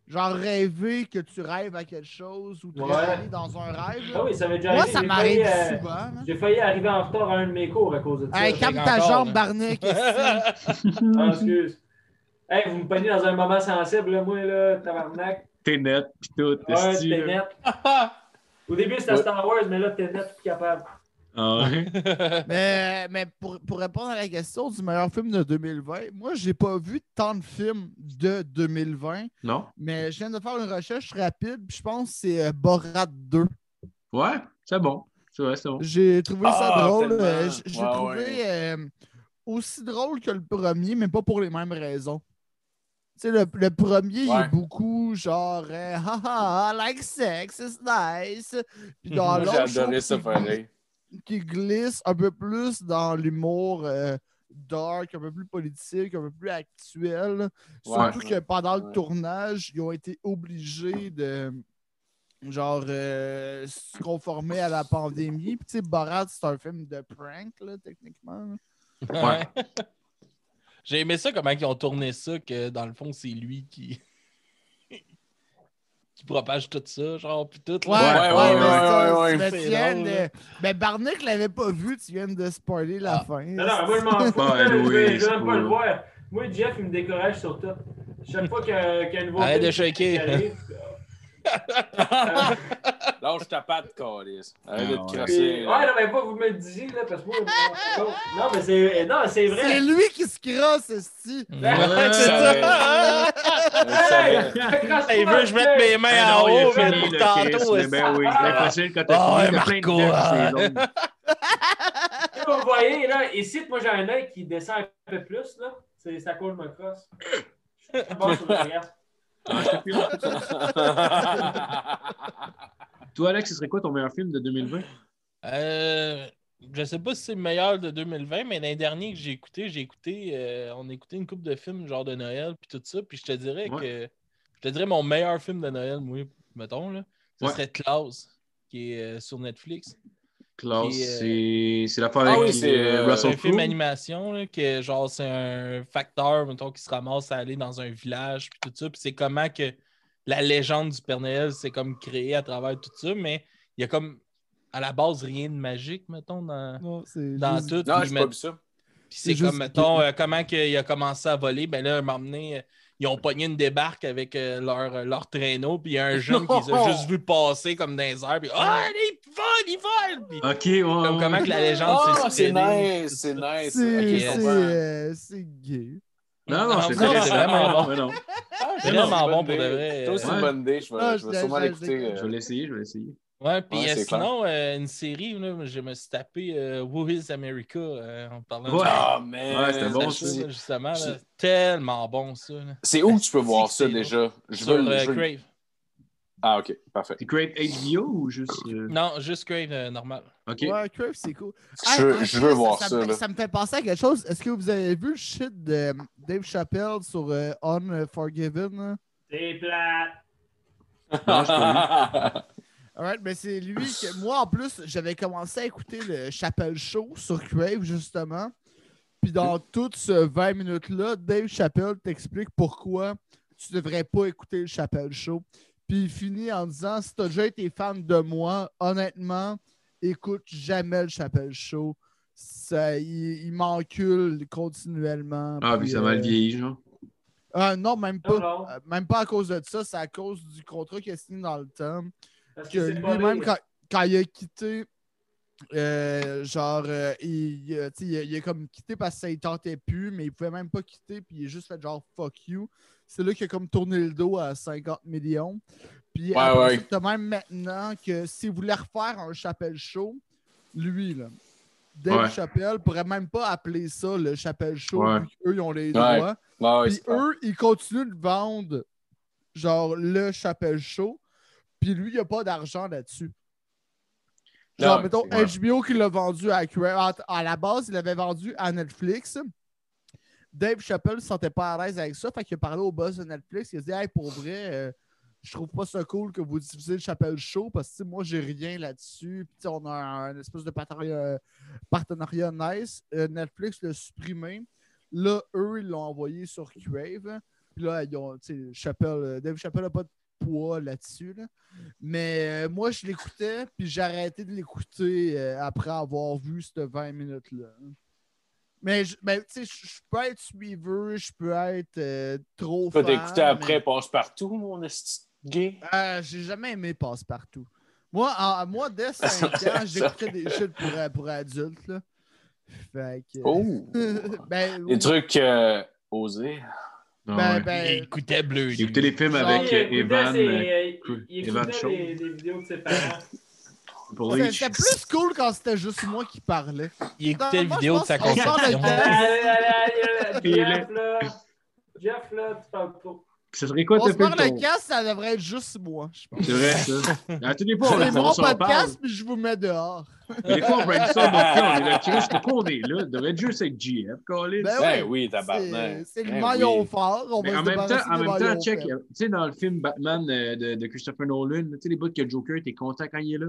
Genre rêver que tu rêves à quelque chose ou te Ouais. dans un rêve. ah oui, ça m'est déjà Moi, arrivé. ça J'ai m'arrive failli, euh, souvent. J'ai failli arriver en retard à un de mes cours à cause de ça. Hey, calme ta jambe, esti. *laughs* Ah, excuse. Hey, vous me pognez dans un moment sensible, là, moi, là, tabarnak. T'es net, pis tout, Ouais, t'es net. *laughs* Au début, c'était Ouais. Star Wars, mais là, t'es net, plus capable. Ah ouais? *laughs* mais mais pour, pour répondre à la question du meilleur film de 2020, moi, j'ai pas vu tant de films de 2020, Non? mais je viens de faire une recherche rapide, puis je pense que c'est euh, Borat 2. Ouais, c'est bon. C'est vrai, c'est bon. J'ai trouvé ça Ah, drôle. euh, J'ai Ouais, trouvé ouais. euh, aussi drôle que le premier, mais pas pour les mêmes raisons. Tu sais, le, le premier, il est beaucoup genre euh, haha, *laughs* I like sex, it's nice. Puis dans j'ai adoré ça pareil. Qui glisse un peu plus dans l'humour euh, dark, un peu plus politique, un peu plus actuel. Surtout Ouais. que pendant le Ouais. tournage, ils ont été obligés de genre euh, se conformer à la pandémie. Puis tu sais, Borat, c'est un film de prank, là, techniquement. Ouais. *laughs* J'ai aimé ça, comment ils ont tourné ça, que dans le fond, c'est lui qui. Qui propage tout ça, genre, puis tout. Ouais, là. ouais, ouais, mais ouais, ça, ouais, ouais, tu viens de-. Mais Barnick l'avait pas vu, tu viens de spoiler la Ah. fin. Non, non, moi, je m'en *laughs* fous. Je même pas le voir. Moi, Jeff, il me décourage sur tout. Chaque fois qu'il y a qu'il y a un nouveau Arrête de shaker. *laughs* Lâche ta patte, Calis. Arrête de Ah, te ouais. crasser. puis- Ouais, non, mais pas vous me le disiez, là, parce que moi. non, mais c'est non, c'est C'est vrai. lui qui se crosse, esti. Ouais, c'est ça. Il veut que je *laughs* mette mes mains Ah en haut, mais pour tantôt. Ben oui, c'est facile quand t'as Ah fini, t'as plein de ah. Vous voyez, là, ici, moi, j'ai un œil qui descend un peu plus, là. C'est c'est à cause de ma crosse. Je suis bon sur le regard. *laughs* Toi, Alex, ce serait quoi ton meilleur film de 2020? Euh, je sais pas si c'est le meilleur de 2020, mais l'année dernière que j'ai écouté, j'ai écouté, euh, on a écouté une coupe de films genre de Noël puis tout ça, puis je te dirais Ouais. que je te dirais mon meilleur film de Noël, moi, mettons là, ce Ouais. serait Klaus, qui est euh, sur Netflix. Klaus, euh, c'est c'est l'affaire Ah avec oui, c'est, euh, euh, Russell un film animation, là, que genre c'est un facteur, mettons, qui se ramasse à aller dans un village puis tout ça, puis c'est comment que la légende du Père Noël s'est comme créée à travers tout ça, mais il y a comme à la base rien de magique, mettons, dans, Non, dans juste- tout. Non, puis j'ai met- pas vu ça. Puis c'est comme, juste- mettons, euh, comment qu'il a commencé à voler. Ben là, euh, ils ont pogné une débarque avec euh, leur, euh, leur traîneau, puis il y a un *laughs* jeune qui les a juste vu passer comme dans les airs, puis Ah, il vole, il vole! Puis Ok, ouais, comme ouais, comment que la légende s'est c'est nice, c'est nice. C'est euh, gay. Non, non, c'est c'est vrai, c'est vraiment bon. Non. Ah, vraiment bon pour de vrai. C'est une bonne idée. Je vais, sûrement l'écouter. Je vais l'essayer, je vais l'essayer. Ouais, puis Ouais, euh, sinon, euh, une série, là, je me suis tapé euh, Who is America euh, en parlant Ouais. Ah, man. Ouais, c'était bon, justement. là. C'est- Tellement bon, ça. C'est où que tu peux *laughs* voir ça bon. déjà? Je Sur veux, euh, je veux- Crave. Ah, ok, parfait. C'est Crave HBO ou juste. euh, Non, juste Crave euh, normal. Ok. Ouais, Crave, c'est cool. Je, Hey, je veux voir ça, ça. me fait, là. ça me fait penser à quelque chose. Est-ce que vous avez vu le shit de Dave Chappelle sur euh, Unforgiven? C'est plate. Non, pas *laughs* Alright, mais c'est lui que *laughs* moi en plus j'avais commencé à écouter le Chappelle Show sur Crave justement. Puis dans tout ce 20 minutes-là, Dave Chappelle t'explique pourquoi tu devrais pas écouter le Chappelle Show. Puis il finit en disant si t'as déjà été fan de moi, honnêtement, écoute jamais le Chappelle Show. Ça, il, il m'encule continuellement. Ah, puis ça m'a euh, vieilli, genre. ah, non, même pas. Non, non. Euh, Même pas à cause de ça, c'est à cause du contrat qu'il a signé dans le temps. Parce Que lui-même, quand, quand il a quitté, euh, genre, euh, il, il a- tu sais, il a, il a comme quitté parce que ça ne tentait plus, mais il pouvait même pas quitter, puis il a juste fait genre fuck you. C'est là qu'il a comme tourné le dos à 50 millions. Puis Ouais, après ouais. même maintenant que s'il voulait refaire un Chapelle Show, lui, là, Dave Ouais. Chappelle pourrait même pas appeler ça le Chapelle Show, Ouais. vu qu'eux, ils ont les Ouais. droits. Ouais, ouais, Puis eux, ils continuent de vendre genre le Chapelle Show. Puis lui, il a pas d'argent là-dessus. Genre, Non, mettons. HBO qui l'a vendu à Crave. À, à la base, il l'avait vendu à Netflix. Dave Chappelle ne se sentait pas à l'aise avec ça. Fait qu'il a parlé au boss de Netflix. Il a dit Hey, pour vrai, euh, je trouve pas ça cool que vous diffusez le Chappelle Show parce que moi, j'ai rien là-dessus. Puis on a un, espèce de partenariat, partenariat nice. Euh, Netflix l'a supprimé. Là, eux, ils l'ont envoyé sur Crave. Puis là, ils ont, tu sais, Chappelle, euh, Dave Chappelle n'a pas de poids là-dessus. là. Mais euh, moi, je l'écoutais, puis j'ai arrêté de l'écouter euh, après avoir vu ces 20 minutes-là. Mais, je- mais, tu sais, je peux être suiveur, je peux être euh, trop t'as écouté après Passe-Partout, mon esti gay? J'ai jamais aimé Passe-Partout. Moi, en- moi, dès 5 *laughs* ans, j'écoutais des shit pour, pour adultes. Là. Fait que... Oh! *laughs* ben, Des trucs osés. Ben, ouais. ben, Il écoutait Bleu. Écouté les films Genre, avec Il euh, écoutait Evan. ses- euh, il- il Evan écoutait des vidéos de ses parents. *laughs* c'était plus cool quand c'était juste moi qui parlais. Il écoutait Non, moi, la vidéo je de sa Puis *laughs* Jeff, là. Jeff, là, tu parles trop. Ce serait quoi On se parle le cast, ça devrait être juste moi, je pense. C'est vrai, ça. *laughs* À tous les fois, on, mon parle. podcast, puis je vous mets dehors. Mais des fois, on brainstorm, on est là, Chris, pourquoi on est là? Ça devrait être juste avec GF, Colin. Ben Ben oui, tabarnak. C'est c'est le Ben maillon oui. fort. On va en se même temps, en même temps, check, tu sais, dans le film Batman euh, de, de Christopher Nolan, tu sais, les bouts que Joker, t'es content quand il est là.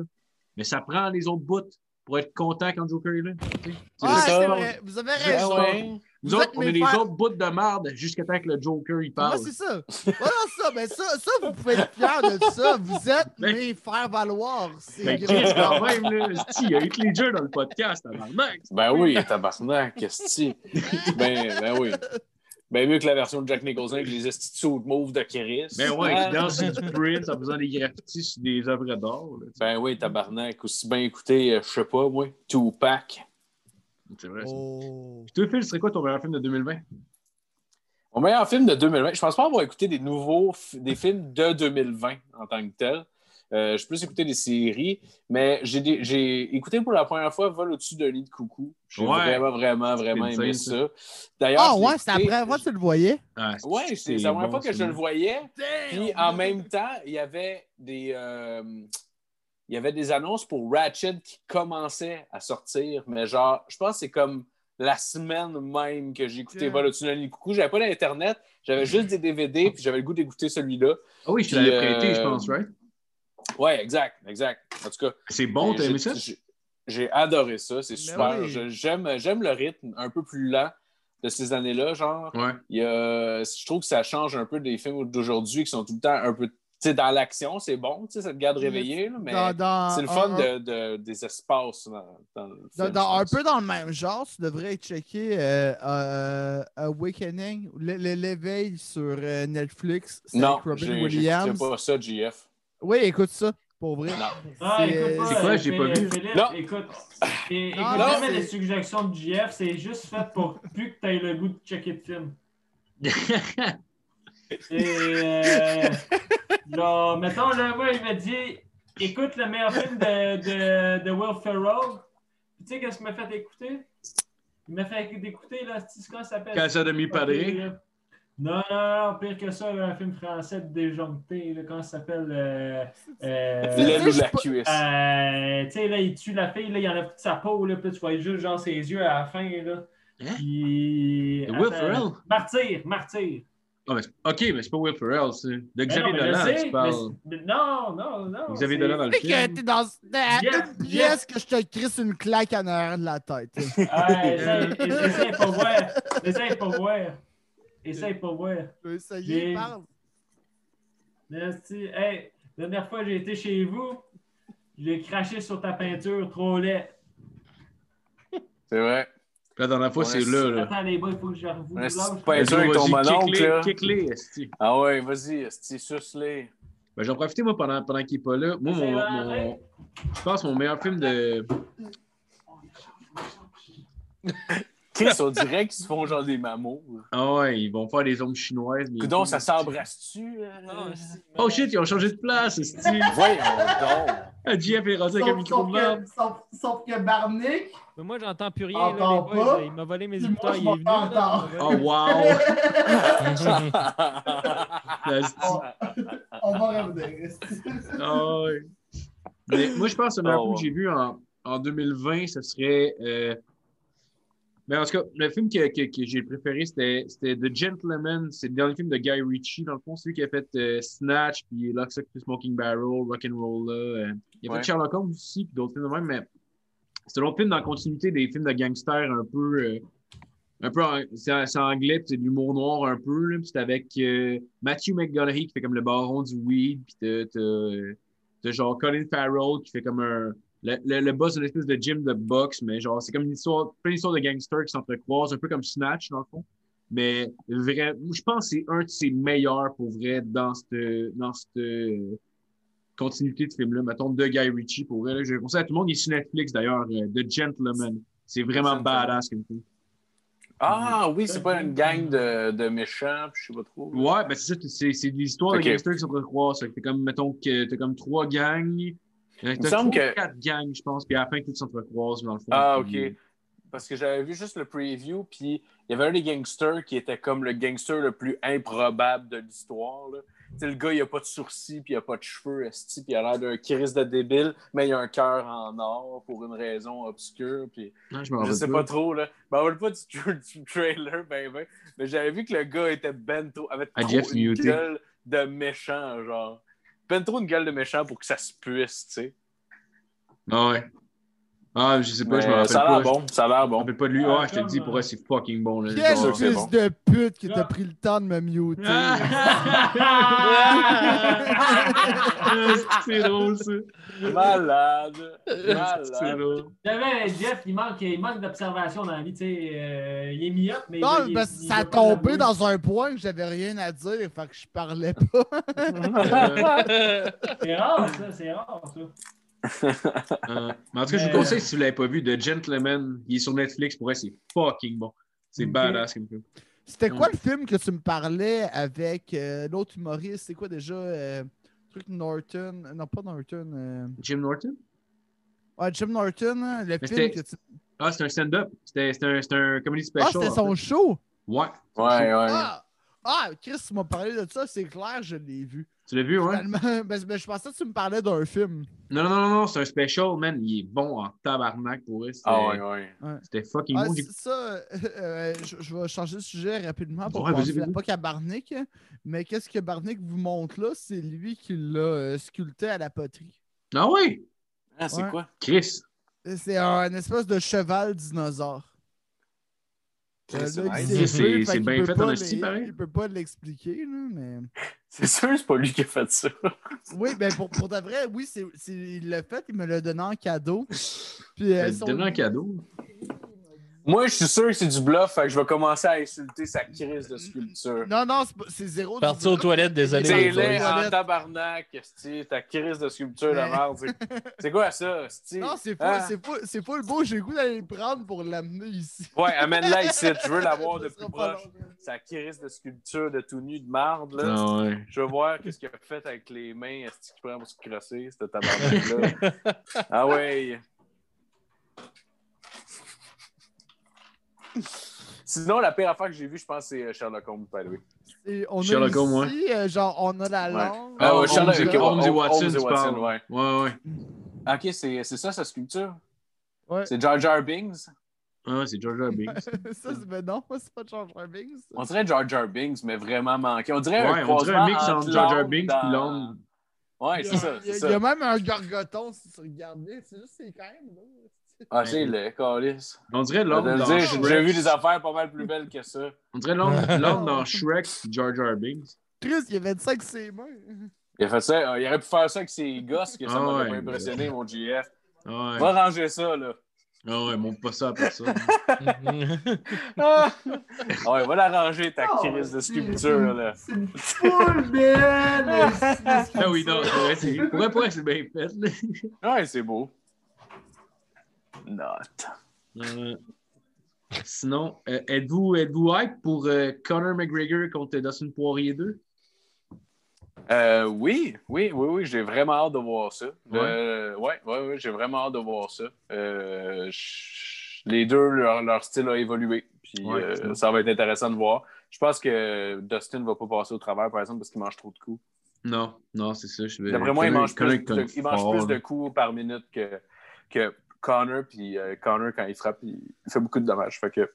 Mais ça prend les autres bouts pour être content quand Joker est là. tu sais. C'est Ah, c'est vrai. Vous avez Ben raison. Nous Vous autres, on est les autres bouts de merde jusqu'à temps que le Joker il Moi, parle. c'est ça. Voilà ça. Ben ça, ça, vous pouvez être fiers de ça. Vous êtes Ben- mes frères valoir. C'est Ben. Chris, quand même, là. Il y a Heath Ledger dans le podcast, tabarnak. Ben oui, tabarnak, qu'est-ce? Ben, ben oui. Ben mieux que la version de Jack Nicholson avec les estitos de mauve de Chris. Ben ouais, danse sur du print en faisant des graffitis sur des œuvres d'art. Ben oui, tabarnak. Aussi bien écouter, euh, je sais pas, moi, Tupac. C'est vrai. ça. Oh. Puis toi, Phil, ce serait quoi ton meilleur film de 2020? Mon meilleur film de 2020, je pense pas avoir écouté des nouveaux, des films de 2020 en tant que tel. Euh, je peux plus écouter des séries, mais j'ai écouté pour la première fois Vol au-dessus d'un lit de coucou. J'ai Ouais. vraiment, vraiment, vraiment aimé ça. D'ailleurs, Ah ouais, c'est la première fois que tu le voyais? Ah, Ouais, c'est la première fois que je le voyais. Puis en même temps, il y avait des euh, il y avait des annonces pour Ratchet qui commençaient à sortir, mais genre, je pense que c'est comme la semaine même que j'ai écouté Yeah. Vol lit de coucou. J'avais pas d'internet, j'avais juste des DVD, puis j'avais le goût d'écouter celui-là. Ah oui, je te l'avais prêté, euh, je pense, right? Ouais, exact, exact. En tout cas, C'est bon, t'as j'ai- aimé ça? j'ai- adoré ça, c'est super. oui. J'aime j'aime le rythme un peu plus lent de ces années-là, genre. Ouais. Il y a- je trouve que ça change un peu des films d'aujourd'hui qui sont tout le temps un peu. Sais, dans l'action, c'est bon, tu sais, ça te garde réveillé, là, mais Dans- dans c'est le un- fun un- de, de- des espaces dans, dans le Dans, film, dans- je un peu dans le même genre, tu devrais checker euh, euh, Awakening, l'éveil sur euh, Netflix. C'est Non, Robin Williams. pas ça, JF. Oui, écoute ça, pour vrai. Non. Ah, C'est- pas. c'est quoi, euh, j'ai pas Philippe, vu? Philippe, Non. écoute. *laughs* Et, écoute Non, jamais c'est- les suggestions de JF, c'est juste fait pour plus que tu aies le goût de checker de film. *laughs* Et euh, genre, mettons, là, moi, il m'a dit écoute le meilleur film de, de, de Will Ferrell. Tu sais, qu'est-ce qu'il m'a fait écouter? Il m'a fait écouter, là, c'est comment ça s'appelle? Casa de mi padre. Non, non, non, pire que ça, un film français de déjoncté, là, comment ça s'appelle euh, euh, L'aile ou la cuisse. euh, tu sais, là, il tue la fille, là, il enlève toute sa peau, là, puis tu vois juste genre ses yeux à la fin, là. Hein? Puis... Will Ferrell? Martyr, martyr. Ah, mais c'est- ok, mais c'est pas Will Ferrell, c'est de Mais Xavier non, mais je Dolan, sais, tu mais parles. c'est- mais non, non, non. Xavier c'est- Dolan dans le Tu sais que film. t'es dans une Jeff. pièce que je te crisse une claque en arrière de la tête. *laughs* Ouais, essaye, essaye pas voir. Essaye pas voir. Essaye pas voir. J'ai- parle. Esti, hey, la dernière fois que j'ai été chez vous, j'ai craché sur ta peinture trop laid. C'est vrai. La dernière fois, Ouais, c'est là, là. Attends, les boys, il faut que je vous Un lâche. avec ton mononcle, kick-les. Ah ouais, vas-y, esti, suce-les. Ben, j'en profite, moi, pendant, pendant qu'il est pas là. Moi, mon, mon- je pense mon meilleur film de. *laughs* Chris, on dirait qu'ils se font genre des mamours. Ah ouais, ils vont faire des ombres chinoises. mais- Coudon, ça s'embrasse-tu? euh? Oh shit, ils ont changé de place, esti. Voyons donc. *laughs* Ah, Jeff est rendu avec un micro de merde. sauf, sauf que Barnick, Mais moi, j'entends plus rien. Entends Là, les boys, pas? il m'a volé mes écouteurs. moi, je Il est venu. m'entends. là, Oh wow! *laughs* On, on va revenir. Ah. Mais moi, je pense que le meilleur Oh, film wow. que j'ai vu en, en 2020, ce serait. euh, Mais en tout cas, le film que, que- que j'ai préféré, c'était c'était The Gentleman. C'est le dernier film de Guy Ritchie, dans le fond. C'est lui qui a fait euh, Snatch, puis Lock, Stock, Smoking Barrel, Rock'n'Roll. euh. Il a Ouais. fait Sherlock Holmes aussi, puis d'autres films de même, mais c'est un autre film dans la continuité des films de gangsters un peu. euh, un peu c'est anglais, puis c'est de l'humour noir un peu. là, puis c'est avec euh, Matthew McGonaghy qui fait comme le baron du weed, puis t'as- genre Colin Farrell qui fait comme un. Le, le, le boss d'une espèce de gym de boxe, mais genre, c'est comme une histoire, plein d'histoires de gangsters qui s'entrecroisent, un peu comme Snatch, dans le fond. Mais vrai, je pense que c'est un de ses meilleurs pour vrai dans cette, dans cette continuité de film-là. Mettons, de Guy Ritchie pour vrai. là. Je conseille à tout le monde, il est sur Netflix d'ailleurs, euh, The Gentleman. C'est vraiment badass comme film. Ah oui, c'est pas une gang de, de méchants, je sais pas trop. Ouais, ben c'est ça, c'est des histoires de gangsters qui s'entrecroisent. T'es comme, mettons, que t'as comme trois gangs. Me semble que- quatre gangs, je pense, puis à la fin, tout s'entrecroise, dans le fond. Ah, Puis- ok. Parce que j'avais vu juste le preview, puis il y avait un des gangsters qui était comme le gangster le plus improbable de l'histoire. Le gars, il a pas de sourcils, puis il a pas de cheveux, esti, puis il a l'air d'un Chris de débile, mais il a un cœur en or pour une raison obscure, puis Non, je je sais pas trop, là. Je me rappelle pas du, *laughs* du trailer, ben, ben, mais j'avais vu que le gars était ben trop, avait Ah, trop Jeff une Muté. gueule de méchant, genre. Ben trop une gueule de méchant pour que ça se puisse, tu sais. Ah ouais. Ah, je sais pas, je me rappelle Ça a pas. l'air Je bon, ça a l'air me bon. rappelle pas de lui. Ah, Ouais, je te le dis, pour vrai, c'est fucking bon. Là. Quel Genre- fils bon. de pute qui t'a pris le temps de me muter? *laughs* c'est drôle, ça. Malade. C'est Malade. drôle. J'avais Jeff, il manque, il manque d'observation dans la vie. tu sais, euh, il est myope, mais. Non, il, parce il- ça a tombé dans un point que j'avais rien à dire, fait que je parlais pas. *laughs* C'est rare, ça, c'est rare, ça. *laughs* Euh, mais en tout cas, je vous conseille si vous l'avez pas vu, The Gentleman. Il est sur Netflix. Pour vrai, c'est fucking bon. C'est Ok. badass comme film. C'était quoi le film que tu me parlais avec euh, l'autre humoriste? C'est quoi déjà? euh, truc Norton? Non, pas Norton. euh, Jim Norton? Ouais, Jim Norton, hein, le Mais film que c'était- tu. Ah, c'est un stand-up. C'était c'était un, c'était un comedy Ah, special. c'était en son fait. show! Ouais. Ouais, ouais. Ah! Ah, Chris, tu m'as parlé de ça, c'est clair, je l'ai vu. Tu l'as vu, ouais? *laughs* Ben, ben, je pensais que tu me parlais d'un film. Non, non, non, non, c'est un special, man. Il est bon en tabarnak pour. C'était Ah, ouais, ouais. c'était fucking Ah, bon. c'est ça, euh, je, je vais changer de sujet rapidement pour Ouais, vas-y, passer la vas-y. POC à Barnick. Mais qu'est-ce que Barnick vous montre là? C'est lui qui l'a euh, sculpté à la poterie. Ah ouais? Ah, c'est Ouais. quoi? Chris. C'est un espèce de cheval dinosaure. Euh, C'est- fait, fait bien fait pas en pareil. Il peut pas l'expliquer, là, mais. C'est sûr, c'est pas lui qui a fait ça. Oui, ben pour, pour de vrai, oui, c'est, c'est- il l'a fait, il me l'a donné en cadeau. Puis, euh, Elle son- te donne un cadeau. Moi, je suis sûr que c'est du bluff, fait que je vais commencer à insulter sa crise de sculpture. Non, non, c'est, pas- zéro. Parti aux toilettes, désolé. Laid boys. en tabarnak, ta crise de sculpture de Mais- merde. c'est- *laughs* quoi ça, esti? Non, c'est full, Hein? c'est full beau. J'ai le goût d'aller le prendre pour l'amener ici. Ouais, amène-la *laughs* ici, je veux la voir de plus pas proche. long. Sa crise de sculpture de tout nu de marde, là. Ah ouais. Je veux voir qu'est-ce qu'il a fait avec les mains, est-ce qu'il prend pour se crosser, ce tabarnak-là. *laughs* ah ouais. Sinon, la pire affaire que j'ai vue, je pense, c'est euh, Sherlock Holmes, by the way. Et on Sherlock Holmes, ici, euh, genre, on a la Ouais. langue. Ah, ouais, Sherlock- et- ok, Holmes et Watson, Holmes et tu Watson, parles. ouais. Ouais, ouais. Ok, c'est c'est ça sa sculpture? Ouais. C'est Jar Jar Binks? Ah, c'est George Binks. *laughs* ça, c'est ben non, c'est pas George Binks. ça. On dirait Jar Jar Binks, mais vraiment manqué. On dirait Ouais, un on dirait un mix entre Jar Jar l'onde Binks dans- puis l'onde. Ouais, c'est ça, il y a- même un gargoton si tu regardais. C'est juste, c'est quand même. Ah, c'est le calice. On dirait le dans dire, J'ai déjà vu des affaires pas mal plus belles que ça. On dirait l'onde *laughs* dans Shrek Jar Jar Binks. Chris, il y avait de ça avec ses mains. Il, a fait ça, euh, il aurait pu faire ça avec ses gosses, que ça Ah m'aurait ouais. pas impressionné, mon GF. Ah ouais. Va ranger ça, là. Ah ouais, montre pas ça à personne. *laughs* Ah ouais, va la ranger, ta Oh, crise de sculpture, là. C'est une full belle! Ah oui, non, c'est vrai, c'est- pour vrai, pour vrai, c'est bien fait. là. Ouais, c'est beau. Note. Euh, sinon, euh, êtes-vous êtes-vous hype pour euh, Conor McGregor contre Dustin Poirier 2? Euh, oui, oui, oui, oui, j'ai vraiment hâte de voir ça. Euh, ouais, ouais, ouais, j'ai vraiment hâte de voir ça. Les deux, leur, leur style a évolué. Puis Ouais, ça va être intéressant de voir. Je pense que Dustin ne va pas passer au travers, par exemple, parce qu'il mange trop de coups. Non, non, c'est ça. D'après moi, il mange plus, il mange plus de coups par minute que, que Connor. Puis euh, Connor, quand il frappe, il, il fait beaucoup de dommages. Fait que...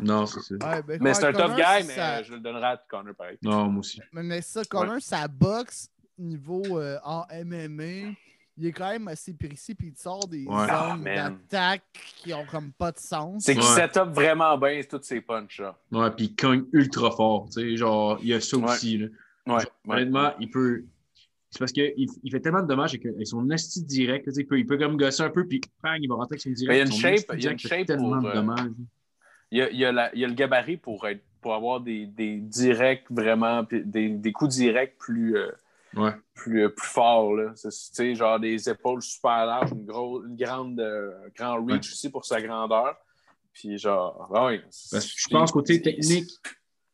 Non, c'est ça. Ouais, ben, Mais ouais, c'est un Connor, tough guy, mais ça- je le donnerai à Connor pareil. Non, moi aussi. Mais, mais ça, Connor, sa boxe niveau euh, en MMA, il est quand même assez précis, puis il te sort des Ouais. Ah, zones d'attaque qui ont comme pas de sens. C'est qu'il Ouais. set up vraiment bien tous ses punches. Là. Ouais, puis il cogne ultra fort. Tu sais, genre, il y a ça Ouais. aussi. Là. Ouais, Genre, ouais. Honnêtement, il peut. C'est parce qu'il il fait tellement de dommages avec, avec son esti direct. Il peut, il peut comme gosser un peu, puis bang, il va rentrer avec son direct. Il y a une shape- il y a une shape tellement pour, de euh, dommages. Il y a, il y a la- il y a le gabarit pour, être, pour avoir des, des directs vraiment, des, des coups directs plus, euh, Ouais. plus, euh, plus forts. Là. Genre des épaules super larges, une, grosse, une grande, euh, grand reach Ouais. aussi pour sa grandeur. Puis genre, ah. Parce que je pense côté technique,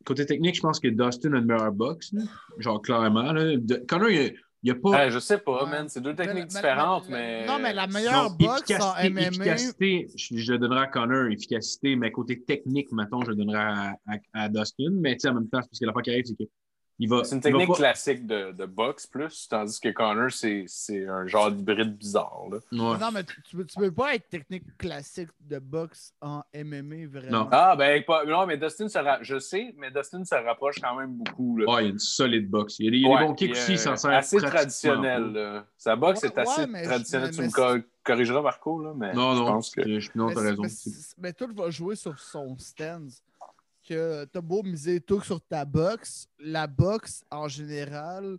côté technique, je pense que Dustin a une meilleure boxe. là. Genre, clairement. Là. De- Connor, il n'y a, pas. Ouais, je sais pas, man. C'est deux Mais techniques la- différentes, mais- mais. Non, mais la meilleure Non, boxe en efficacité, MMA. efficacité, je, je le donnerai à Connor, efficacité, mais côté technique, mettons, je le donnerai à, à- à Dustin. Mais tu sais, en même temps, c'est parce que la fois qui arrive, c'est que il va. C'est une technique pas- classique de, de boxe plus, tandis que Connor, c'est, c'est un genre d'hybride bizarre. Là. Ouais. Non, mais tu, tu peux, tu peux pas être technique classique de boxe en MMA, vraiment? Non. Ah, ben, pas, non, mais Dustin se ra- je sais, mais Dustin se rapproche quand même beaucoup. Là. Ah, il y a une solide boxe. Il y a il a des Ouais, bons kicks aussi, euh, sert Assez traditionnel. là. Sa boxe Ouais, est assez ouais, traditionnelle. tu me mais- corrigeras, Marco, là, mais Non, je non, pense que. je- non, t'as raison. mais, mais tout va jouer sur son stance. Que t'as beau miser tout sur ta boxe, la boxe, en général,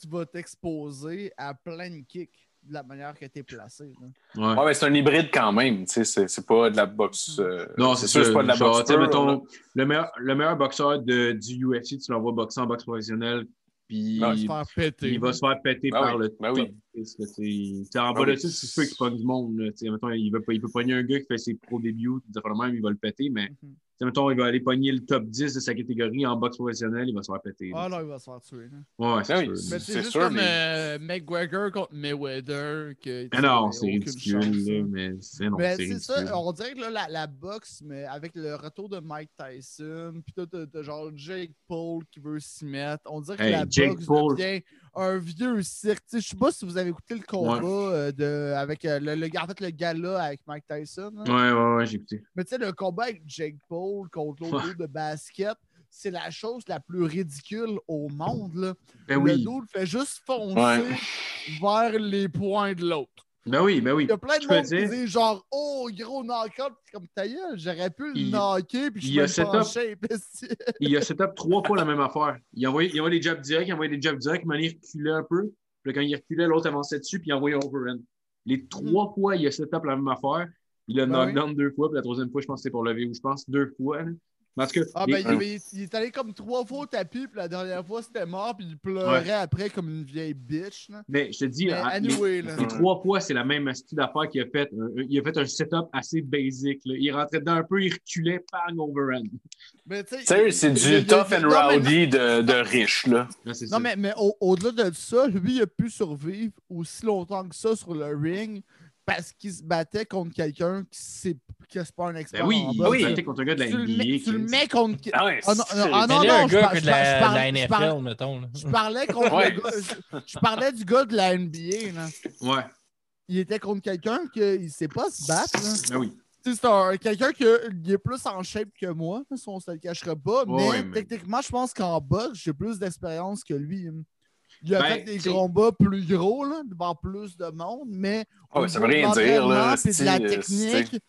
tu vas t'exposer à plein de kicks de la manière que t'es placé. là. Ouais. Ouais, mais c'est un hybride quand même. tu sais, C'est, c'est pas de la boxe. euh, Non, c'est sûr, c'est pas de la Genre, boxe. tu mettons, le meilleur, le meilleur boxeur de, du UFC, tu l'envoies boxer en boxe professionnelle, puis Ouais, Se faire péter. il va se faire péter Ben par oui, le ben top tu. Tu En bas de ça, c'est sûr qu'il pogne du monde. là, tu sais. Mettons, il, veut, pas- il peut pogner un gars qui fait ses pro débuts, même, il va le péter, mais Mhm. tu sais, mettons, il va aller pogner le top 10 de sa catégorie en boxe professionnelle, il va se faire péter. là. Ah non, il va se faire tuer. là. Ouais, c'est Ben oui. sûr. Mais C'est juste comme euh, McGregor contre Mayweather. Que, Ah non, c'est ridicule, mais c'est ça, ridicule. on dirait que là, la, la boxe, mais avec le retour de Mike Tyson, puis t'as- genre Jake Paul qui veut s'y mettre, on dirait que Hey, la Jake boxe Paul. devient un vieux cirque. Je sais pas si vous avez écouté le combat euh, de, avec euh, le, le, en fait, le gala avec Mike Tyson. là. Ouais, ouais, ouais, j'ai écouté. Mais tu sais, le combat avec Jake Paul contre l'autre Ouais. de basket, c'est la chose la plus ridicule au monde. Là. Ben le oui. fait juste foncer Ouais. vers les points de l'autre. Ben oui, ben oui. Il y a plein de monde qui dit genre Oh, gros knock-out, Puis comme ta gueule, j'aurais pu le Il- knocker, puis je il suis a shape. il a setup trois fois la même affaire. Il envoyait, il envoyait des jabs directs, il envoyait des jabs directs, il il reculait un peu. Puis quand il reculait, l'autre avançait dessus, puis il envoyait un overhand. Les trois fois, il a setup la même affaire. Il a Ben knockdown deux fois, puis la troisième fois, je pense que c'était pour lever, ou je pense deux fois. là. Parce que. Ah, ben, il, il- il est allé comme trois fois au tapis, puis la dernière fois, c'était mort, puis il pleurait après comme une vieille bitch. Là. mais je te dis, Mais à- les, anyway, là. les trois fois, c'est la même style d'affaire qu'il a fait. Un- il a fait un setup assez basic. là. Il rentrait dedans un peu, il reculait, bang, overhand. Sérieux, c'est du tough il- and rowdy de, de riche, là. Non, mais, mais au- au-delà de ça, lui, il a pu survivre aussi longtemps que ça sur le ring parce qu'il se battait contre quelqu'un qui sait que c'est pas un expert. Ben oui, en il se battait contre un gars de la tu, le NBA. mets, tu le mets contre. Ah ouais, Ah non, c'est- non, ah un je gars je de la, NFL, par- mettons. là. Je parlais contre Ouais. le gars. Je parlais du gars de la NBA. Là. Ouais, Il était contre quelqu'un qui ne sait pas se battre. Là. ben oui. C'est un- quelqu'un qui est plus en shape que moi, si on se le cachera pas. Mais ouais, mais- techniquement, je pense qu'en boxe, j'ai plus d'expérience que lui. Il a Ben, fait des combats plus gros, là, devant plus de monde, mais. Ah au ça veut rien de dire, là, de la euh, technique,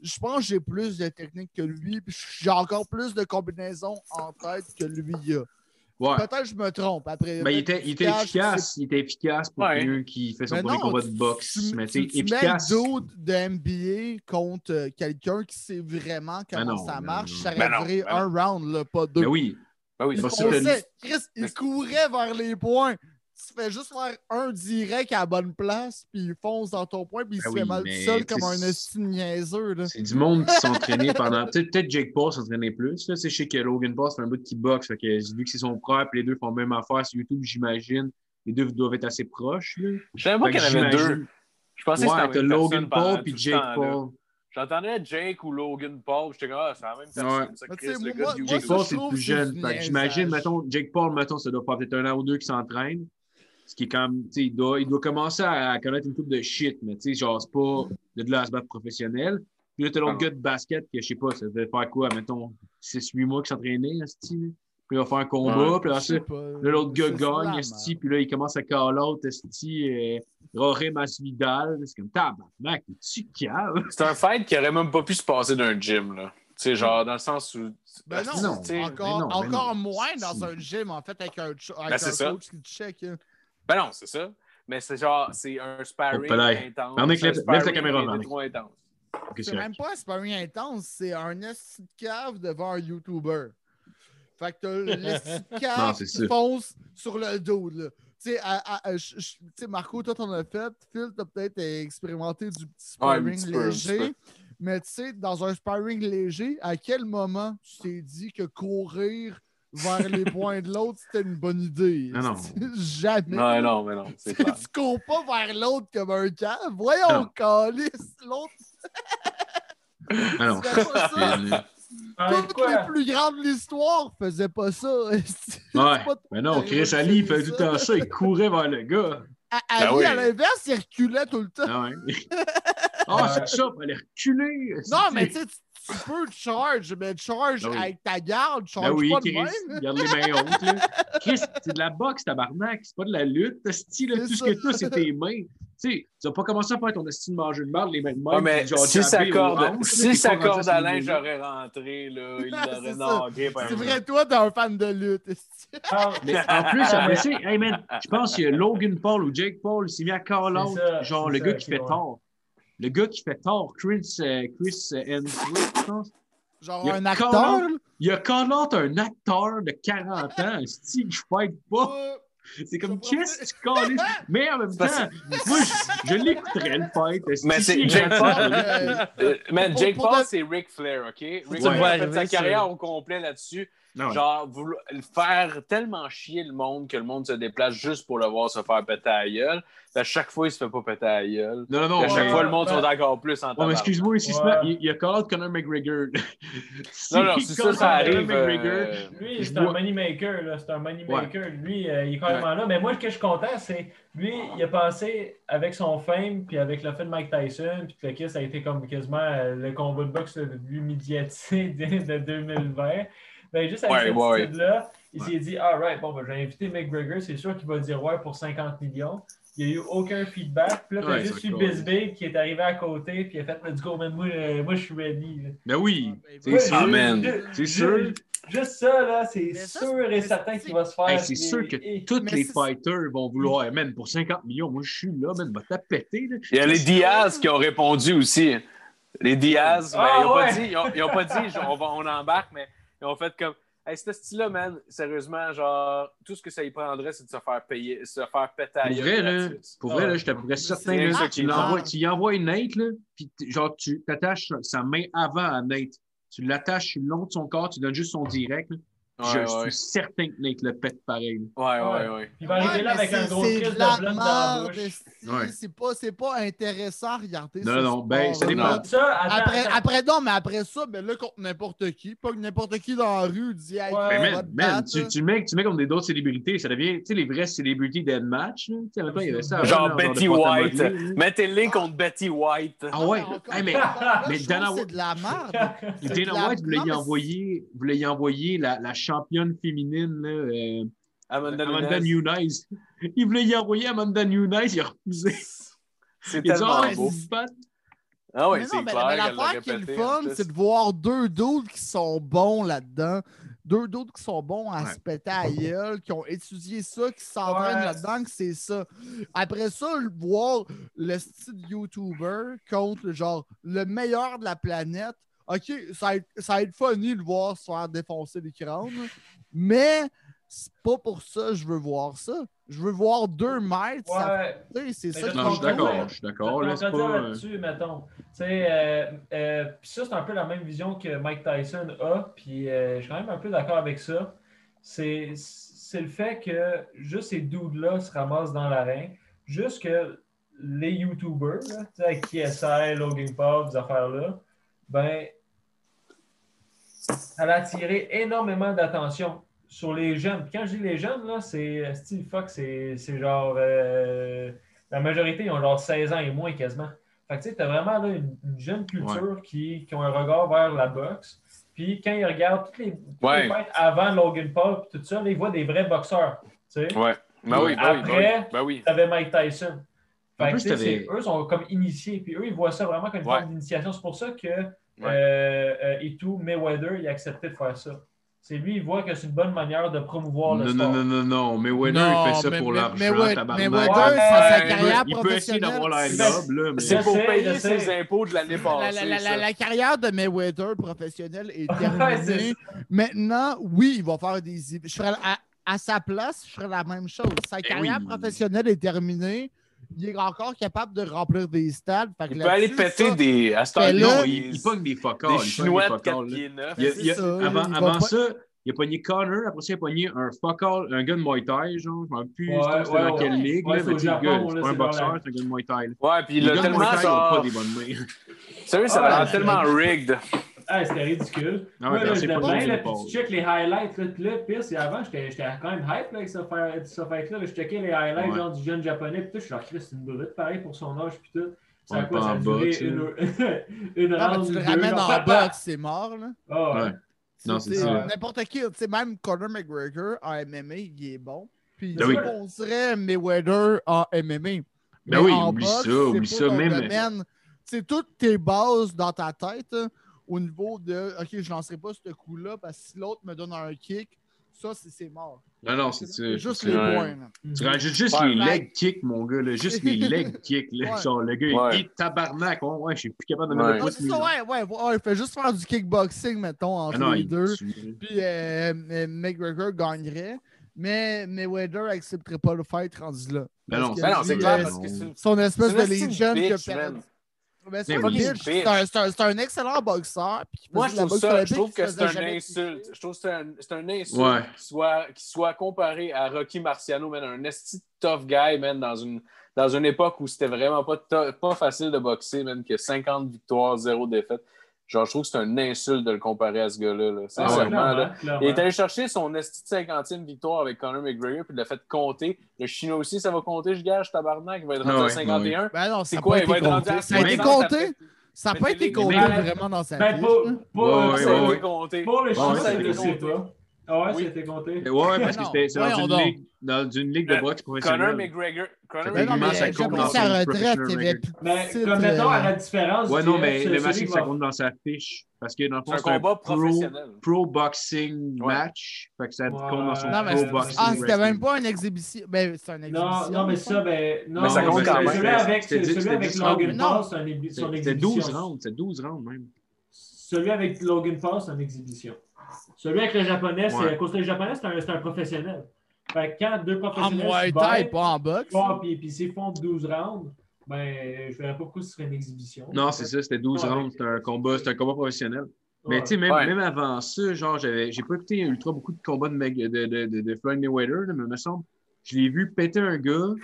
je pense que j'ai plus de technique que lui. puis J'ai encore plus de combinaisons en tête que lui a. Ouais. Peut-être que je me trompe. Après, Ben, il, était, il était Cash, efficace. Il était efficace pour Ouais. quelqu'un qui fait son Mais premier non, combat de boxe. tu- mais tu, tu mets efficace. d'autres de NBA contre euh, quelqu'un qui sait vraiment comment Ben non, ça ben marche. non. Ça aurait Ben ben un round, là, pas deux. Ben oui. Ben oui, On que- sait, Chris, il Mais- courait vers les points. Tu fais juste faire un direct à la bonne place, puis il fonce dans ton point, puis il Ben se oui, fait mal tout seul comme un estime niaiseux. Là. C'est du monde qui s'entraînait *laughs* pendant. Peut-être Jake Paul s'entraînait plus. Là. Tu sais, Je sais que Logan Paul, c'est un bout qui boxe. Fait que, vu que c'est son frère, puis les deux font la même affaire sur YouTube, j'imagine. Les deux doivent être assez proches. Là. Je savais pas Fait qu'il que y en avait deux. Je pensais que Ouais, c'était t'as la même Logan Paul puis Jake. Paul. J'entendais Jake ou Logan Paul, j'étais comme, ah, c'est la même personne. Ça, Mais tu Chris, le moi- gars moi, Jake ça, Paul, c'est plus jeune. j'imagine, mettons, Jake Paul, mettons, ça doit faire peut-être un an ou deux qui s'entraîne. Ce qui est quand même, tu sais, il doit, il doit commencer à connaître une coupe de shit, mais tu sais, genre, c'est pas de à se battre professionnel. Puis là, t'as l'autre Ah. gars de basket que, je sais pas, ça devait faire quoi, mettons, 6-8 mois qui s'entraînait, esti. là. Puis il va faire un combat, Ouais. puis là, Je sais pas. Là, l'autre gars la gagne, esti, puis là, il commence à call out, esti, euh, Roré Masvidal. C'est comme, tabarnak, tu cave. C'est un fight qui aurait même pas pu se passer d'un gym, là. Tu sais, genre, dans le sens où. Ben non, encore, ben non, ben encore non. moins dans un gym, en fait, avec un, avec Ben, c'est un ça. coach qui te check. hein. Ben non, c'est ça. Mais c'est genre, c'est un sparring Oh, intense. Marnick, un lève- lève ta sparring caméra, C'est c'est même pas un sparring intense, c'est un esti de cave devant un YouTuber. Fait que t'as *laughs* Non, qui ça. fonce sur le dos, là. Tu sais, à- à- à- je- je- tu sais, Marco, toi, t'en as fait. Phil, t'as peut-être expérimenté du petit sparring léger. peu. Mais tu sais, dans un sparring léger, à quel moment tu t'es dit que courir vers les *laughs* points de l'autre, c'était une bonne idée? Non, non. *laughs* Jamais. Non, non, mais non, c'est clair. tu cours pas vers l'autre comme un cave? Voyons, Non. calice, l'autre. Ah non. De Toutes quoi? les plus grandes de l'histoire faisaient pas ça. *laughs* Ouais. pas Mais non, Chris Ali, il faisait tout le temps ça, il courait vers le gars. À, Ben Ali, oui. à l'inverse, il reculait tout le temps. Ah ouais. *laughs* Ah, c'est ça, il fallait reculer. Non, mais tu sais, tu peux charge, mais charge Ben oui. avec ta garde, tu charge Ben oui, pas de Chris, même. garde les mains hautes. Là. Chris, c'est de la boxe, tabarnak. C'est pas de la lutte. Là, C'est tout ce ça. que tu as, c'est tes mains. Tu sais, tu vas pas commencer à faire ton esti de manger de marde, les mains de Ouais, même. mais si aux corde, si rendu corde à linge aurait rentré, là, il *laughs* C'est l'aurait ça. nargué par C'est vrai, toi, t'es un fan de lutte. *laughs* Ah, Mais en plus, après ça, hey man, je pense qu'il y a Logan Paul ou Jake Paul, s'est mis à call out, ça, genre le ça, gars qui fait tort. Le gars qui fait tort, Chris, euh, Chris euh, Hemsworth, je pense. Genre Il y a un call acteur? out- Il a call out un acteur de 40 ans, style je fight pas. là. C'est comme, Je qu'est-ce que tu calles? *laughs* Mais en même temps, parce- moi, je, je l'écouterais le fight. Mais c'est Jake Paul. Euh, Euh, man, Jake Paul, c'est Ric Flair, OK? Ric Ouais. Flair a Ouais, fait sa carrière au complet là-dessus. Non, ouais. Genre, vouloir- faire tellement chier le monde que le monde se déplace juste pour le voir se faire péter à la gueule. Puis À chaque fois, il se fait pas péter à la gueule. Non, non, non. À chaque fois, le monde ben- sont encore plus en Ouais, tabarnak. excuse-moi, ici, Ouais. il, il a call out Conor McGregor. *laughs* Non, non, c'est ça, ça arrive. euh, Lui, c'est un moneymaker, là. C'est un moneymaker. Lui, euh, il est carrément là. Mais moi, ce que je suis content, c'est lui, il a passé avec son fame, puis avec le fait de Mike Tyson, puis que le kiss a été comme quasiment euh, le combat de boxe le plus médiatisé *laughs* de, de 2020. Ben, juste avec Ouais, cette ouais, ouais. attitude-là, il s'est dit, alright, bon, ben, je vais inviter McGregor, c'est sûr qu'il va dire ouais pour 50 millions. Il n'y a eu aucun feedback. Puis là, t'as Ouais, juste eu. Bisbee qui est arrivé à côté, puis il a fait, let's go, man, moi, euh, moi je suis ready. là. Ben oui, c'est Ouais, sûr. Ah, C'est sûr. Juste ça, là, c'est sûr c'est- et certain qu'il va se faire. Hey, c'est sûr que et- tous les c'est- fighters vont vouloir, Hey, man, pour 50 millions, moi je suis là, man, va t'as pété. Là. Il y a les Diaz qui ont répondu aussi. Les Diaz, Ah, ben, ils n'ont ouais. pas dit, ils ont, ils ont pas dit on, va- on embarque, mais ils ont fait comme. Hey, ce style-là, man, sérieusement, genre, tout ce que ça y prendrait, c'est de se faire payer, se faire péter Pour vrai, là, pour Ah vrai, là, je peu près certain, là, ça tu, l'envoies, tu y envoies une Nate, là, puis genre, tu t'attaches sa main avant à Nate. Tu l'attaches le long de son corps, tu donnes juste son direct, là, je Ouais, suis certain que Nate le pète pareil. Ouais, ouais, ouais. Il va arriver là avec un c'est- gros crise de la de blunt dans la bouche. C'est pas, c'est pas intéressant à regarder. Non, non, ben, ça attends, Après, attends. après, non, mais après ça, ben là, contre n'importe qui, pas que n'importe qui dans la rue dit Hey, Ouais. on Mais va man, man, tu, là. tu, mets, tu mets comme des d'autres célébrités, ça devient, tu sais, les vraies célébrités. Là. Tu sais, maintenant, il y avait ça. Genre là, Betty White. là. Mettez-le contre Betty White. Ah ouais, mais, mais Dana White- c'est de la merde. *laughs* Dana la- White voulait y envoyer, la championne féminine, là, euh, Amanda, Amanda Nunes. Nunes. Il voulait y envoyer Amanda Nunes, il a refusé. C'est *laughs* a dit, tellement ah, beau. c'est pas- Ah ouais, mais c'est non, mais, clair mais l'affaire l'a qui est le fun, c'est de voir deux d'autres qui sont bons là-dedans. Deux d'autres qui sont bons à Ouais. se péter à gueule, qui ont étudié ça, qui s'entraînent Ouais. là-dedans, que c'est ça. Après ça, le- voir le style YouTuber contre genre le meilleur de la planète. OK, ça va être, ça va être funny de le voir se faire défoncer les crânes, mais c'est pas pour ça que je veux voir ça. Je veux voir deux mètres. ça- Ouais. c'est Mais ça je qui Non, je suis d'accord, je suis d'accord. Je là, vais c'est te dire là-dessus, mettons. Tu sais, euh, euh, puis ça, c'est un peu la même vision que Mike Tyson a, puis euh, je suis quand même un peu d'accord avec ça. C'est c'est le fait que juste ces dudes-là se ramassent dans l'arène, juste que les YouTubers, là, tu sais, avec KSI, Logan Paul, ces affaires-là, ben, elle a attiré énormément d'attention sur les jeunes. Puis quand je dis les jeunes, là, c'est Steve Fox, c'est genre. euh, la majorité, ils ont genre 16 ans et moins quasiment. Fait que tu sais, t'as vraiment là, une, une jeune culture qui, qui ont un regard vers la boxe. Puis quand ils regardent toutes les, toutes Ouais. les fights avant Logan Paul et tout ça, là, ils voient des vrais boxeurs. Tu sais, Ouais. Ben oui, ben oui, ben Après- oui. Ben oui. t'avais Mike Tyson. En Fait plus, tu eux sont comme initiés, puis eux, ils voient ça vraiment comme une Ouais. forme d'initiation. C'est pour ça que euh, euh, et tout, Mayweather, il a accepté de faire ça. C'est lui, il voit que c'est une bonne manière de promouvoir le Non, sport. non, non, non, non. Non, il fait ça mais- pour l'argent, mais ouais- tabarnak. sa, il carrière Il peut essayer d'avoir l'air professionnelle. noble, là, mais... C'est pour payer ses impôts de l'année La, passée. la- la- ça. la- la carrière de Mayweather professionnelle est *laughs* terminée. Maintenant, oui, il va faire des. Je ferais, à, à sa place, je ferais la même chose. Sa carrière oui. professionnelle est terminée. Il est encore capable de remplir des stades. Fait que Il peut aller péter ça, des. À Mais Non, là- il, il pogne des fuck des Chinois de pogne des 4 fuck all, là. pieds 9. Il il a- ça, avant avant pas- ça, il a pogné Connor, après ça, il a pogné un fuck all, un gars de Muay Thai, genre, je ne rappelle plus Ouais, c'était ouais, dans ouais. quelle ligue, Ouais, mais sais, c'est pas un boxeur, c'est un gars de Muay Thai. Ouais, puis il a tellement pas des bonnes mains. Sérieux, ça Ah, a l'air ouais, tellement rigged. Ah, c'était ridicule. Ah ouais, puis là, c'est je pas le tout là, puis tu check les highlights. Là, puis là, pire, c'est avant, j'étais quand même hype là, avec ce fight- ce fight-là. là. Je checkais les highlights Ouais. genre, du jeune japonais. Puis tout, je suis genre, Chris, c'est une brute pareil pour son âge. Puis tout. Ça a Ouais, quoi? Ça a duré une, *laughs* une Non, mais tu le deux, ramènes en boxe, c'est mort. Là. Ah, ouais. Non, c'est ça. N'importe qui, tu sais, même Conor McGregor en MMA, il est bon. Puis Ben je oui. penserais Mayweather en MMA. Ben oui, en oublie boxe, ça, c'est oublie ça, même- domaine. C'est toutes tes bases dans ta tête hein, au niveau de OK, je lancerai pas ce coup-là parce que si l'autre me donne un kick, ça, c'est mort. Non, non, c'est juste les points. Tu rajoutes juste Ouais. les leg kicks, mon gars, là. Juste les *laughs* leg kicks, là. Ouais. Genre, le gars, Ouais. il est tabarnak. Ouais, ouais, je suis plus capable de mettre Ouais. le Non, pouce. ouais, ouais, ouais, il fait juste faire du kickboxing, mettons, entre Ah non, les deux. Puis euh, euh, McGregor gagnerait, mais Mayweather accepterait pas le fight rendu là. Ben non, que Ben c'est euh, clair parce que c'est une. Son espèce de une esti Mais c'est un, excellent boxeur. Moi, je trouve ça, je que c'est faisait un jamais insulte. Je trouve que c'est un, insulte Ouais. qu'il soit, comparé à Rocky Marciano, man, un esti de tough guy, man, dans une, dans une époque où c'était vraiment pas, pas facile de boxer, man, que 50 victoires, 0 défaites. Genre, je trouve que c'est un insulte de le comparer à ce gars-là. là. Ah, ouais, Sincèrement, clairement, là. clairement. Il est allé chercher son esti de 50e victoire avec Conor McGregor, puis il l'a fait compter. Le Chinois aussi, ça va compter, je gage, tabarnak. Il va être rendu Ah à ouais, 51. Ben non, C'est quoi, il va être rendu à Ça a été 60, ça compté. Ça n'a pas été compté vraiment dans sa Ben, fiche. pour, le chien, ça a été compté. Ah ouais, Oui. ça a été compté. Ouais, ouais, parce que non, c'était c'est dans, une ligue, dans une ligue de Euh, boxe Conor professionnelle. McGregor. Conor non, Évidemment, mais ça compte dans sa son retraite, il y avait plus Mais comme mettons, euh, à la différence. Ouais, non, mais c'est le match, qui ça compte dans sa fiche. Parce que dans le C'est fond, un c'est un combat pro, boxing Ouais. match. Fait que ça compte dans son Non, mais pro c'est- boxing. ah, c'était même pas une exhibition. Ben, c'est une exhibition. Non, non, mais ça, ben. Non, Mais ça compte celui- quand même. Celui avec, C'était c'était Logan. Paul, c'est un son C'était 12 exhibition. rounds, c'était 12 rounds même. Celui avec Logan Paul, c'est une exhibition. Celui avec le japonais, c'est à cause que le japonais, c'est un, c'est un professionnel. Fait que quand deux En professionnels Muay Thai, battent, pas en boxe. bon, puis, puis s'ils font 12 rounds, ben, je verrais pas pourquoi ce serait une exhibition. Non, c'est ça, c'était 12 Ouais. rounds. C'était un combat, c'était un combat professionnel. Mais tu sais, même, Ouais. même avant ça, genre, j'avais, j'ai pas écouté ultra beaucoup de combats de, de, de, de, de Floyd Mayweather, mais il me semble, je l'ai vu péter un gars,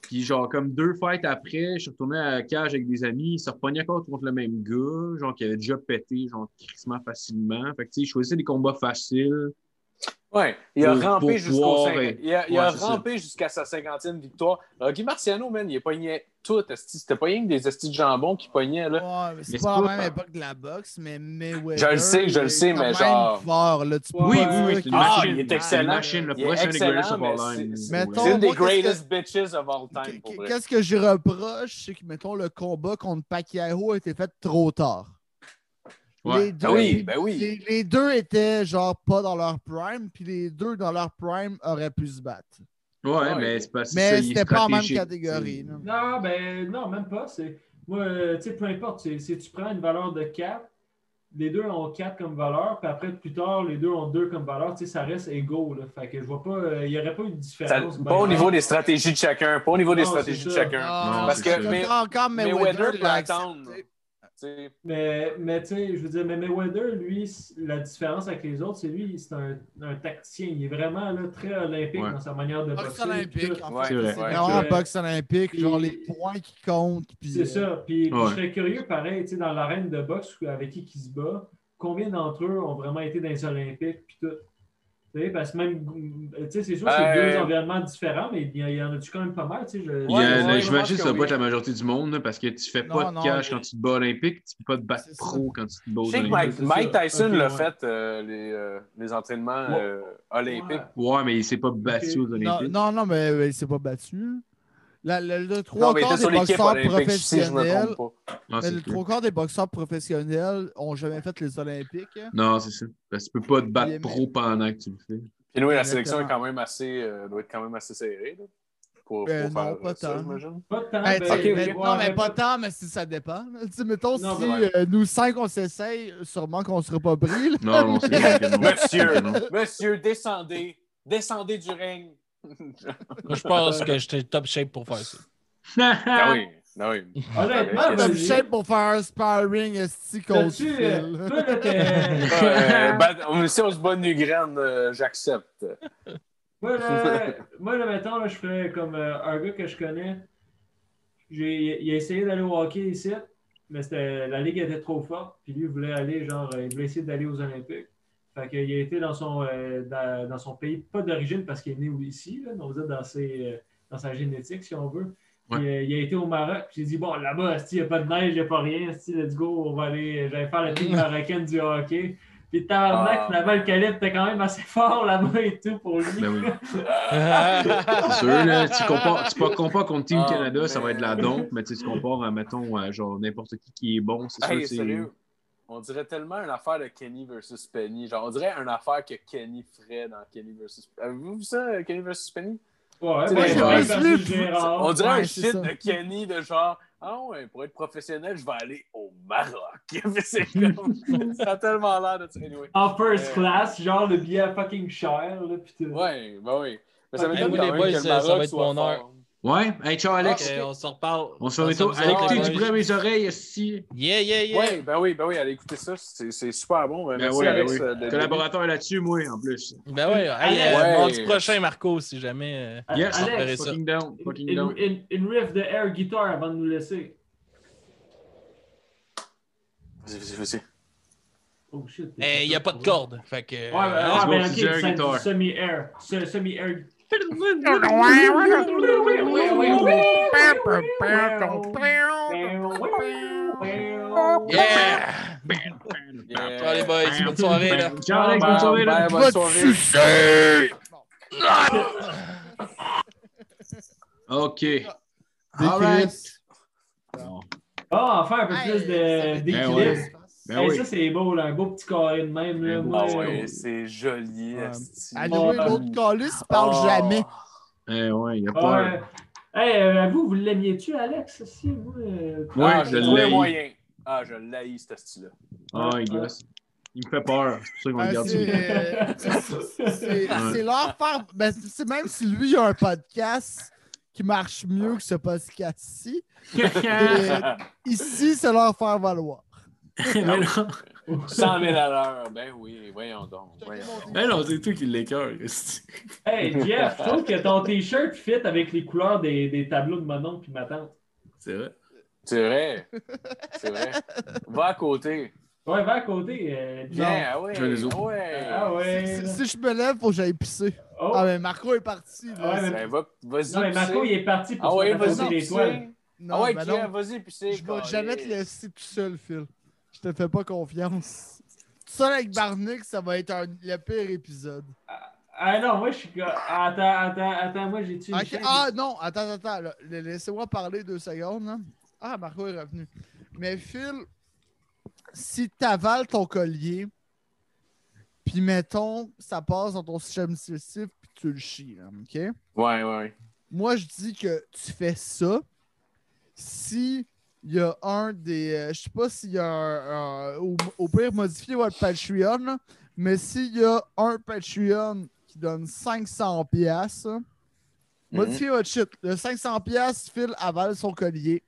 puis genre, comme deux fights après, je suis retourné à la cage avec des amis, il s'est repogné encore contre le même gars, genre, qui avait déjà pété, genre, crissement facilement. Fait que tu sais, il choisissait des combats faciles. Ouais, il a rampé jusqu'au. Il a, il a Ouais, rampé jusqu'à sa cinquantième victoire. Alors, Guy Marciano, man, il a pogné tout. C'était pas rien que des estis de jambon qui pognaient, là. Ouais, c'est pas la pas- même époque de la boxe, mais Mayweather. Je le sais, je le il est sais, mais même genre- fort, là. Tu Oui, oui, oui, Ah, machine. il est excellent. machine, le Il est prochain des excellent, greatest of all time. c'est- une des greatest bitches of all time. Qu'est-ce que je reproche, c'est que, mettons, le combat contre Pacquiao a été fait trop tard. Ouais. Les deux, Ben oui, ben oui. Les, les deux étaient genre pas dans leur prime, puis les deux dans leur prime auraient pu se battre. Ouais, Ouais. mais c'est pas Mais c'était pas en même catégorie. Non, ben non, même pas. C'est... Moi, tu sais, peu importe. Si tu prends une valeur de 4, les deux ont 4 comme valeur, puis après, plus tard, les deux ont 2 comme valeur, tu sais, ça reste égaux. Là. Fait que je vois pas, euh, il n'y aurait pas eu de Ça- différence. pas au niveau des stratégies de chacun. Pas au niveau des Non, stratégies de chacun. Ah, parce que- ça. mais- encore Mayweather peut l'a attendre. T'sais, Mais, mais tu sais, je veux dire, mais Mayweather, lui, la différence avec les autres, c'est lui, c'est un, un tacticien. Il est vraiment là, très olympique Ouais. dans sa manière de Boxe boxer. olympique, en Ouais, fait. c'est vraiment boxe olympique, Puis- genre les points qui comptent. puis, C'est euh, ça. Puis, puis Ouais. je serais curieux, pareil, tu sais, dans l'arène de boxe avec qui qui se bat, combien d'entre eux ont vraiment été dans les Olympiques, puis tout? Parce que même, tu sais, c'est sûr que c'est Euh, deux environnements différents, mais il y, en- il y en a-tu quand même pas mal, je- Ouais, ouais, J'imagine que ça va être la majorité du monde, là, parce que tu fais Non, pas non, de cash mais- quand tu te bats olympique, tu peux pas te battre pro quand tu te bats aux Je sais que olympiques. Mike. Mike Tyson l'a ouais. fait, euh, les, euh, les entraînements Ouais. euh, olympiques. Ouais, mais il s'est pas battu aux Non, olympiques. non, non, mais mais il s'est pas battu. La- le, trois quarts des boxeurs professionnels, le clair. trois quarts des boxeurs professionnels ont jamais fait les Olympiques. Non, c'est ça. Parce que tu peux pas te battre pro pendant que tu le fais. Puis nous, la sélection est quand même assez, euh, doit être quand même assez serrée. Là, pour, Ben pour non, faire pas ça, tant. j'imagine. Pas. Ben, mais- non, mais pas tant, mais si ça dépend. là. Tu sais, mettons, Non, si euh, nous cinq, on s'essaye, sûrement qu'on ne serait pas pris. là. Non, *laughs* non, c'est. Monsieur, monsieur, descendez. Descendez du règne. Moi, je pense que j'étais top shape pour faire ça. Ah oui, ah oui. Honnêtement, Ah, Top vas-y. shape pour faire un sparring esti contre Phil. euh, toi, là, t'es- *laughs* Euh, bat- si on se bat nu graine, euh, j'accepte. Moi, là, moi, là, mettons, là, je ferais comme euh, un gars que je connais. J'ai, il a essayé d'aller au hockey ici, mais c'était, la ligue était trop forte. Puis lui, il voulait aller, genre, euh, il voulait essayer d'aller aux Olympiques. Fait qu'il a été dans son, euh, dans, dans son pays, pas d'origine parce qu'il est né ici, là, on va dire dans, ses, euh, dans sa génétique, si on veut. Puis, euh, il a été au Maroc. Puis j'ai dit, bon, là-bas, il n'y a pas de neige, il n'y a pas rien. esti, let's go, on va aller, j'allais faire la *laughs* team marocaine du hockey. Puis tabarnak, Ah. finalement, le calibre était quand même assez *laughs* fort là-bas et tout pour lui. Ben oui. *laughs* C'est sûr, là, tu compares, tu pas- compares contre Team Ah, Canada, ça va être de la dompe, mais tu compares à, mettons, à genre n'importe qui qui est bon, c'est sûr Hey, que c'est... sérieux, on dirait tellement une affaire de Kenny versus Penny. Genre, on dirait une affaire que Kenny ferait dans Kenny versus Avez-vous vu ça, Kenny versus Penny? Ouais, ben. On dirait ouais, un shit ça. de Kenny de genre Ah ouais, pour être professionnel, je vais aller au Maroc. *laughs* Mais c'est *laughs* comme- ça a tellement l'air de ça. Anyway. En first Euh, class, genre le billet fucking cher, là, pis tout. Ouais, bah oui. Mais ça m'étonne moi, quand les boys, que le ça- va être mon heure. fort. Ouais, hey, ciao Alex. Ok, on se reparle. On se s'amuse Allez écouter ouais. du bruit à mes oreilles, si. Yeah, yeah, yeah. Ouais, ben oui, ben oui, allez écouter ça. C'est c'est super bon. Ben Merci, oui, ben Alex. oui. euh, Collaborateur là-dessus, moi, en plus. Ben ouais, hey, Alex. euh, Ouais. mardi prochain, Marco, si jamais. euh, Yes, Alex, ça. fucking down, fucking une, down. une, une riff de air guitar avant de nous laisser. Vas-y, vas-y, vas-y. Oh shit. eh, Il n'y a pas de corde. Fait que. Ouais, ben, ah, ben ok, semi-air. Se- Semi-air. Yeah! Ciao les boys, bonne soirée là. Ciao Alex, bonne soirée. là. Bonne. OK. All right. Bon. Ah, enfin un peu plus d'équilibre. Ben Hey, oui. Ça, c'est beau, là. Un beau petit carré de même. Là. Moi, Ah ouais, euh, c'est joli. Ouais. Ouais. l'autre calice, il parle Oh. jamais. Eh ouais, il y a Ouais. pas... Hey, euh, vous, vous l'aimiez-tu, Alex, aussi? Moi, euh, Ouais, Ah, je l'ai. moyen. Ah, je l'haïs, ce style-là. Ah, il gosse. Il me fait peur. C'est pour ça qu'on Ah, le garde c'est- euh, *laughs* leur faire. Ben, c'est même si lui a un podcast qui marche mieux que ce podcast-ci, *laughs* ici, c'est leur faire valoir. Mais non. *laughs* 100 000 à l'heure. Ben oui, voyons donc. Voyons donc. Mais non, c'est toi qui l'écœure. Hey, Jeff, je trouve que ton t-shirt fit avec les couleurs des, des tableaux de mon oncle et ma tante. C'est vrai. C'est vrai. C'est vrai. *laughs* Va à côté. Ouais, va à côté. euh, Jeff. Viens, ah ouais. Je vais les autres. ah ouais. Ah ouais. Si, je me lève, faut que j'aille pisser. Oh. Ah, mais Marco est parti. Là. Ouais, mais- Ben, va- vas-y. Non, mais Marco, il est parti pour Ah ouais, se faire. Non, Ah ouais, ben vas-y, pisser. Je vais jamais te laisser tout seul, Phil. Je te fais pas confiance. Tout seul avec Barnick, ça va être un- le pire épisode. Ah non, moi, je suis. Attends, attends, attends, moi, Ok, chaîne? Ah non, attends, attends. Laissez-moi parler deux secondes. Ah, Marco est revenu. Mais Phil, si t'avales ton collier, puis mettons, ça passe dans ton système digestif, puis tu le chies, là, OK? Ouais, ouais. Moi, je dis que tu fais ça si il y a un des. euh, je sais pas s'il y a un. un- au, au pire, modifier votre Patreon, là, mais s'il y a un Patreon qui donne 500$, piastres, Mhm. modifiez votre shit. Le 500$, piastres, Phil avale son collier.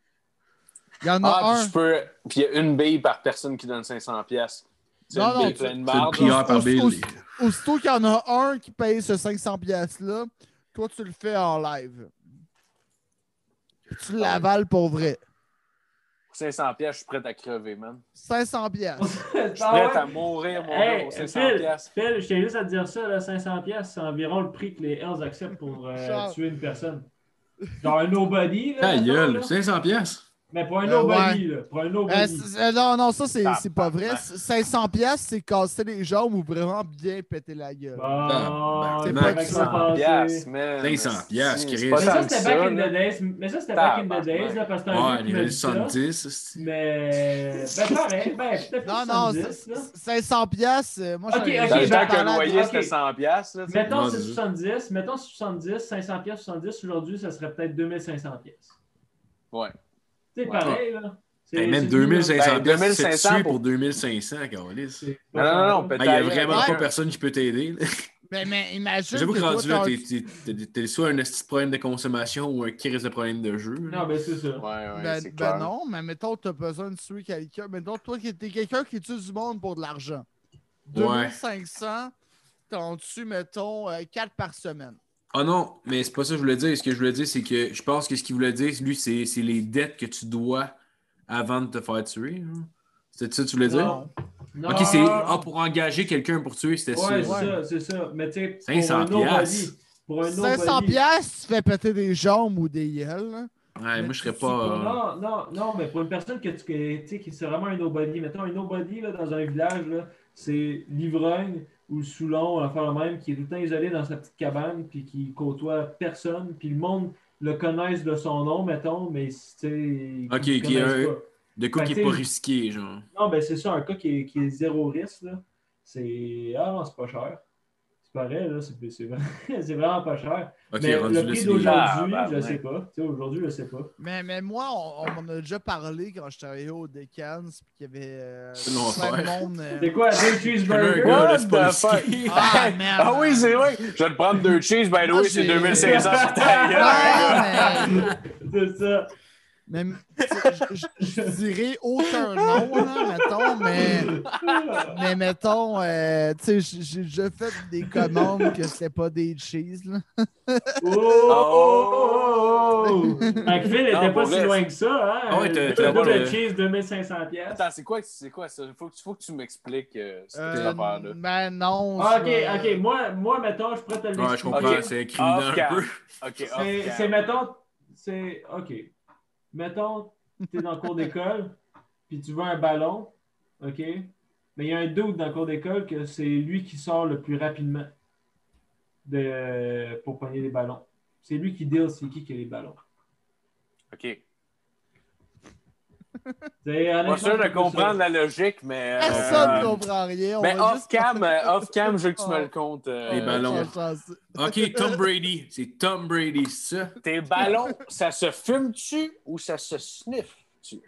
Il y en a Ah, puis un. peux. Puis il y a une bille par personne qui donne 500 pièces. C'est Non, une non, bille tu- pleine de C'est une par Au- Bill. au- Aussitôt qu'il y en a un qui paye ce 500$, piastres-là, toi, tu le fais en live. Tu l'avales pour vrai. 500 pièces, je suis prêt à crever, man. 500$. piastres. *laughs* Je suis Ah prêt ouais? à mourir, mon Hey, gars, pour 500 Phil, pièces. Phil, je tiens juste à te dire ça, là, 500 pièces, c'est environ le prix que les Hells acceptent pour euh, tuer une personne. Genre un nobody, là. Ta gueule, là. 500 pièces. Mais pour un Euh, là. Pour un Euh, nobody. c'est- euh, non, non, ça, c'est Ah, c'est pas vrai. bah. 500$, piastres, c'est casser les jambes ou vraiment bien péter la gueule. Bon, Ah, c'est ben, pas max. que ça 500 passait. pièces, man. 500 piastres, C'est Chris. pas Mais ça, tant c'était back in the days. Mais ça, c'était back in the days, là, parce que c'est un Ouais, les années ça. 70. c'est- Mais. Ben, pareil. Ben, peut-être Non, pas non, 70, là. 500$, piastres, euh, moi, Ok, j'aurais- ok, parlé le à- loyer, ok. c'était 100 pièces. Mettons, c'est c'est ça. 70. Mettons, c'est 70. 500 pièces, 70. Aujourd'hui, ça serait peut-être 2500 pièces. Ouais. C'est Ouais. pareil, là. Hey, c'est même du- 2500 Ben, piastres, 2500 c'est tué pour- pour 2500, Carlis. c'est Non, non, non, peut-être. Il n'y a Ouais. vraiment pas personne qui peut t'aider. Mais, mais imagine. J'avoue que que rendu là, t'es- t'es t'es- t'es soit un petit problème de consommation ou un crise de problème de jeu. là. Non, ben, c'est ça. Ouais, ouais, Ben, ben clair. non, mais mettons, t'as besoin de tuer quelqu'un. Mettons, toi, qui t'es quelqu'un qui tue du monde pour de l'argent. Ouais. 2500, t'en tues, mettons, 4 par semaine. Ah non, mais c'est pas ça que je voulais dire. Ce que je voulais dire, c'est que je pense que ce qu'il voulait dire, lui, c'est c'est les dettes que tu dois avant de te faire tuer. hein. C'est ça que tu voulais dire? Non. Non, Ok, c'est ah, pour engager quelqu'un pour tuer, c'était Ouais, c'est ça. ça, c'est ça. Mais tu sais, pour 500 un nobody, piastres. pour un 500$, nobody- piastres, tu fais péter des jambes ou des gueules. là. Ouais, moi, je serais pas. euh, Non, non, non, mais pour une personne que tu sais, qui c'est vraiment un nobody, mettons un nobody là, dans un village, là, c'est l'ivrogne ou soulon, enfin le même, qui est tout le temps isolé dans sa petite cabane, puis qui côtoie personne, puis le monde le connaisse de son nom, mettons, mais tu. Ok, qui est un- pas. De qui que est pas risqué, genre. Non, ben c'est ça, un cas qui est, qui est zéro risque, là. C'est. Ah non, c'est pas cher. C'est pareil, là, c'est c'est vraiment... *laughs* c'est vraiment pas cher. Mais le prix d'aujourd'hui, Ah, je ben, sais pas. Tu sais, aujourd'hui, je sais pas. Mais, mais moi, on, on m'en a déjà parlé quand je travaillais au Decans, puis qu'il y avait euh, C'est plein de monde. euh, C'est quoi, deux *laughs* Un cheeseburgers? gars, pas. *laughs* Ah, merde. Ah oui, c'est vrai. Je vais te prendre deux cheese, by the way, c'est j'ai- 2500 sur ta gueule, Ah, gars. mais, C'est ça. Sais, je, dirais aucun nom, là, mettons, mais, mais mettons, euh, tu sais, j'ai déjà fait des commandes que c'était pas des cheese, là. Oh! oh, oh, oh. Fait que Phil était Non, pas si vrai, loin que ça, hein? Ah ouais, t'as- le- cheese, 2500 pièces. Attends, c'est quoi, c'est quoi ça? Faut, que- faut que tu m'expliques euh, cette Euh, affaire-là. ben non. Ah, ok, ok. Moi, moi, mettons, je pourrais te Ouais, je comprends, Ok. c'est Off un peu. Ok, C'est, mettons, c'est, ok. Mettons, t'es dans le cours d'école, puis tu veux un ballon, ok? Mais il y a un doute dans le cours d'école que c'est lui qui sort le plus rapidement de, pour pogner les ballons. C'est lui qui deal c'est qui qui a les ballons. Ok. *laughs* C'est, Pas sûr de comprendre la logique, mais. euh, Personne ne comprend rien. on Mais va off juste- cam, euh, off cam, je veux que tu me le comptes. euh, Les ballons. Ok, Tom Brady. C'est Tom Brady, c'est ça. Tes ballons, ça se fume-tu ou ça se sniffe-tu?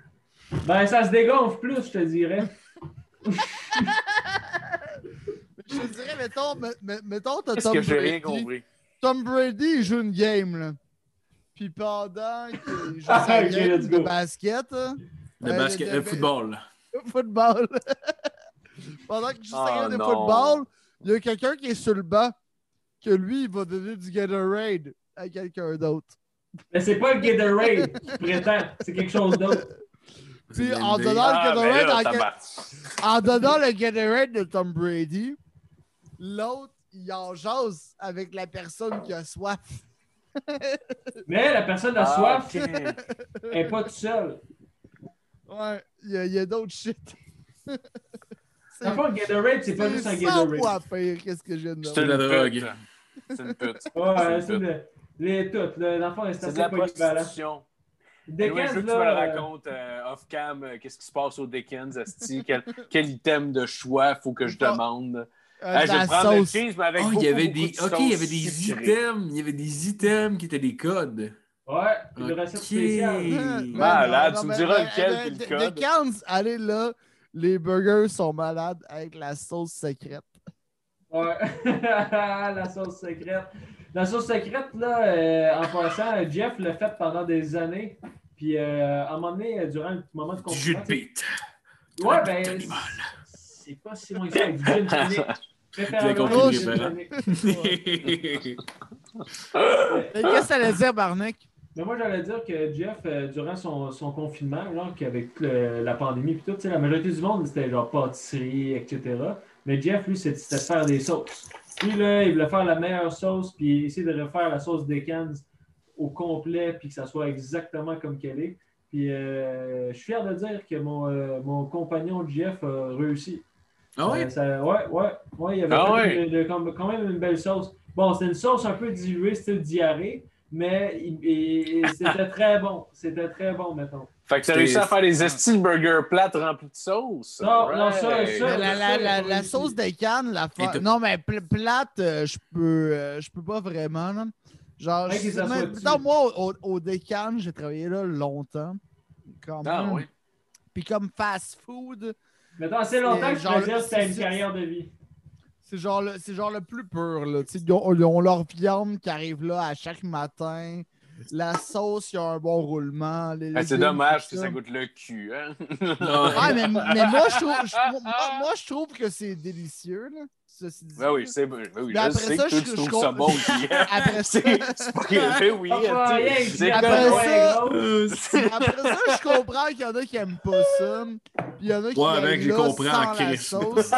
Ben, ça se dégonfle plus, je te dirais. *laughs* Je te dirais, mettons, me- me- mettons, t'as Est-ce Tom que j'ai rien Brady. compris? Tom Brady, il joue une game, là. Puis pendant qu'il *laughs* joue Ah, sa ok, game de basket, là, Le euh, basket, de- le de- football. là. de football. *laughs* Pendant que je suis Oh, regarde de football, il y a quelqu'un qui est sur le banc que lui, il va donner du Gatorade à quelqu'un d'autre. Mais c'est pas le Gatorade qui prétend, c'est quelque chose d'autre. *laughs* Puis en donnant Ah, ben Gatorade là, à en donnant le Gatorade de Tom Brady, l'autre, il en jase avec la personne qui a soif. Mais la personne a Ah, soif, elle n'est pas toute seule. Ouais, il y a, a d'autres shit. Dans le fond, le Gatorade, c'est pas juste un C'est 100 Gatorade. fois pire qu'est-ce que je viens de C'est de la drogue. C'est une pute. Ouais, C'est c'est une pute. de- les toutes. là. Dans le fond, c'est C'est de assez la prostitution. Dickens, je veux que tu me le euh, racontes euh, off-cam, euh, qu'est-ce qui se passe au Dickens, Asti, quel, quel item de choix faut que je Pas- demande? Euh, Ah, je prendre le cheese, mais avec Oh, beaucoup, il y avait beaucoup des. de Ok, il y avait des items. Il y avait des items qui étaient des codes. Ouais, puis le recette spéciale. Ouais, Malade, non, tu me diras mais- lequel mais- puis le de- code. Dickens, allez là, les burgers sont malades avec la sauce secrète. Ouais, *laughs* la sauce secrète. La sauce secrète, là, euh, en passant, Jeff l'a fait pendant des années. Puis, euh, à un moment donné, durant le moment de Du jus de confinement. bite. Ouais, ben, c'est pas si loin que ça, avec du *laughs* compris. *laughs* Mais Qu'est-ce que ça allait dire, Barnac? Mais moi, j'allais dire que Jeff, euh, durant son, son confinement, genre, qu'avec le- la pandémie puis tout, tu sais, la majorité du monde, c'était genre pâtisserie, etc. Mais Jeff, lui, c'était c'était de faire des sauces. Lui, là, il voulait faire la meilleure sauce, puis essayer de refaire la sauce Dickens au complet, puis que ça soit exactement comme qu'elle est. Puis, euh, je suis fier de dire que mon, euh, mon compagnon Jeff a réussi. Ah ouais? Euh, ça- ouais, ouais, ouais, il y avait Ah fait ouais? une- une- comme- quand même une belle sauce. Bon, c'était une sauce un peu diluée, style diarrhée, mais c'était très bon. C'était très bon, mettons. Fait que t'as réussi à faire des esti burgers plates remplis de sauce. Non, non, ça- ça- la, la, la, sauce de canne, la fa- Non, mais pl- plate, euh, je peux, euh, je peux pas vraiment. là. Genre, Ouais, je- mais- non, moi, au, au Décan, j'ai travaillé là longtemps. Quand Ah, oui. Puis comme fast food, Mettons assez longtemps que je genre peux dire le- que c'était une carrière de vie. C'est genre, le- c'est genre le plus pur. Là. Ils, ont, ils ont leur viande qui arrive là à chaque matin. La sauce, il y a un bon roulement. Ah, c'est dommage que ça goûte le cul, hein? Ouais, mais, mais moi, je trouve, je- moi, moi, je trouve que c'est délicieux. Là. Ceci dit. Ben oui, c'est ben oui, je après sais ça, que je- tu je trouves ça bon aussi. *laughs* hein. Après *laughs* ça, C'est pas oui. Après ça- gros. Euh, *laughs* après ça, je comprends qu'il y en a qui aiment pas ça. Puis il y en a qui Ouais, aiment mec, j'ai là compris en sans la sauce.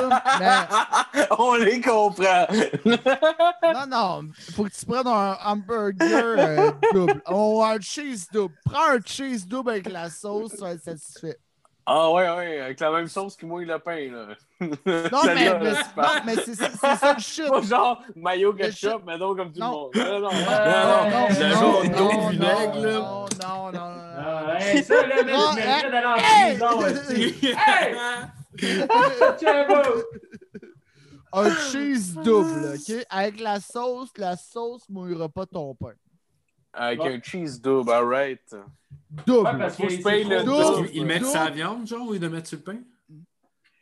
On les comprend. Non, non, faut que tu prennes un hamburger euh, double. Ou un cheese double. Prends un cheese double avec la sauce, tu vas être satisfait. Ah ouais, ouais, avec la même sauce qui mouille le pain, là. Non, *laughs* mais, mais, c'est pas- non, mais c'est c'est- c'est ça le *laughs* shit. Pas genre mayo Le ketchup, mais non comme tout le Non. monde. Non, non, non. non, non, non, non. Non, non, non, non. Hey, ça, là, tu mériterais hein? d'aller en prison. Hey! Un cheese double, OK? Avec la sauce, la sauce mouillera pas ton pain. Avec Ouais. un cheese double, alright. Double. Ouais, parce Faut que je paye le double. Ils ça. mettent sa viande, genre, ou ils le mettent sur le pain?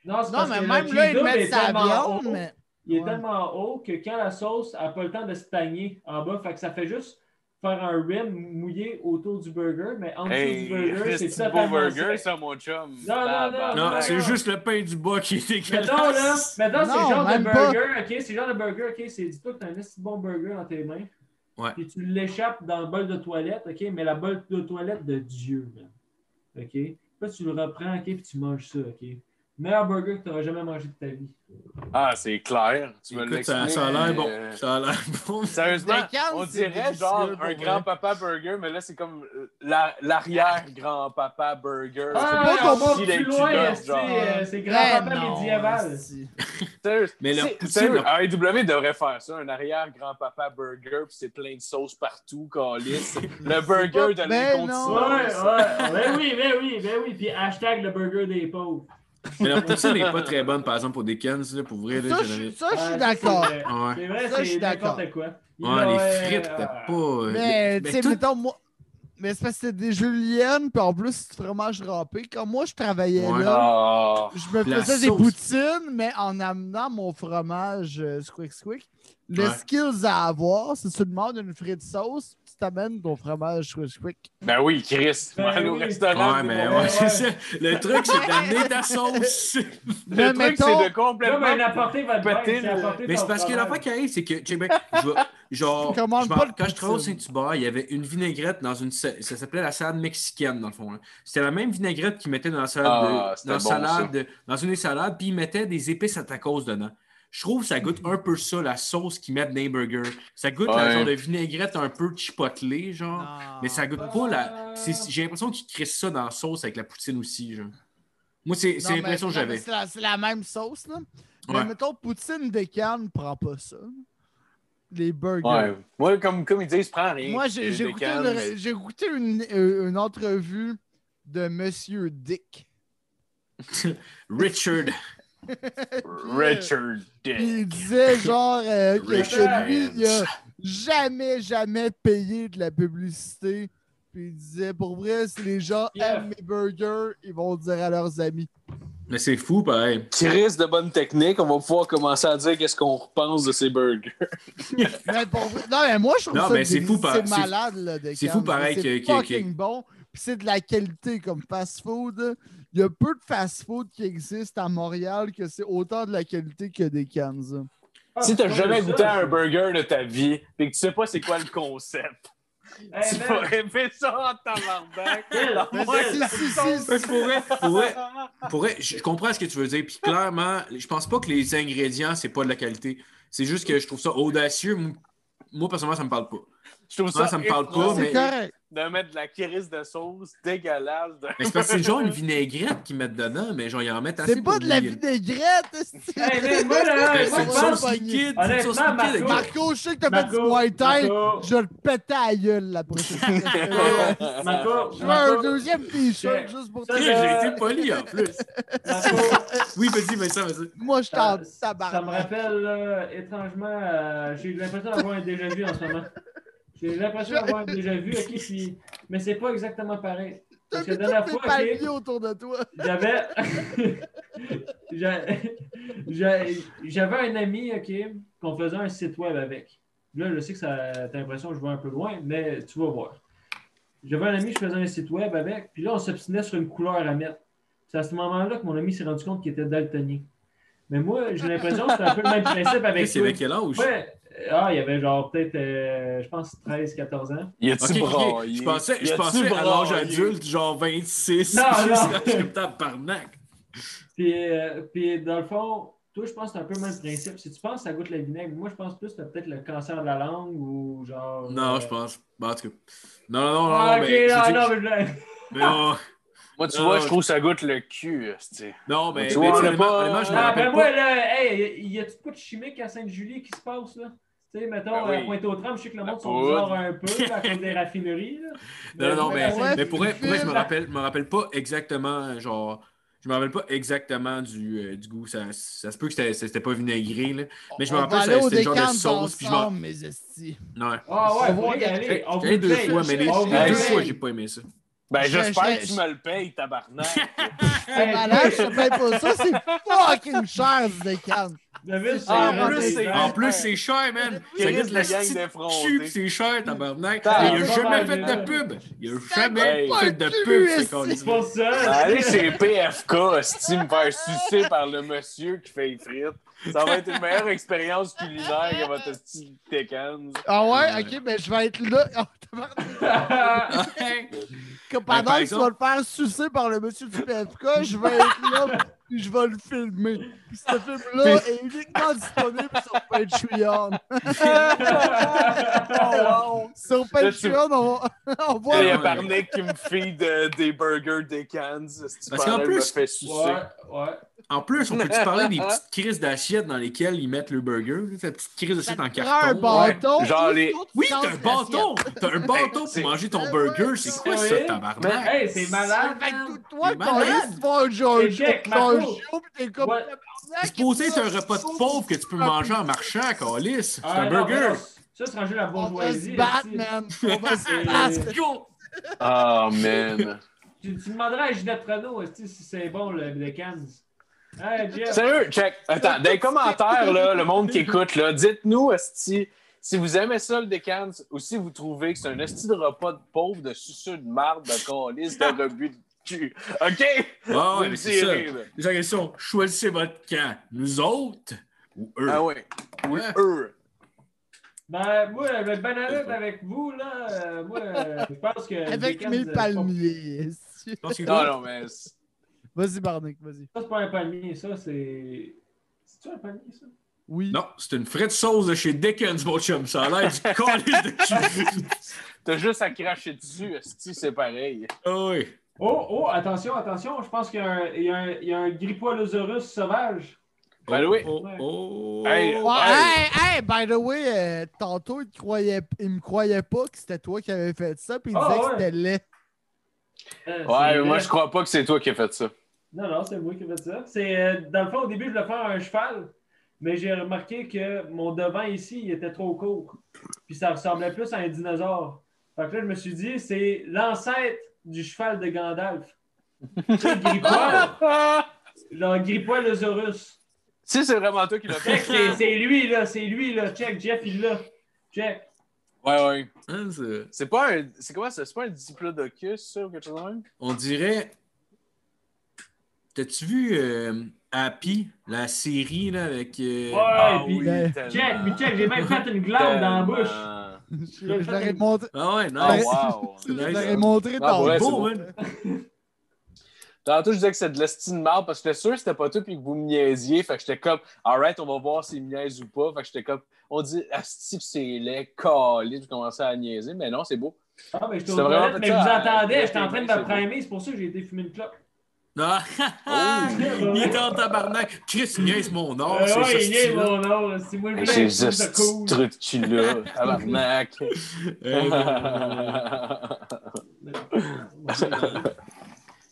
Non, c'est Non, mais que même le là, ils mettent est sa tellement viande, haut- mais. Il est Ouais. tellement haut que quand la sauce n'a pas le temps de se stagner en bas, fait que ça fait juste faire un rim mouillé autour du burger, mais en dessous Hey, du burger, c'est c'est beau burger, ça, mon chum. Non, non, non. Non, non, c'est non. juste le pain du bas qui est dégueulasse. Mettons, là, mettons, c'est Non, le genre de pas. burger, ok? C'est le genre de burger, ok? C'est, dis-toi que t'as un assez bon burger dans tes mains. Ouais. Puis tu l'échappes dans le bol de toilette, ok? Mais la bol de toilette de Dieu, man. Ok? Puis tu le reprends, ok? Puis tu manges ça, ok? Meilleur burger que tu n'auras jamais mangé de ta vie. Ah, c'est clair. Tu me Écoute, ça, l'expliques, ça a l'air bon. euh, Ça a l'air bon. Sérieusement, on c'est dirait genre un grand-papa burger, mais là, c'est comme euh, la- l'arrière-grand-papa burger. Ah, pas va petit plus loin, euh, c'est grand-papa médiéval? Mais c'est- leur- AEW devrait faire ça, un arrière-grand-papa burger, puis c'est plein de sauce partout, calice. *laughs* Le burger de Ben Ouais, l'incontinence. ouais. Ben oui, ben oui, ben oui. Puis hashtag le burger des pauvres. Mais leur poutine n'est pas très bonne, par exemple, pour des Dickens, là, pour vrai. Là, Ça, je avais- ça, je suis d'accord. c'est vrai. Ouais. C'est vrai, Ça, je suis d'accord. quoi. Ouais, les euh, frites, t'as pas. euh, Mais, tu sais, tout- mettons, moi. Mais c'est parce que c'est des juliennes, puis en plus, c'est du fromage râpé. Quand moi, je travaillais Ouais. là, Ah. je me La faisais des poutines, mais en amenant mon fromage euh, squick squick. Le Ouais. skills à avoir, c'est tu demandes une frite sauce, t'amènes ton fromage squick squick. Ben oui, Chris, Ben aller au oui. restaurant. Ouais, mais moments. ouais, c'est ça. Le truc, c'est d'amener ta sauce. *laughs* Le Mais truc, mettons- c'est de Comme complètement. un apporter votre le- Mais c'est parce que l'affaire qui arrive, c'est que, vais- genre, je pas quand je travaillais au. Saint-Hubert, il y avait une vinaigrette dans une. Ça s'appelait la salade mexicaine, dans le fond. là. C'était la même vinaigrette qu'ils mettaient dans la salade, Ah, de- dans, bon, salade de- dans une des salades, puis ils mettaient des épices à tacos dedans. Je trouve que ça goûte un peu ça, la sauce qu'ils mettent dans les burgers. Ça goûte la Ouais. genre de vinaigrette un peu chipotelée, genre. Mais ça goûte pas la. J'ai l'impression qu'ils crissent ça dans la sauce avec la poutine aussi, genre. Moi, c'est l'impression que j'avais. C'est la, la même sauce, là. Ouais. Mais mettons, poutine de canne prend pas ça. Les burgers. Ouais. Moi, comme, comme ils disent, prends rien. Moi, j'ai écouté, une, écouté une, euh, une entrevue de Monsieur Dick. *laughs* Richard. Richard Puis Dick. il disait genre euh, que Richard lui, il a jamais, jamais payé de la publicité. Puis il disait, pour vrai, si les gens Yeah. aiment mes burgers, ils vont le dire à leurs amis. Mais c'est fou, pareil. Chris de bonne technique, on va pouvoir commencer à dire qu'est-ce qu'on repense de ces burgers. *laughs* Mais pour vrai- non, mais moi, je trouve Non, ça mais c'est fou, par- malade, c'est fou, pareil, C'est que- que- fucking bon. Puis c'est de la qualité comme fast-food. Il y a peu de fast-food qui existent à Montréal que c'est autant de la qualité que des Cannes. hein. Ah, si t'as jamais ça, goûté à un burger de ta vie et que tu sais pas c'est quoi le concept, Hey, tu vas aimer ça en tabarnak. Je comprends ce que tu veux dire. Puis clairement, je pense pas que les ingrédients, c'est pas de la qualité. C'est juste que je trouve ça audacieux. Moi, personnellement, ça me parle pas. Je trouve Moi, ça, ça me parle pas, mais- correct. De mettre de la crise de sauce dégueulasse. de- Mais c'est parce que c'est genre une *laughs* vinaigrette qu'ils mettent dedans, mais genre, ils en mettent assez. C'est pas de la vinaigrette. esti. Hey, moi, là, Ben, C'est je une sauce liquide. C'est une sauce Honnêtement, liquide. avec- Marco- Marco, je sais que t'as fait du Thai. Marco. Je le péter à la gueule la prochaine fois. *laughs* Marco, Je veux un deuxième t-shirt juste pour Ça, toi. J'ai été *laughs* poli en plus. Oui, vas-y, Vincent, vas-y. Moi, je ça, t'en ça me tabarnak. rappelle étrangement, euh, j'ai l'impression d'avoir un déjà vu en ce moment. J'ai l'impression d'avoir déjà vu, ok, puis- mais c'est pas exactement pareil. Parce que vu la dernière fois, ok, paliers autour de toi. j'avais *laughs* J'a- j'a- j'avais un ami, ok, qu'on faisait un site web avec. Là, je sais que ça t'as l'impression que je vais un peu loin, mais tu vas voir. J'avais un ami, je faisais un site web avec, puis là, on s'obstinait sur une couleur à mettre. C'est à ce moment-là que mon ami s'est rendu compte qu'il était daltonien. Mais moi, j'ai l'impression que c'était un peu le même principe avec *laughs* C'est avec quel âge? Ouais. Ah, il y avait genre peut-être, euh, je pense, 13-14 ans. Y a-tu Ok, ok. braillé? Je pensais, je Y a-tu pensais à l'âge adulte, genre 26. Non, *laughs* non. Puis, euh, puis dans le fond, toi, je pense que c'est un peu le même principe. Si tu penses que ça goûte le vinaigre, moi, je pense plus que t'as peut-être le cancer de la langue ou genre. Non, euh, je pense. Bon, en tout cas. Non, non, non, non, Ah, ok, mais. je non, non, mais je- mais non, *laughs* Moi, tu Non, vois, non, je trouve que ça goûte le cul, esti. non, mais. Tu mais vois, on pas- honnêtement, je me Ah, rappelle ben moi, pas. là, hey, y a-tu pas de chimique à Sainte-Julie qui se passe, là? Tu sais, mettons, Ben oui. à Pointe-aux-Trembles, je sais que le monde sont bizarres un peu à cause des raffineries, là. *laughs* Non, non, mais, Sainte-Julie, mais pour vrai, pour vrai, je me rappelle, me rappelle pas exactement, genre. Je me rappelle pas exactement du, euh, du goût. Ça, ça se peut que c'était c'était pas vinaigré, là. Mais je me rappelle que c'était le genre de sauce. Puis je mes estis. Non. Ah ouais, On va y aller. J'ai On deux fois, mais les, deux fois, j'ai pas aimé ça. Ben, Je- j'espère je- que tu me le payes, tabarnak. C'est Hey, malade, toi, je sais même pas ça. C'est fucking cher. David, c'est Ah, en plus, c'est- bizarre. En plus, c'est cher, man. Ça de la puis c'est cher, tabarnak. Ah, Il a pas jamais fait de pub. Il a Ça jamais fait de pub. C'est pour ça. Allez chez PFK, esti, me faire sucer par le monsieur qui fait les frites. Ça va être une meilleure expérience culinaire que votre de Tekkans. Ah ouais, Ouais. ok, mais je vais être là. *laughs* *laughs* Oh. Que pendant que tu vas le faire sucer par le monsieur du PFK, je vais être là puis je vais le filmer. Puis ce film-là est uniquement disponible sur Patreon. *laughs* sur Patreon, on, on voit. Il y a. Barnick qui me feed euh, des burgers Tekkans. esti, Parce qu'en pendant plus- il me fait sucer. Ouais, ouais. En plus, on peut-tu parler des petites *laughs* crises d'assiettes dans lesquelles ils mettent le burger? Cette petite crise d'assiette en prend un carton. bâton. Ouais, genre les- Oui, t'as un bâton! T'as un bâton pour manger ton burger. C'est quoi ça, tabarnak? Hey, c'est malade. Fait que toi, vas un pis t'es comme. C'est supposé être un repas de c'est pauvre que tu peux manger en marchant, Calice. C'est Ah, un burger. Ça, c'est rangé la On va se bourgeoisie. battre, esti. man. On va se *laughs* battre. Oh, man. Tu, demanderas à Ginette Renault si c'est bon le, Cans? Hey. Sérieux, check. Attends, dans les commentaires, là, le monde qui écoute, là, dites-nous esti, si vous aimez ça, le Decans, ou si vous trouvez que c'est un esti de repas de pauvre, de suceux de marde, de calice, de rebut de cul. OK? Ah ouais, c'est ça. la question. Choisissez votre camp. Nous autres ou eux? Ah ouais. Oui, Ouais. eux. Ben, moi, le bananette avec vous, là, euh, moi, euh, je pense que. Avec mes palmiers. Je pense que Non, non, mais. Vas-y, Barnick, vas-y. Ça, c'est pas un palmier, ça, c'est. C'est-tu un palmier, ça? Oui. Non, c'est une frite sauce de chez Dickens, mon chum. Ça a l'air du *laughs* calice de cul. T'as juste à cracher dessus, c'est pareil. Ah oui. Oh, oh, attention, attention, je pense qu'il y a un, y y a Grippoilosaurus sauvage. Ben oui. Oh, oh, Hey, oh. Hey. hey, hey, by the way, euh, tantôt, il, croyait, il me croyait pas que c'était toi qui avais fait ça, puis il Ah, disait ouais. que c'était laid. Euh, Ouais, moi, je crois pas que c'est toi qui as fait ça. Non, non, c'est moi qui ai fait ça. C'est, euh, dans le fond, au début, je voulais faire un cheval, mais j'ai remarqué que mon devant ici, il était trop court. Puis ça ressemblait plus à un dinosaure. Fait que là, je me suis dit, c'est l'ancêtre du cheval de Gandalf. Sais, Grippoil, genre Grippoilosaurus. *laughs* Si c'est vraiment toi qui l'as Check, fait. c'est, c'est lui, là, c'est lui, là. Check, Jeff, il l'a. Check. Ouais, ouais. Hein, c'est- C'est pas un. C'est comment ça? C'est pas un diplodocus, ça, ou quelque chose de même? On dirait. T'as-tu vu euh, Happy, la série là, avec. euh, Ouais, Ah puis oui, ben, check, mais check, j'ai même fait une glande dans la bouche. Je, je leur ai montré, Ah ouais, Ah, *laughs* nice. wow. je ai montré Ah, dans le c'est hein. Tantôt, je disais que c'était de l'estime de marde parce que j'étais sûr que c'était pas tout puis que vous me niaisiez. Fait que j'étais comme, alright, on va voir s'il me niaise ou pas. Fait que j'étais comme, on dit, asti que c'est laid, calé. Je commençais à niaiser, mais non, c'est beau. Ah, mais je vraiment mais je vous entendais, j'étais en train de c'est me primer, c'est pour ça que j'ai été fumer une clope. *laughs* Ah, Oh. il était en tabarnak. Chris niaise mon or, Euh, c'est ouais, ça. il mon nom, c'est moi le c'est hosties cool. de trucs de cul-là. Tabarnak. *laughs*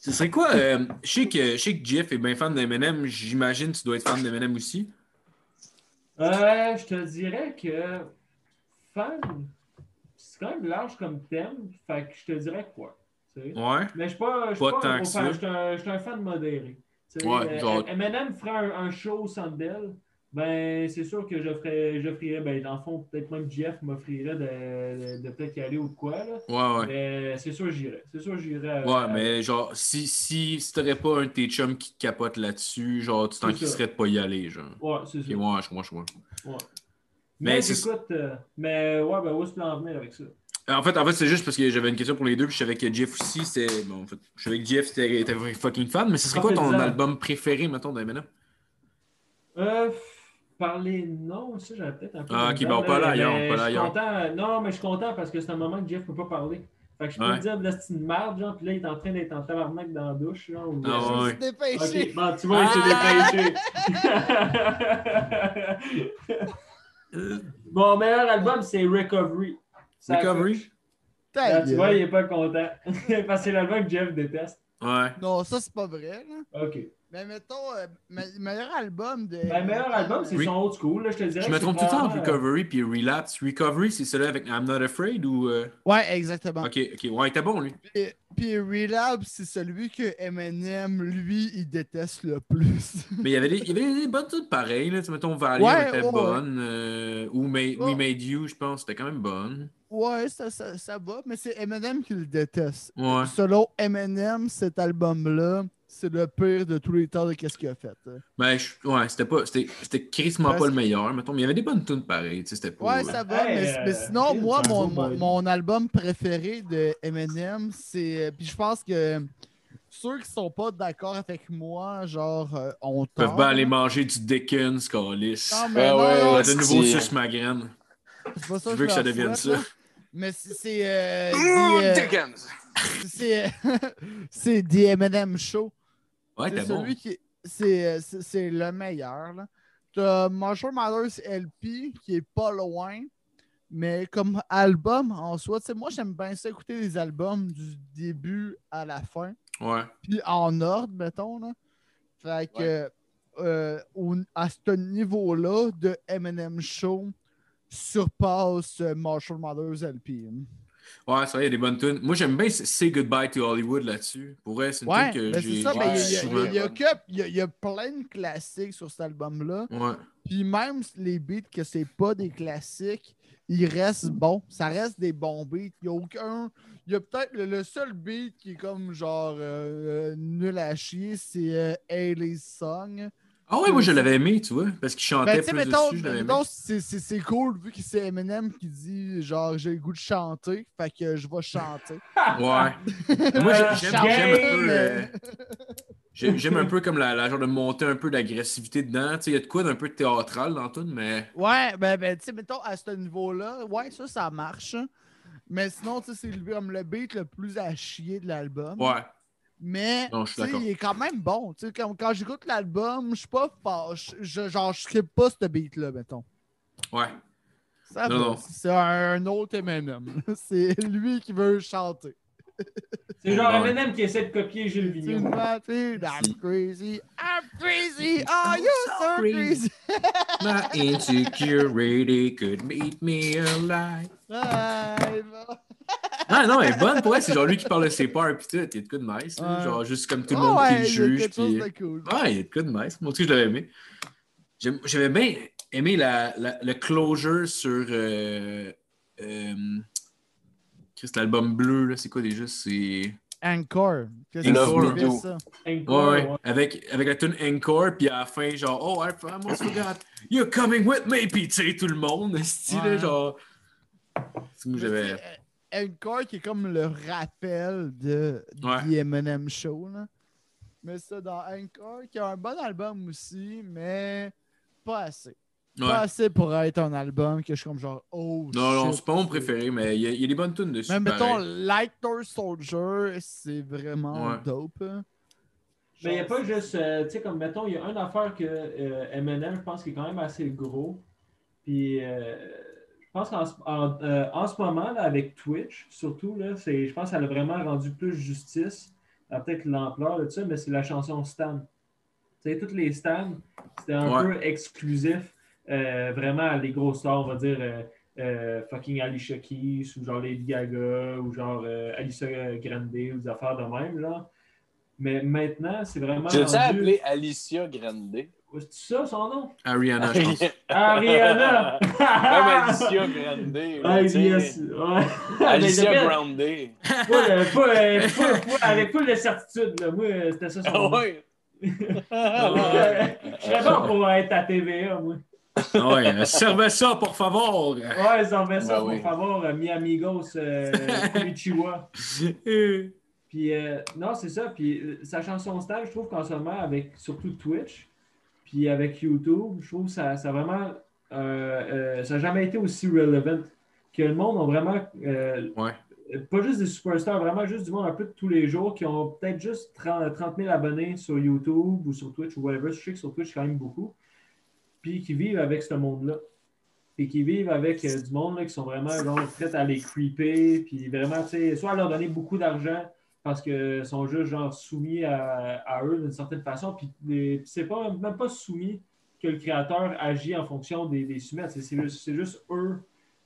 Ce serait quoi? euh, je, sais que, je sais que Jeff est bien fan d'Eminem. J'imagine que tu dois être fan d'Eminem aussi. Euh, je te dirais que fan, c'est quand même large comme thème, fait que je te dirais quoi? Ouais. Mais je suis pas, Pas pas, un gros fan, ça. je suis un, je suis un fan modéré. Ouais, euh, genre- Eminem ferait un, un show au Centre Bell, ben c'est sûr que ferais, ben dans le fond, peut-être même Jeff m'offrirait de, de, de peut-être y aller ou de quoi, là. Ouais, ouais. Mais c'est sûr j'irais. C'est sûr j'irais. Ouais, euh, mais genre, si, si, si t'aurais pas un de tes chums qui capote là-dessus, genre, tu t'en de pas y aller, genre. Ouais, c'est Ok, ça. ouais, je crois, je crois. Ouais. Mais j'écoute, euh, mais ouais, ben où est-ce que tu en venir avec ça? En fait, en fait c'est juste parce que j'avais une question pour les deux, puis je savais que Jeff aussi, c'était. Bon, en fait, je savais que Jeff était, était fucking fan, mais ce serait quoi ton album préféré, mettons, d'Eminem? Euh, parler non, ça j'avais peut-être un peu. Ah, de ok, bon, pas là, ailleurs, pas je là, content- Non, mais je suis content parce que c'est un moment que Jeff peut pas parler. Fait que je peux Ouais. lui dire, c'est une merde, genre, puis là, il est en train d'être en tabarnak dans la douche, genre. ou- Ah ouais. dépêché. Ok, bon, tu vois, il s'est dépêché. *laughs* Mon meilleur album, c'est Recovery. Ça Recovery? Tu vois, il est pas content. *laughs* parce que c'est l'album que Jeff déteste. Ouais. Non, ça, c'est pas vrai. Là. Ok. Mais mettons, euh, me- meilleur album de. Ben, meilleur album, c'est Re- son old school, là, je te dirais. Je me trompe tout le temps entre euh, Recovery puis Relapse? Recovery, c'est celui avec I'm Not Afraid ou. euh, Ouais, exactement. Ok, ok. Ouais, il était bon, lui. Puis, puis Relapse, c'est celui que Eminem, lui, il déteste le plus. *laughs* Mais il y avait des, il y avait des bonnes toutes pareilles, là. Tu sais, mettons, Valiant Ouais, était ouais, ouais. bonne. euh, ou Ma- Ouais. We Made You, je pense, c'était quand même bonne. ouais, ça, ça, ça va, mais c'est Eminem qui le déteste. Ouais. Selon Eminem, cet album-là, c'est le pire de tous les temps de qu'est-ce qu'il a fait. hein. Ben, je- ouais, c'était pas. C'était c'était crissement Parce pas le meilleur, mettons. Mais il y avait des bonnes tunes pareilles, tu sais, c'était pas. Ouais, ça va, Hey, mais, euh, mais sinon, moi, mon, mon, album préféré de Eminem, c'est. euh, Puis je pense que ceux qui sont pas d'accord avec moi, genre, euh, on Ils peuvent là. aller manger du Dickens, Carlis. Non, mais Ah non, ouais, non, ouais, de nouveau c'est- suce ma graine. c'est pas ça Je veux que ça devienne ça? Mais c'est. C'est euh, Mmh, the, euh, Dickens. *laughs* c'est *laughs* c'est The Eminem Show. Ouais, c'est bon. celui qui. C'est euh, c'est- le meilleur. là. T'as Marshall Mathers LP qui est pas loin. Mais comme album en soi, tu sais, moi j'aime bien ça écouter les albums du début à la fin. Ouais. Puis en ordre, mettons. Là. Fait que euh, au- à ce niveau-là, de Eminem Show surpasse euh, Marshall Mathers LP. hein. Ouais, c'est vrai, il y a des bonnes tunes. Moi, j'aime bien Say Goodbye to Hollywood là-dessus. Pour vrai, c'est une Ouais, tune que j'ai il y, a- plein de classiques sur cet album-là. Ouais. Puis même les beats que c'est pas des classiques, ils restent bons. Ça reste des bons beats. Il y a aucun. Il y a peut-être le, seul beat qui est comme genre euh, euh, nul à chier, c'est euh, Song. Ah ouais, moi, je l'avais aimé, tu vois, parce qu'il chantait Ben, tu sais, plus mettons, dessus, mettons, c'est cool vu que c'est Eminem qui dit genre j'ai le goût de chanter, fait que je vais chanter. *laughs* Ouais. Moi, j'ai- *laughs* j'aime un peu. euh, j'ai- J'aime un peu comme la, la genre de monter un peu d'agressivité dedans. Tu sais, il y a de quoi d'un peu théâtral dans tout, mais. Ouais, ben, ben tu sais, mettons, à ce niveau-là, ouais, ça, ça marche. Mais sinon, tu sais, c'est le- comme le beat le plus à chier de l'album. Ouais. Mais, Non, il est quand même bon. Tu sais, comme quand j'écoute l'album, je suis pas fâche. Je, genre, je skip pas ce beat-là, mettons. Ouais. Ça Non, va. non. C'est un autre Eminem. *laughs* C'est lui qui veut chanter. C'est genre Ouais. Eminem qui essaie de copier Gilles Tu Vigneault. I'm crazy, I'm crazy, oh, you're so crazy. *laughs* My insecurity could meet me alive. Ah non, elle est bonne pour elle. C'est genre lui qui parle de ses peurs pis tout. Il y a de quoi de. Ouais. Genre juste comme tout le monde ouais, qui le juge. Puis... cool. Ouais, il y a de quoi de nice. Moi aussi, je l'avais aimé. J'avais bien aimé la, la- le closure sur. Euh, euh, Christ, l'album bleu, là, c'est quoi déjà? C'est. Encore. Encore, ouais. ouais. Avec, avec la tune Encore, puis à la fin, genre, oh, I almost forgot, you're coming with me, puis tu sais, tout le monde, *laughs* style, Ouais. genre. C'est j'avais. Encore qui est comme le rappel de Ouais. The Eminem Show. Là. Mais ça, dans Encore, qui a un bon album aussi, mais pas assez. Ouais. Pas assez pour être un album que je suis comme genre, oh Non, non, c'est pas mon préféré, mais il y, a- il y a des bonnes tunes dessus. Mais mettons. Lighter Soldier, c'est vraiment Ouais. dope. hein. Mais il n'y a pas juste, euh, tu sais, comme mettons, il y a une affaire que euh, Eminem, je pense, qui est quand même assez gros. Puis, euh, je pense qu'en ce- en, euh, en ce moment, là, avec Twitch, surtout, là, je pense qu'elle a vraiment rendu plus justice à peut-être l'ampleur de ça, mais c'est la chanson Stan. Tu sais, toutes les Stan, c'était un Ouais. peu exclusif, euh, vraiment à les grosses stars, on va dire. euh, euh, fucking Alicia Keys ou genre Lady Gaga ou genre euh, Alicia Grande ou des affaires de même là. Mais maintenant, c'est vraiment. Je t'ai rendu- appelé Alicia Grande? C'est ça son nom? Ariana, je pense. *laughs* Ariana! Même Alicia Grande. Ah. Alicia *laughs* Grande. Pas, le- pas, euh, pas- pas- avec full de certitude, là. Moi, euh, c'était ça son Ah nom. ouais? *laughs* Euh, Je serais bon pour être à TVA, moi. ouais, euh, servez ça, pour favor. Ouais, fait ça, Ben pour oui. favor, euh, mi amigos, euh, Konnichiwa. Puis, euh, non, c'est ça. Puis, euh, sa chanson stage, je trouve qu'en ce moment, avec surtout Twitch, puis avec YouTube, je trouve que ça, ça a vraiment. euh, euh, ça n'a jamais été aussi relevant que le monde a vraiment. euh, Ouais. Pas juste des superstars, vraiment juste du monde un peu de tous les jours qui ont peut-être juste 30, 30 000 abonnés sur YouTube ou sur Twitch ou whatever. Je sais que sur Twitch, quand même beaucoup. Puis qui vivent avec ce monde-là. Et qui vivent avec euh, du monde là, qui sont vraiment genre, prêts à les creeper. Puis vraiment, tu sais, soit à leur donner beaucoup d'argent parce qu'ils sont juste genre soumis à, à eux d'une certaine façon. Puis c'est pas même pas soumis que le créateur agit en fonction des, des soumettes. C'est, c'est juste, juste eux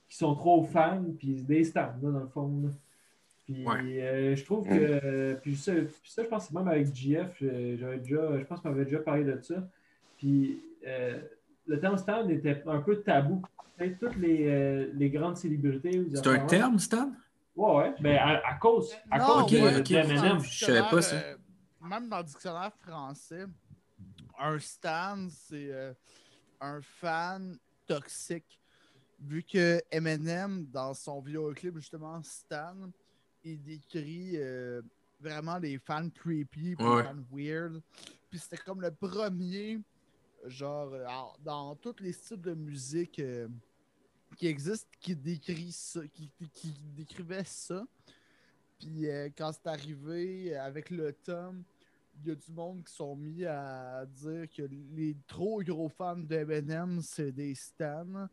qui sont trop fans, puis des stands, là, dans le fond. là. Puis Ouais. euh, je trouve que. puis, ça, puis ça, je pense que c'est même avec GF, euh, j'avais déjà, je pense qu'on avait déjà parlé de ça. Puis euh, le terme stand était un peu tabou. Toutes les, euh, les grandes célébrités. C'est un terme, Stan? Ouais, ouais. Ben, à, à cause, à Non, cause de, le je savais pas ça. euh, même dans le dictionnaire français, un stan, c'est euh, un fan toxique. Vu que Eminem, dans son vidéoclip, justement, Stan, il décrit euh, vraiment les fans creepy, Ouais. les fans weird. Puis c'était comme le premier, genre, alors, dans tous les styles de musique euh, qui existent, qui décrit ça, qui, qui décrivait ça. Puis euh, quand c'est arrivé avec le tome, il y a du monde qui sont mis à dire que les trop gros fans d'Eminem, c'est des stans.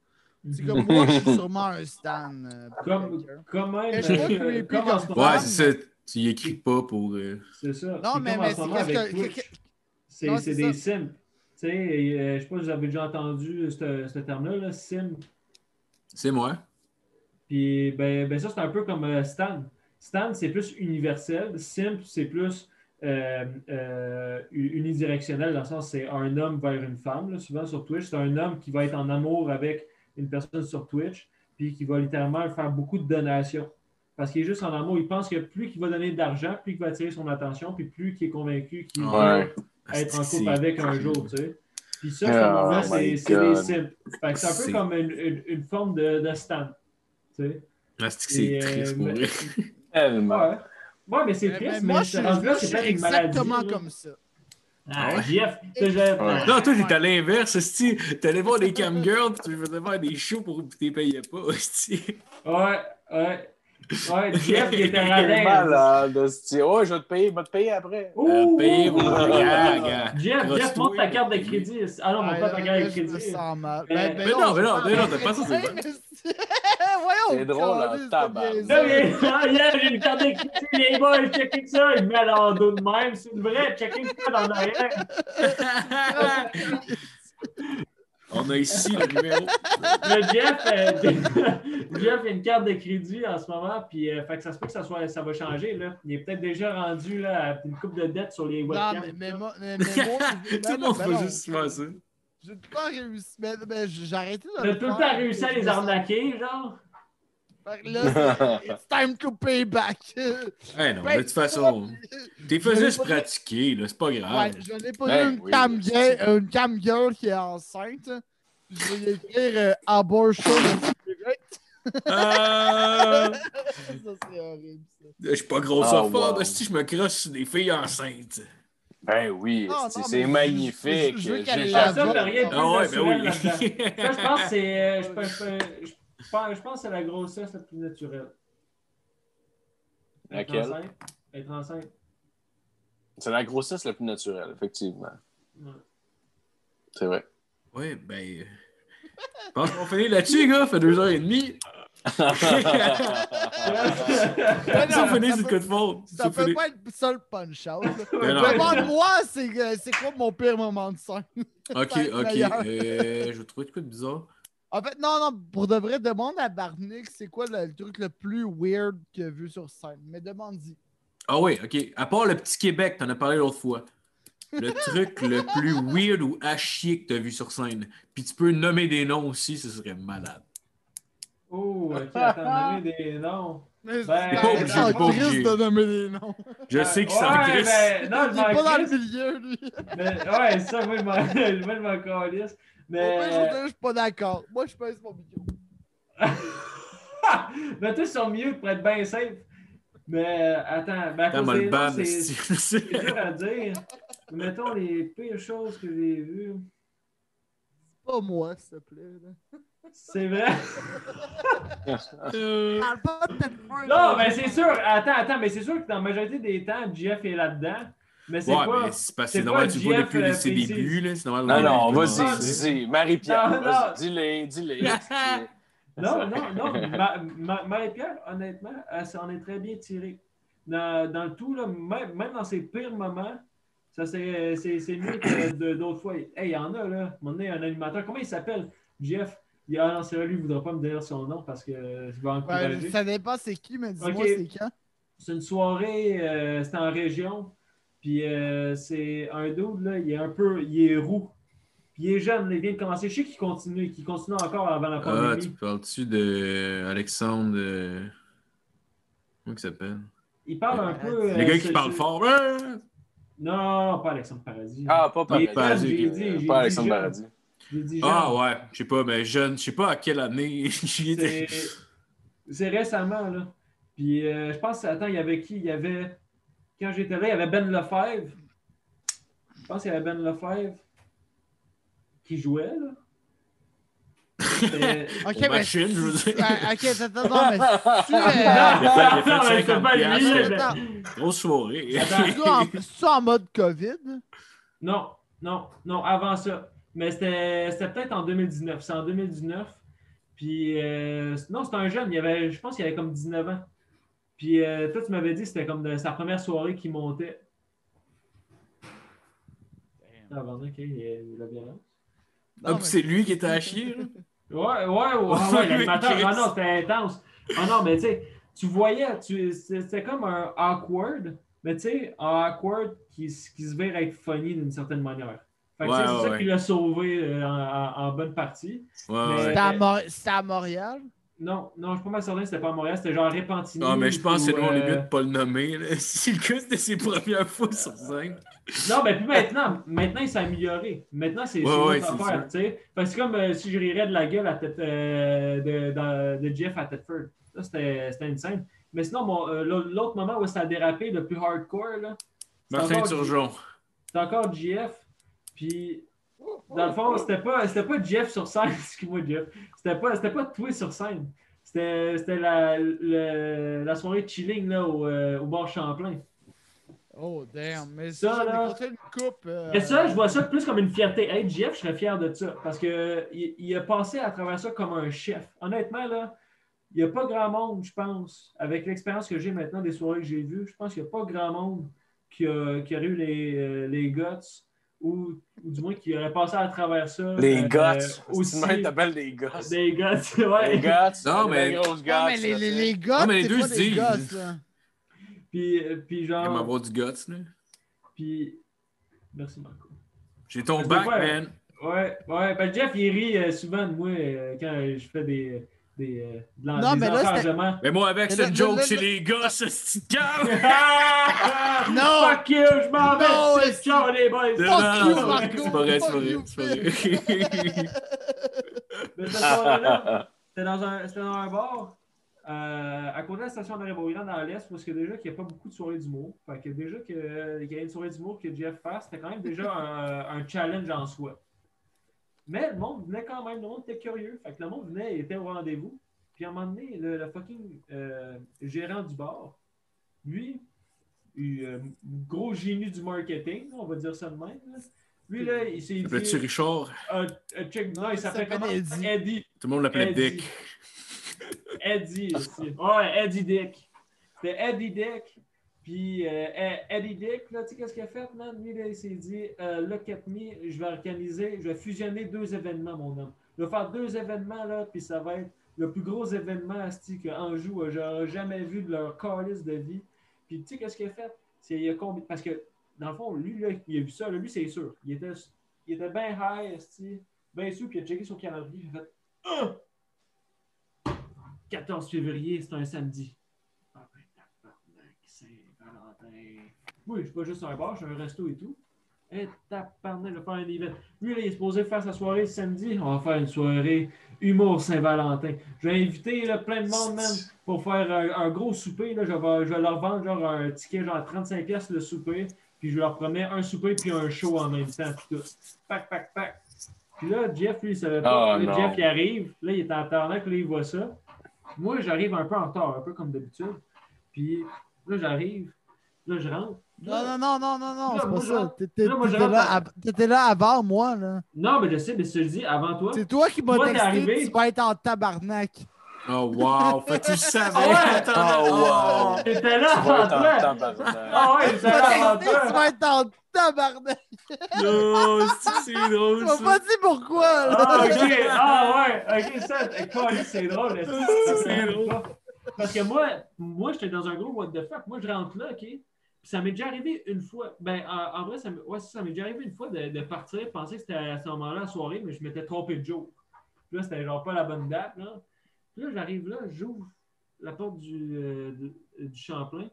C'est comme moi, je suis *laughs* sûrement un stan. euh, pour Comme, même. Je pas euh, comme en ce Ouais, c'est ça. Tu y écris pas pour. euh, C'est ça. Non, C'est mais, c'est que. Des sims. Tu sais, euh, je sais pas si vous avez déjà entendu ce, ce terme-là, là, sim. C'est moi. Puis ben, ben ça, c'est un peu comme euh, Stan. Stan, c'est plus universel. Simp, c'est plus euh, euh, unidirectionnel, dans le sens c'est un homme vers une femme, là, souvent sur Twitch. C'est un homme qui va être en amour avec une personne sur Twitch, puis qui va littéralement faire beaucoup de donations. Parce qu'il est juste en amour. Il pense que plus qu'il va donner d'argent, plus il va attirer son attention, puis plus qu'il est convaincu qu'il va être en couple avec un jour, tu sais. Puis ça, Oh moment-là, c'est c'est des God. simps. Fait que c'est un peu comme une, une- une forme de, de stan. Tu sais. Que c'est euh, triste pour mais-. *laughs* Tellement. Ouais. Ouais, mais c'est triste, mais mais, moi, je rendu-là, je c'est une maladie. exactement là. comme ça. Ah, ouais? Jeff, Ouais. Non, toi, t'es à l'inverse, esti. T'allais voir des *laughs* cam girls, puis tu faisais faire des shows pour que tu les payais pas, esti. Ouais, ouais. Ouais, Jeff, il était malade. Ouais, je vais te payer, je vais te payer après. Ouh! Euh, gars. Jeff, Jeff, montre ta carte de crédit. Ah non, montre pas ta là, carte là, de crédit. Mais- Ben, ben mais non, mais non, mais non, t'as pas ça, c'est c'est- *laughs* Voyons, C'est drôle, niaiserie. Non, mais ah, hier, j'ai une carte de crédit, les boys, checkez ça. Il me met à leur dos de même. C'est une vraie, checkez ça dans l'arrière. *laughs* *laughs* On a ici le numéro. Le Jeff, euh, *laughs* Jeff a une carte de crédit en ce moment, puis euh, fait que ça se peut que ça, soit, ça va changer. Là. Il est peut-être déjà rendu là, à une coupe de dettes sur les Non, webcams. mais, mais, moi- mais, mais *laughs* moi, Tout le monde va non. juste faire ça. J'ai tout le temps réussi. Mais, mais j'ai arrêté de T'as tout le temps réussi à les arnaquer, genre? *laughs* Là, it's time to pay back. *laughs* Eh non, Ben, de toute façon, *laughs* t'es fait Je l'ai juste pas- pratiquer, là, c'est pas Ouais, grave. je n'ai pas Ben une, oui, cam une girl qui est enceinte. Je vais lui écrire euh, abortion. Euh, ça, c'est horrible, ça. Je suis pas grossophobe, Oh, wow. esti, je me crosse sur des filles enceintes. Ben oui, non, c'est je- magnifique. je- je plus Ah ouais, naturel ben là-dedans. oui. Ça, je pense que c'est. euh, je, pense- je, je- je pense- je pense que c'est la grossesse la plus naturelle. Être Laquelle? enceinte. Être enceinte. C'est la grossesse la plus naturelle, effectivement. Ouais. C'est vrai. Ouais, ben. Je pense qu'on finit là-dessus, gars. fait deux heures et demie. *laughs* On non, finit ça peut- coup de faute. Ça peut pas être ça là. Ben non. Demande-moi, c'est euh, c'est quoi mon pire moment de scène? Ok, *laughs* Ça ok. Euh, je vais trouver de quoi de bizarre. En fait, non, non, pour de vrai, demande à Barnick c'est quoi le, le truc le plus weird qu'il a vu sur scène. Mais demande-y. Ah oui, ok. À part le petit Québec, t'en as parlé l'autre fois. Le *laughs* truc le plus weird ou à chier que t'as vu sur scène. Puis tu peux nommer des noms aussi, ce serait malade. Oh, ok, attends, nommer des noms. Mais Ben, c'est pas obligé, pas obligé. de nommer des noms. Je sais qu'il ouais, s'en crisse. ben, non, Il je est m'en pas dans le milieu, lui. mais- Ouais, ça, moi, je m'en *laughs* calisse. Mais. je suis pas d'accord. Moi, je pèse mon micro. mais *laughs* toi, sur mieux pour être bien safe. Mais attends, ben, c'est c'est dur à dire. Mettons les pires choses que j'ai vues. Pas moi, s'il te plaît. là. C'est vrai? *laughs* Euh, Non, mais c'est sûr. Attends, attends, mais c'est sûr que dans la majorité des temps, Jeff est là-dedans. Mais c'est Ouais, pas. mais c'est parce que c'est c'est normal pas tu vois depuis euh, ses débuts. Là. C'est normal Non, non, vas-y. Marie-Pierre, Non, non. vas-y, dis-le, dis-le. esti. Non, non, non. Ma- ma- Marie-Pierre, honnêtement, elle s'en est très bien tirée. Dans, dans le tout, là, même, même dans ses pires moments, ça c'est c'est- c'est mieux que d'autres fois. Hey, il y en a, là. À un moment donné, un animateur. Comment il s'appelle? Jeff. Il ah non, c'est vrai, lui, il ne voudra pas me dire son nom parce que je vais Ouais, encourager. ça dépend c'est qui, mais dis-moi c'est quand. C'est une soirée, euh, c'était en région. Puis euh, c'est un dude, là, il est un peu, il est roux. Puis il est jeune, là, il vient de commencer. Je sais qu'il continue, qu'il continue encore avant la Ah, pandémie. tu parles-tu de Alexandre. euh, Comment il s'appelle? Il parle un peu. Le euh, gars qui parle fort. Ouais! Non, pas Alexandre Paradis. Ah, pas Paradis. Pas Alexandre jeune. Paradis. Ah ouais, je sais pas, mais jeune, je sais pas à quelle année *laughs* j'y étais. C'est c'est récemment, là. Puis euh, je pense, attends, il y avait qui? Il y avait. Quand j'étais là, il y avait Ben Lefebvre. Je pense qu'il y avait Ben Lefebvre qui jouait, là. *laughs* Ok, mais. machines, je veux dire. Ah, ok, attends, non, mais. Tu *laughs* Non, c'est 50 pas lui, Grosse soirée. C'est-tu en, mode COVID? Non, non, non, avant ça. Mais c'était c'était peut-être en 2019. C'est en 2019. Puis, euh, non, c'était un jeune. Il avait, je pense qu'il avait comme 19 ans. Puis, euh, toi, tu m'avais dit que c'était comme de- sa première soirée qui montait. Ah, ok, il y a eu la violence. Ah, puis c'est lui qui était à chier. là? Ouais, ouais, ouais, ouais, *laughs* l'animateur, ah non, c'était intense. Ah non, mais tu sais, tu voyais, tu- c'était comme un awkward, mais tu sais, un awkward qui, se vire être funny d'une certaine manière. Fait que tu sais, Ouais, c'est ouais, ça ouais. qui l'a sauvé euh, en, en- en bonne partie. Ouais, Mais- ouais. C'était à, Mor- c'était à Montréal? Non, non, je suis pas mal certain c'était pas à Montréal, c'était genre Repentigny. Ah, mais je pense que c'est loin euh, mieux de pas le nommer. là. *laughs* Si le gars, c'était ses premières fois sur scène. Non, mais puis maintenant, maintenant, il s'est amélioré. Maintenant, c'est Ouais, c'est ouais, c'est affaire, tu sais. Parce que c'est comme euh, si je rirais de la gueule à Ted- euh, de, de Jeff à Tedford. Là, c'était une scène. Mais sinon, mon, euh, l'autre moment où ça a dérapé le plus hardcore, là, c'est Martin Turgeon. c'est encore GF. Puis, dans le fond, c'était pas, c'était pas Jeff sur scène, *laughs* excuse-moi, Jeff. C'était pas, c'était pas toi sur scène. C'était, c'était la, la soirée chilling là, au, euh, au bar Champlain. Oh, damn. Mais Ça, là- une coupe. euh, Mais ça, je vois ça plus comme une fierté. Hey, Jeff, je serais fier de ça. Parce que il, il a passé à travers ça comme un chef. Honnêtement, là, il n'y a pas grand monde, je pense, avec l'expérience que j'ai maintenant des soirées que j'ai vues, je pense qu'il n'y a pas grand monde qui, a, qui aurait eu les, euh, les guts ou, ou du moins qui aurait passé à travers ça. Les euh, gars. *laughs* aussi. Tu t'appelles les gars. Des guts, *laughs* ouais. Les gars. Non, mais- grosses Non, mais les, les, les gars, Non, mais les deux pas se des là. Puis, euh, puis Il genre. avoir du guts, là. Puis. Merci, Marco. J'ai ton Je bac, vais faire- man. Ouais, ouais. Ben Jeff, il rit euh, souvent de moi euh, quand je fais des. Des, euh, de Non, des mais là. Mais moi, avec cette joke là- les gars, ce petit cave. *laughs* Non! Fuck you, je m'en vais! Non, c'est ciao les boys! Fuck Non, you, non, Marco! C'est pas vrai, c'est pas Fuck vrai. you, C'est pas vrai. *laughs* Mais cette soirée-là, *laughs* C'était dans, un- c'était dans un bar euh, à côté de la station de Boyland dans l'Est, parce que déjà qu'il n'y a pas beaucoup de soirées d'humour. Fait que déjà que- qu'il y a une soirée d'humour que Jeff fasse, c'était quand même déjà un, un challenge en soi. Mais le monde venait quand même, le monde était curieux. Fait que le monde venait et était au rendez-vous. Puis à un moment donné, le, le fucking euh, gérant du bar, lui, il, euh, gros génie du marketing, on va dire ça de même. là. Lui, là, il s'est dit. Richard? euh, euh, check, non, il s'appelait s'appelle comment? Eddie. Eddie. Tout le monde l'appelait Eddie. Dick. Eddie aussi. Ouais, Eddie Dick. C'était Eddie Dick. Puis euh, E- Eddie Dick, là, tu sais qu'est-ce qu'il a fait, man? Lui, là, il s'est dit, euh, look at je vais organiser, je vais fusionner deux événements, mon homme. Je vais faire deux événements, là, puis ça va être le plus gros événement, asti, que Anjou a j'aurais jamais vu de leur calice de vie. Puis tu sais qu'est-ce qu'il a fait? C'est, il a Parce que, dans le fond, lui, là, il a vu ça, lui, c'est sûr. Il était, il était bien high, asti, bien sous, puis il a checké son calendrier, il a fait Ah! 14 février, c'est un samedi. Ah ben, tabarnak, Saint-Valentin. Oui, je suis pas juste un bar, je suis un resto et tout. Eh, tabarnak, je vais faire un event. Lui, là, il est supposé faire sa soirée samedi. On va faire une soirée humour Saint-Valentin. Je vais inviter là, plein de monde, man, pour faire un, un gros souper. Là. Je, vais, je vais leur vendre genre un ticket genre 35$ piastres le souper. Puis je leur promets un souper puis un show en même temps. Puis tout. Pac, pac, pac. Puis là, Jeff, lui, il savait pas. Oh, Là. Jeff, il arrive. Là, il est en tabarnak, là, il voit ça. Moi, j'arrive un peu en retard, un peu comme d'habitude. Puis là, j'arrive. Là, je rentre. Non, non, non, non, non, non, c'est pas ça. T'étais là, t'étais rentre là, t'étais avant moi, là. Non, mais je sais, mais je dis avant toi. C'est toi qui m'as Toi, texté, arrivé. tu vas être en tabarnak. Oh, wow. Fait que tu *laughs* savais. Ah ouais? Oh, wow. J'étais là avant toi. tabarnak. Ah ouais, j'étais là avant texté, tu toi. vas être en tabarnak. Non, c'est- *laughs* c'est Tu drôle, m'as pas dit pourquoi, là. Ah, ok. Ah, ouais. Ok, ça, c'est drôle. C'est drôle. *laughs* Parce que moi, moi j'étais dans un gros what the fuck. Moi, je rentre là, OK? Ça m'est déjà arrivé une fois. Ben, en, en vrai, ça, m'est- ouais, ça m'est déjà arrivé une fois de, de partir, penser que c'était à ce moment-là, la soirée, mais je m'étais trompé de jour. Puis là, c'était genre pas la bonne date, là. Puis là, j'arrive là, j'ouvre la porte du, euh, du, du Champlain.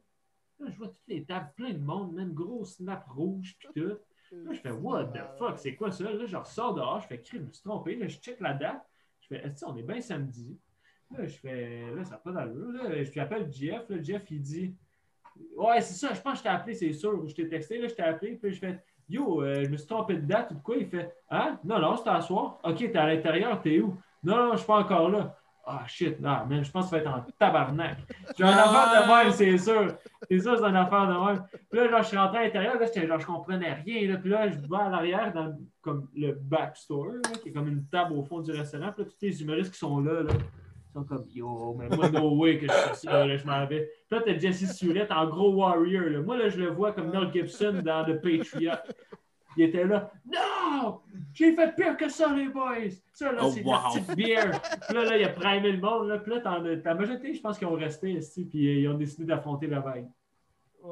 Là, je vois toutes les tables, plein de monde, même gros snap rouge, puis tout. Là, je fais What the fuck, c'est quoi ça? Là, je ressors dehors, je fais crime, je me suis trompé. Là, je check la date. Je fais Est-ce on est bien samedi? Là, je fais Là, ça n'a pas d'allure. Là, je lui appelle Jeff. Là, Jeff, il dit Ouais, c'est ça, je pense que je t'ai appelé, c'est sûr. Je t'ai texté, là, je t'ai appelé. Puis je fais Yo, euh, je me suis trompé de date ou de quoi? Il fait Hein? Non, non, c'était à soir. Ok, t'es à l'intérieur, t'es où? Non, non, je suis pas encore là. Ah shit, non, man, je pense que ça va être en tabarnak. J'ai un affaire de même, c'est sûr. C'est sûr, c'est une affaire de même. Puis là, genre, je suis rentré à l'intérieur, là, genre, je comprenais rien. Là, puis là, je vais à l'arrière dans comme le backstore, qui est comme une table au fond du restaurant. Puis là, tous les humoristes qui sont là, là, sont comme Yo, mais moi, no way que je fais ça, là, je m'en vais. Puis là, t'as Jesse Surette en gros warrior. Là. Moi, là, je le vois comme Mel Gibson dans The Patriot. il était là. Non! J'ai fait pire que ça, les boys! Ça, là, Oh, c'est wow. la petite bière. Puis là, là, il a primé le monde. Là, puis là, t'en- ta majorité, je pense qu'ils ont resté ici, puis euh, ils ont décidé d'affronter la vague.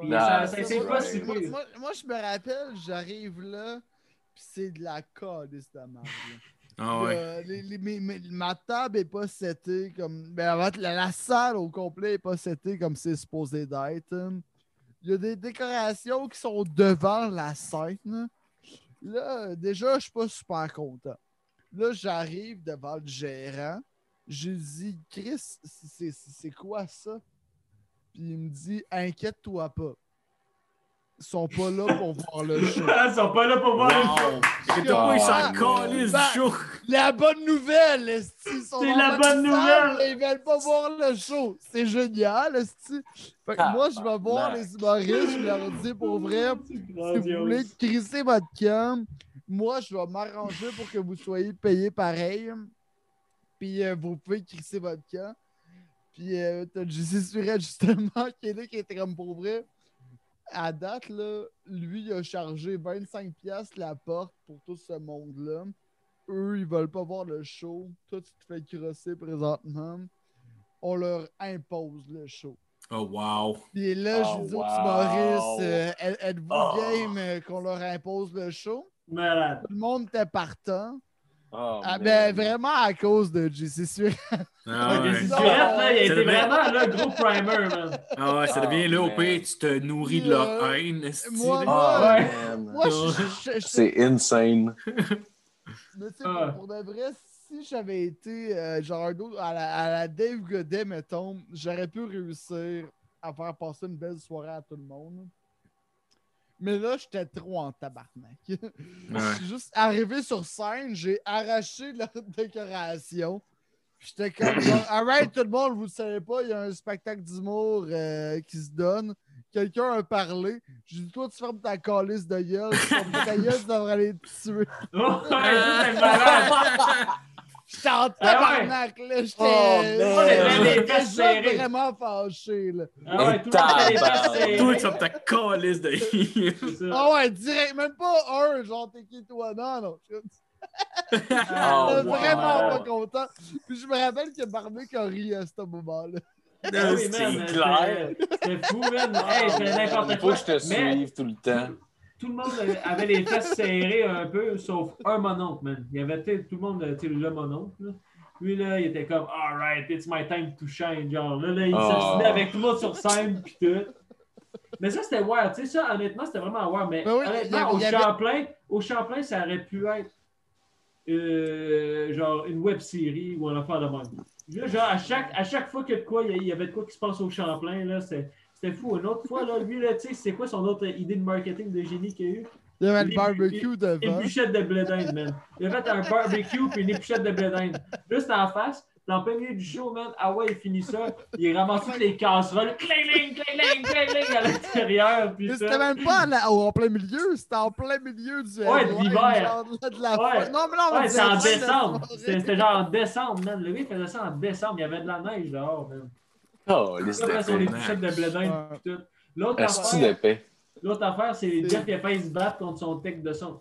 Puis ça, c'est pas si moi, pire. moi- moi, je me rappelle, j'arrive là, puis c'est de la calice de merde. Ah. Euh, ma table est pas setée comme. Ben, en fait, la, salle au complet est pas setée comme c'est supposé d'être. hein. Il y a des décorations qui sont devant la scène. Là, déjà, je suis pas super content. Là, j'arrive devant le gérant. J'ai dit, Chris, c'est- c'est c'est quoi ça? Puis il me dit, inquiète-toi pas. Ils sont pas là pour voir le *laughs* show. Ils sont pas là pour voir le show. Wow! Ils s'en calissent ben, du show! La bonne nouvelle, esti, C'est la bonne nouvelle. Ils veulent pas voir le show. C'est génial, esti. Fait que Ah, moi, je vais voir les humoristes, je leur dis pour vrai, *laughs* si vous voulez crisser votre cam, moi, je vais m'arranger pour que vous soyez payés pareil. Puis euh, vous pouvez crisser votre camp. Puis euh, t'as JC Surette, *laughs* justement, qui est là, qui était comme pour vrai. À date, là, lui, il a chargé 25$ piastres la porte pour tout ce monde-là. Eux, ils veulent pas voir le show. Toi, tu te fais crosser présentement. On leur impose le show. Oh wow! Puis là, Oh, je dis aux wow. humoristes, euh, êtes- êtes-vous Oh. game qu'on leur impose le show? Malade. Tout le monde était partant. Oh, Ah, ben, vraiment à cause de J, c'est sûr. Ah Ok, *laughs* ouais. c'est Non. Surette, là, il a été vraiment là, gros primer, man. Ah ouais, ça devient Oh, là, au pire, tu te nourris de leur haine. esti, Moi, là. Oh, Ouais. man. Moi, je- je- je- je- C'est insane. *laughs* Mais tu sais, Ah. pour, de vrai, si j'avais été euh, genre à la, à la Dave Godet, mettons, j'aurais pu réussir à faire passer une belle soirée à tout le monde. Mais là, j'étais trop en tabarnak. *laughs* Je suis juste arrivé sur scène, j'ai arraché leur *laughs* décoration. J'étais comme, *clears throat* alright, tout le monde, vous le savez pas, il y a un spectacle d'humour euh, qui se donne. Quelqu'un a parlé. J'ai dit, toi, tu fermes ta calice de gueule. Tu fermes ta gueule, tu devrais aller te tuer. *laughs* Oh, c'est. J'étais en Ah ouais. tabarnak, là. J'étais Oh, vraiment fâché, là. Ah ouais, tout le. *laughs* Toi, tu ta calice de C'est ça. Ah ouais, direct, même pas un, genre, t'es qui toi? Non, non. J'étais *laughs* Oh, wow. vraiment pas content. Puis je me rappelle que Barbic a ri à ce moment-là. Ah oui, C'est clair. C'était fou, man. Hey, n'importe Il faut quoi. que je te suive tout le temps. Tout le monde euh, avait les fesses serrées un peu, sauf un mononcle, man. Il y avait tout le monde, euh, tu sais, le mononcle. Là. Lui, là, il était comme, alright, it's my time to shine. Genre, là, là il Oh. s'assinait avec tout le monde sur scène, pis tout. Mais ça, c'était wow. Tu sais, ça, honnêtement, c'était vraiment wow. Mais Ben oui, honnêtement, avait- au, avait- Champlain, au Champlain, ça aurait pu être euh, genre une web série ou un affaire de même. Là, genre, à chaque, à chaque fois qu'il y a de quoi, il y avait de quoi qui se passe au Champlain, là, c'est- c'était fou. Une autre fois, là, lui, là, tu sais, c'est quoi son autre idée de marketing de génie qu'il a eu? Il y avait le barbecue Une devant. bûchette de blé d'Inde, man. Il a fait un barbecue puis une épluchette de blé d'Inde. Juste en face, dans le plein milieu du show, man. Ah ouais, il finit ça. Il ramasse toutes les casseroles. Cling, cling, cling, cling, cling à l'intérieur. C'était même pas la- en plein milieu, c'était en plein milieu du Ouais, de l'hiver. la Ouais. Non, mais non, Ouais, c'est en décembre. c'était genre en décembre, man. Le gars, il faisait ça en décembre. Il y avait de la neige dehors, man. Oh, bûchettes de d'Inde. Ouais. puis tout. L'autre affaire, d'épée. l'autre affaire, c'est Jeff qui a failli se battre contre son tech de son.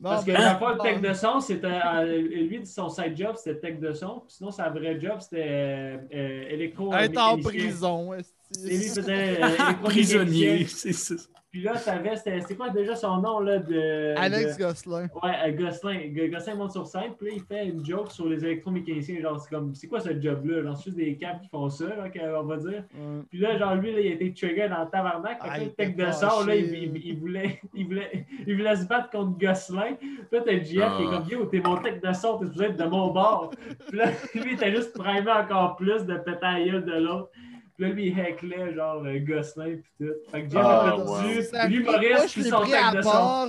Non, Parce que la fois, le tech de son, c'était. euh, lui, son side job, c'était tech de son. Puis sinon, sa vraie job, c'était euh, euh, électro. Être en prison, Et lui faisait euh. Prisonnier, c'est ça. Puis là, t'avais. C'était quoi déjà son nom, là de. Alex de- Gosselin. Ouais, euh, Gosselin. Gosselin monte sur scène, puis là, il fait une joke sur les électromécaniciens. Genre, c'est comme. C'est quoi ce job-là? Genre, c'est juste des caps qui font ça, là, qu'on va dire. Puis là, genre, lui, là, il a été trigger dans le tabarnak. Fait que Ah, il le tech de sort, là, il, fâché. il- il voulait, *laughs* il, voulait, il voulait se battre contre Gosselin. Puis là, t'as JF qui est comme Yo, t'es mon tech de son, t'es supposé être de mon bord. Puis là, *laughs* lui, il était juste primé encore plus de gueule de l'autre. Puis là, lui, il hecklait, genre, le Gosselin, puis tout. Fait que JF Ah, a wow. perdu moi, l'humoriste, je puis son à de son. part.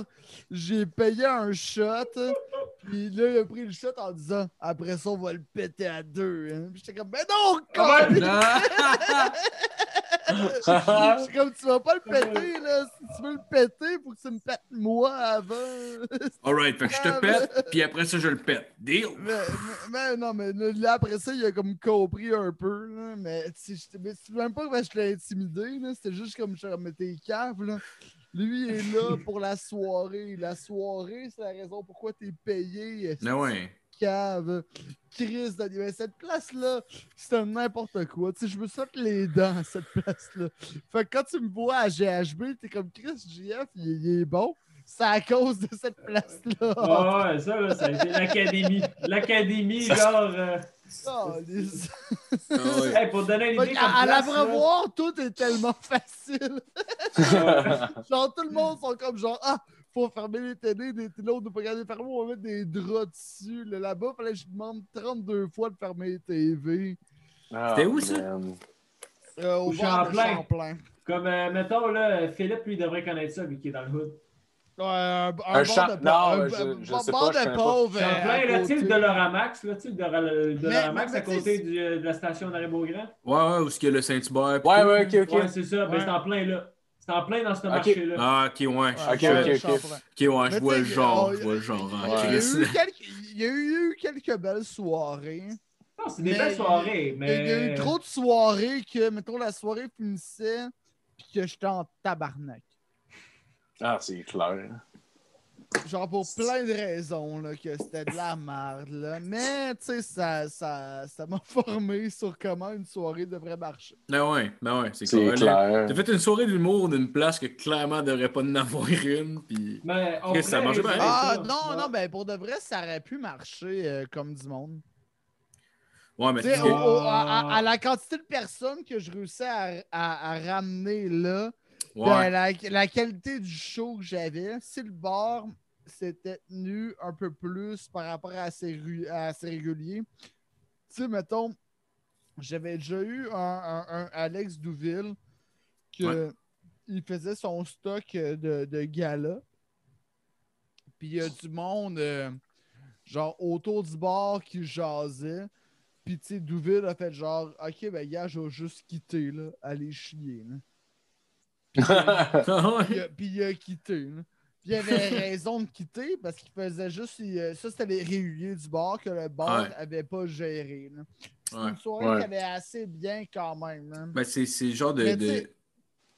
J'ai payé un shot. Puis là, il a pris le shot en disant Après ça, on va le péter à deux. hein. Puis j'étais comme Ben non, Ah con! *laughs* *laughs* Je suis comme Tu vas pas le péter, là. Si tu veux le péter, faut que tu me pètes moi avant. Alright, fait que je te pète, puis après ça, je le pète. Deal! Mais, non, mais là, après ça, il a comme compris un peu. Là, mais tu sais, même pas que je l'ai intimidé. là, C'était juste comme je mais t'es cave. Là. Lui est là pour la soirée. La soirée, c'est la raison pourquoi t'es payé. Mais ouais. Cave. Chris, mais cette place-là, c'était n'importe quoi. Tu sais, je me saute les dents à cette place-là. Fait que quand tu me vois à GHB, t'es comme Chris, JF, il, il est bon. C'est à cause de cette place-là. Ah ouais, ça, là, ça a été l'académie. L'académie, genre. euh, Oh, les- Ah hey, pour donner une idée. à là, l'abreuvoir, tout est tellement *laughs* facile. ouais. Genre, tout le monde sont comme genre, ah, faut fermer les télés, des on ne peut pas garder fermés, on va mettre des draps dessus. Là, Là-bas, fallait que je demande 32 fois de fermer les TV. Ah, C'était où, ça? Euh, au Champlain. Champlain. Comme, euh, mettons, là, Philippe, lui, devrait connaître ça, vu qu'il est dans le hood. Ouais, un, un, Un bord champ- de non, pauvre. je- je un sais pas, je pauvre. euh, Champlain, là, tu sais, le. Doloramax, là, tu sais, le Doloramax à côté du- de la station d'arrêt Beaugrand. Ouais, ouais, où est-ce qu'il y a le Saint-Hubert? Ouais, ouais, ok, ok. Ouais, c'est ça. Ben, Ouais. c'est en plein là. C'est en plein dans ce Ok. marché-là. Ah, ok, ouais. Ouais, je- Ok, ouais, je vois le genre. oh, Je vois le genre. Il y, a eu quelques, il y a eu quelques belles soirées. Non, c'est des Mais belles soirées, Il mais. y a eu trop de soirées que, mettons, la soirée finissait puis que j'étais en tabarnak. Ah, c'est clair. Genre pour plein de raisons, là, que c'était de la merde, là. Mais, tu sais, ça, ça, ça m'a *laughs* formé sur comment une soirée devrait marcher. Ben ouais, ben ouais, c'est clair. clair. T'as fait une soirée d'humour d'une place que clairement devrait pas en avoir une, puis... Mais on ça marche bien. Ah, non, Ouais. non, ben, pour de vrai, ça aurait pu marcher euh, comme du monde. Ouais, mais au- au- à, à- à la quantité de personnes que je réusssais à, à- à ramener là, Ouais. la, la qualité du show que j'avais, si le bar s'était tenu un peu plus par rapport à ses, ru- à ses réguliers, tu sais, mettons, j'avais déjà eu un, un- un Alex Douville que il faisait son stock de, de gala. Puis il y a du monde, euh, genre, autour du bar qui jasait. Puis, tu sais, Douville a fait genre, OK, ben, gars, je vais juste quitter, là, aller chier, là. Ah. Puis, il a- puis il a quitté, là. Puis il avait *laughs* raison de quitter parce qu'il faisait juste. il, euh, ça, c'était les réguliers du bar que le bar Ouais. avait pas géré. C'est Ouais. une soirée Ouais. qui avait assez bien quand même. là. Ben, c'est le genre de...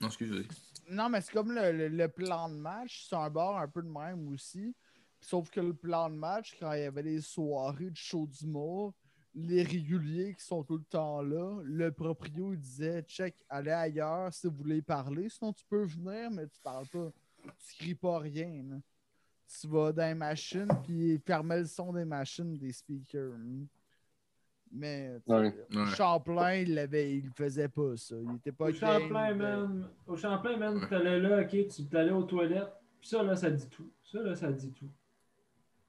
Non, excusez. Non, mais c'est comme le, le- le plan de match. C'est un bar un peu de même aussi. Sauf que le plan de match, quand il y avait les soirées de show d'humour, les réguliers qui sont tout le temps là, le proprio il disait check, allez ailleurs si vous voulez parler. Sinon, tu peux venir, mais tu parles pas. Tu cries pas rien. là. Tu vas dans les machines, puis il le son des machines, des speakers. hein. Mais Ouais. Ouais. Champlain, il, l'avait- il faisait pas ça. Il était pas Au Champlain, game man. Au Champlain, Ouais. t'allais là, ok, tu t'allais aux toilettes. Puis ça, là, ça dit tout. Ça, là, ça dit tout.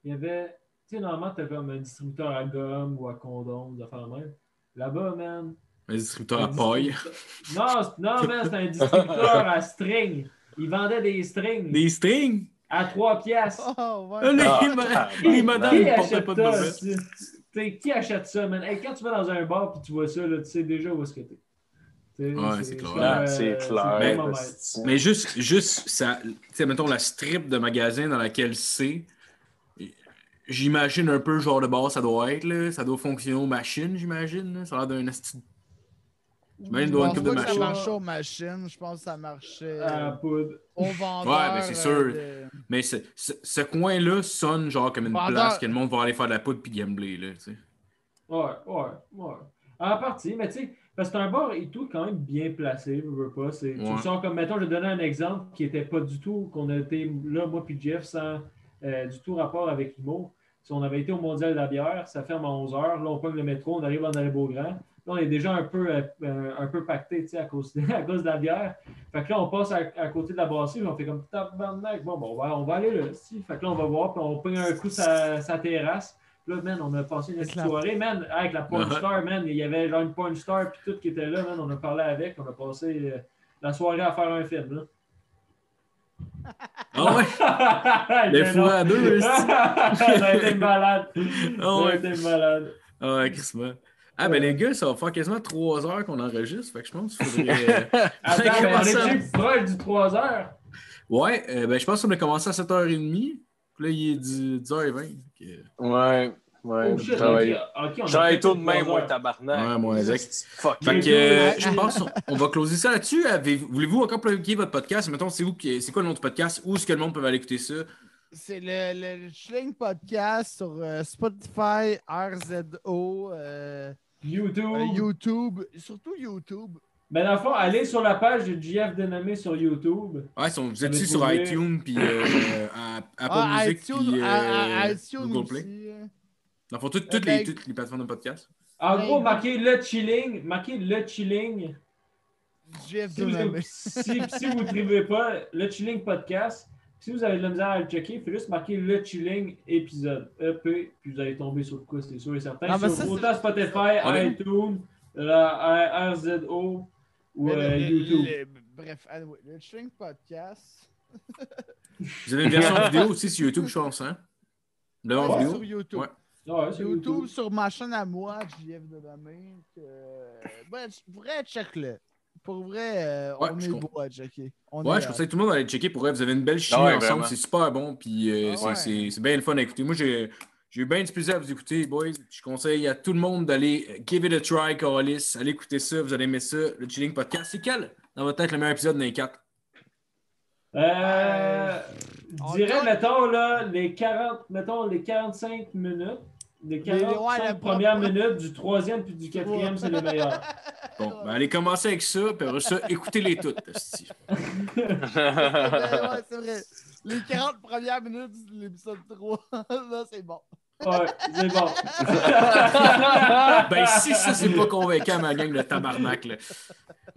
Il y avait. Tu sais, normalement, t'as comme un distributeur à gomme ou à condom, de faire même. Là-bas, man. Un distributeur à paille. distributeur- Non, c'est- non, man, c'était un distributeur à string. Il vendait des strings Des strings? à 3 piastres. Ah, ouais. Ah, les, Ah, ma- ah, *laughs* les madames Qui ne portaient achète pas de c'est- t'sais, Qui achète ça, man? Hey, quand tu vas dans un bar et tu vois ça, là, tu sais déjà où est-ce que t'es. Ouais, c'est clair. Ah, c'est clair. Mais- c'est- juste, juste ça, mettons la strip de magasin dans laquelle c'est, j'imagine un peu le genre de bar ça doit être, là. Ça doit fonctionner aux machines, j'imagine. Ça a l'air d'un esti- J'imagine qu'il doit une de que ça marchait aux machines. Je pense que ça marchait À euh, poudre. aux vendeurs. Ouais, mais c'est sûr. euh, de- Mais ce, ce- ce coin-là sonne genre comme une Vendeur- place que le monde va aller faire de la poudre puis gambler, là, tu sais. Ouais, ouais, ouais. En partie, mais tu sais, parce que c'est un bar et tout quand même bien placé, je veux pas. C'est, Tu Ouais. sens comme, mettons, je vais donner un exemple qui était pas du tout, qu'on a été là, moi puis Jeff, sans euh, du tout rapport avec l'humour. Si on avait été au Mondial de la bière, ça ferme à 11h, là on pogne le métro, on arrive en arrêt Beaugrand. Là, on est déjà un peu, euh, euh, un peu pacté, tu sais, à cause, de, *laughs* à cause de la bière. Fait que là, on passe à, à côté de la brasserie, puis on fait comme tabarnak. Bon, bon, on va, on va aller là, si. Fait que là, on va voir, puis on pogne un coup sa, sa terrasse. Puis Là, man, on a passé une soirée, man, avec la porn star, man. Il y avait genre une porn star puis tout qui était là, man. On a parlé avec, on a passé euh, la soirée à faire un film, là. Ah ouais? *laughs* Les non. à deux. On *laughs* a été malade. Ah On a ouais. été malade. Ah ouais, Christmas. Ah ben les gars, ça va faire quasiment 3 heures qu'on enregistre, fait que je pense qu'il faudrait... euh, *laughs* Attends, on ça? proche du 3 heures? Ouais, euh, ben je pense qu'on a commencé à 7h30, puis là il est 10, 10h20. fait que- Ouais. Ouais, Oh travaille. Je travaille fait tout de même, moi, tabarnak. Ouais, moi, avec. Fuck. Fait que, euh, *laughs* je pense on va closer ça là-dessus. Avez- Voulez-vous encore plugger votre podcast? Mettons, c'est vous qui- c'est quoi le nom du podcast? Où est-ce que le monde peut aller écouter ça? C'est le, le Schling Podcast sur euh, Spotify, RZO, euh, YouTube. euh, YouTube, surtout YouTube. Mais dans le fond, allez sur la page de JF Dénommé sur YouTube. Ouais, ils sont- vous êtes sur pouvez- iTunes, puis euh, *coughs* à- Apple Ah, Music, iTunes, puis euh, à- à- iTunes Google Play? aussi. Dans le fond, toutes, Euh, toutes les, toutes les plateformes de podcast. En gros, marquez le chilling. Marquez le chilling. JF Si vous si, si vous ne trouvez pas le chilling podcast, si vous avez de la misère à le checker, il faut juste marquer le chilling épisode EP, puis vous allez tomber sur le coup, c'est sûr et certain. Ah, ben sur ça, autant Spotify, iTunes, la RZO ou euh, le- YouTube. le- bref, anyway, le Schling Podcast. Vous avez une version *laughs* vidéo aussi sur YouTube, je pense, hein? Le Ouais, en vidéo? sur YouTube. Ouais. Ouais, sur YouTube, sur ma chaîne à moi, JF Dénommé. Que... Ouais, je- vrai, check-le. Pour vrai, euh, Ouais, on je est beau à checker. On Ouais, je euh, conseille tout le monde d'aller checker pour vrai. Vous avez une belle chimie Ah ouais, ensemble, c'est super bon, puis euh, Ah c'est- ouais. c'est c'est bien le fun à écouter. Moi, j'ai j'ai eu bien du plaisir à vous écouter, boys. Je conseille à tout le monde d'aller euh, give it a try, Carlis. Allez écouter ça, vous allez aimer ça. Le Chilling Podcast, c'est quel, dans votre tête, le meilleur épisode d'un 4? Euh, On je dirais, mettons, là, les 40, mettons, les 45 minutes, les 45 ouais, la premières première- minutes du troisième puis du quatrième, c'est les meilleurs. *laughs* Bon, ben allez commencer avec ça, puis après ça, écoutez-les toutes. *laughs* c'est vrai. Les 40 premières minutes de l'épisode 3, *laughs* là, c'est bon. Ouais, c'est bon. Ben, si ça, c'est pas convaincant, ma gang de tabarnak, là.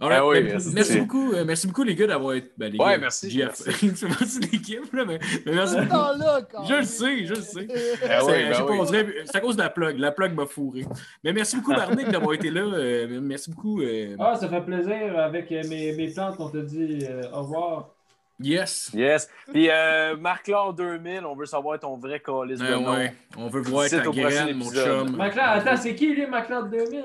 Ah oui, ben, merci. merci beaucoup, euh, merci beaucoup, les gars, d'avoir été. Ben, les Ouais, gars, merci, *laughs* c'est merci l'équipe, là, mais, mais merci beaucoup. Là, Je le sais, je le sais. Ah C'est- oui, je ben oui. on dirait- c'est à cause de la plug. La plug m'a fourré. Mais merci beaucoup, Barnick, d'avoir été là. Euh, merci beaucoup. euh, Ah, ça fait plaisir avec mes, mes plantes qu'on te dit euh, au revoir. Yes. Yes. Puis euh, Marc-Laure 2000, on veut savoir ton vrai calice de Euh, nom. ouais, on veut voir ta graine, mon chum. Attends, c'est qui lui, McLeod 2000?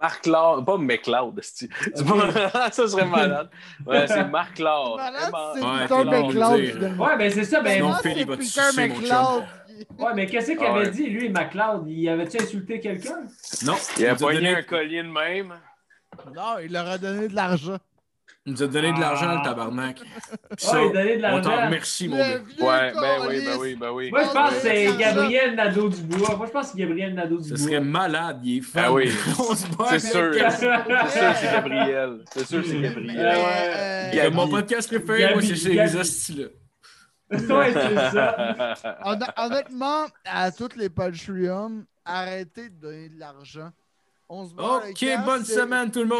Marc-Laure, pas McLeod. C'est ça serait malade. Ouais, c'est Marc-Laure. Malade, c'est Ouais, Peter McLeod. Ouais, ben c'est ça, ben. C'est Peter McLeod. Ouais, mais qu'est-ce qu'il avait dit, lui, McLeod? Il avait-tu insulté quelqu'un? Non, Il a donné, un collier de même. Non, il leur a donné de l'argent. Il nous a donné de l'argent, Ah. le tabarnak. Puis Ouais, ça, il donnait de on t'en l'argent. remercie, mon Le gars. Ouais, ben oui, ben oui, ben oui. Moi, je pense que c'est Gabriel Nadeau-Dubois. Moi, je pense que c'est Gabriel Ce Nadeau-Dubois. serait malade, il est fan. Ah oui. *laughs* On se bat C'est avec sûr. Gabi. C'est sûr, c'est Gabriel. C'est sûr, c'est Gabriel. euh, Mon podcast préféré, moi, Gabi, c'est chez Gabi. hosties-là. *laughs* ouais, c'est ça. *laughs* Honn- Honnêtement, à toutes les Patreons, arrêtez de donner de l'argent. On se bat Ok, bonne semaine, tout le monde.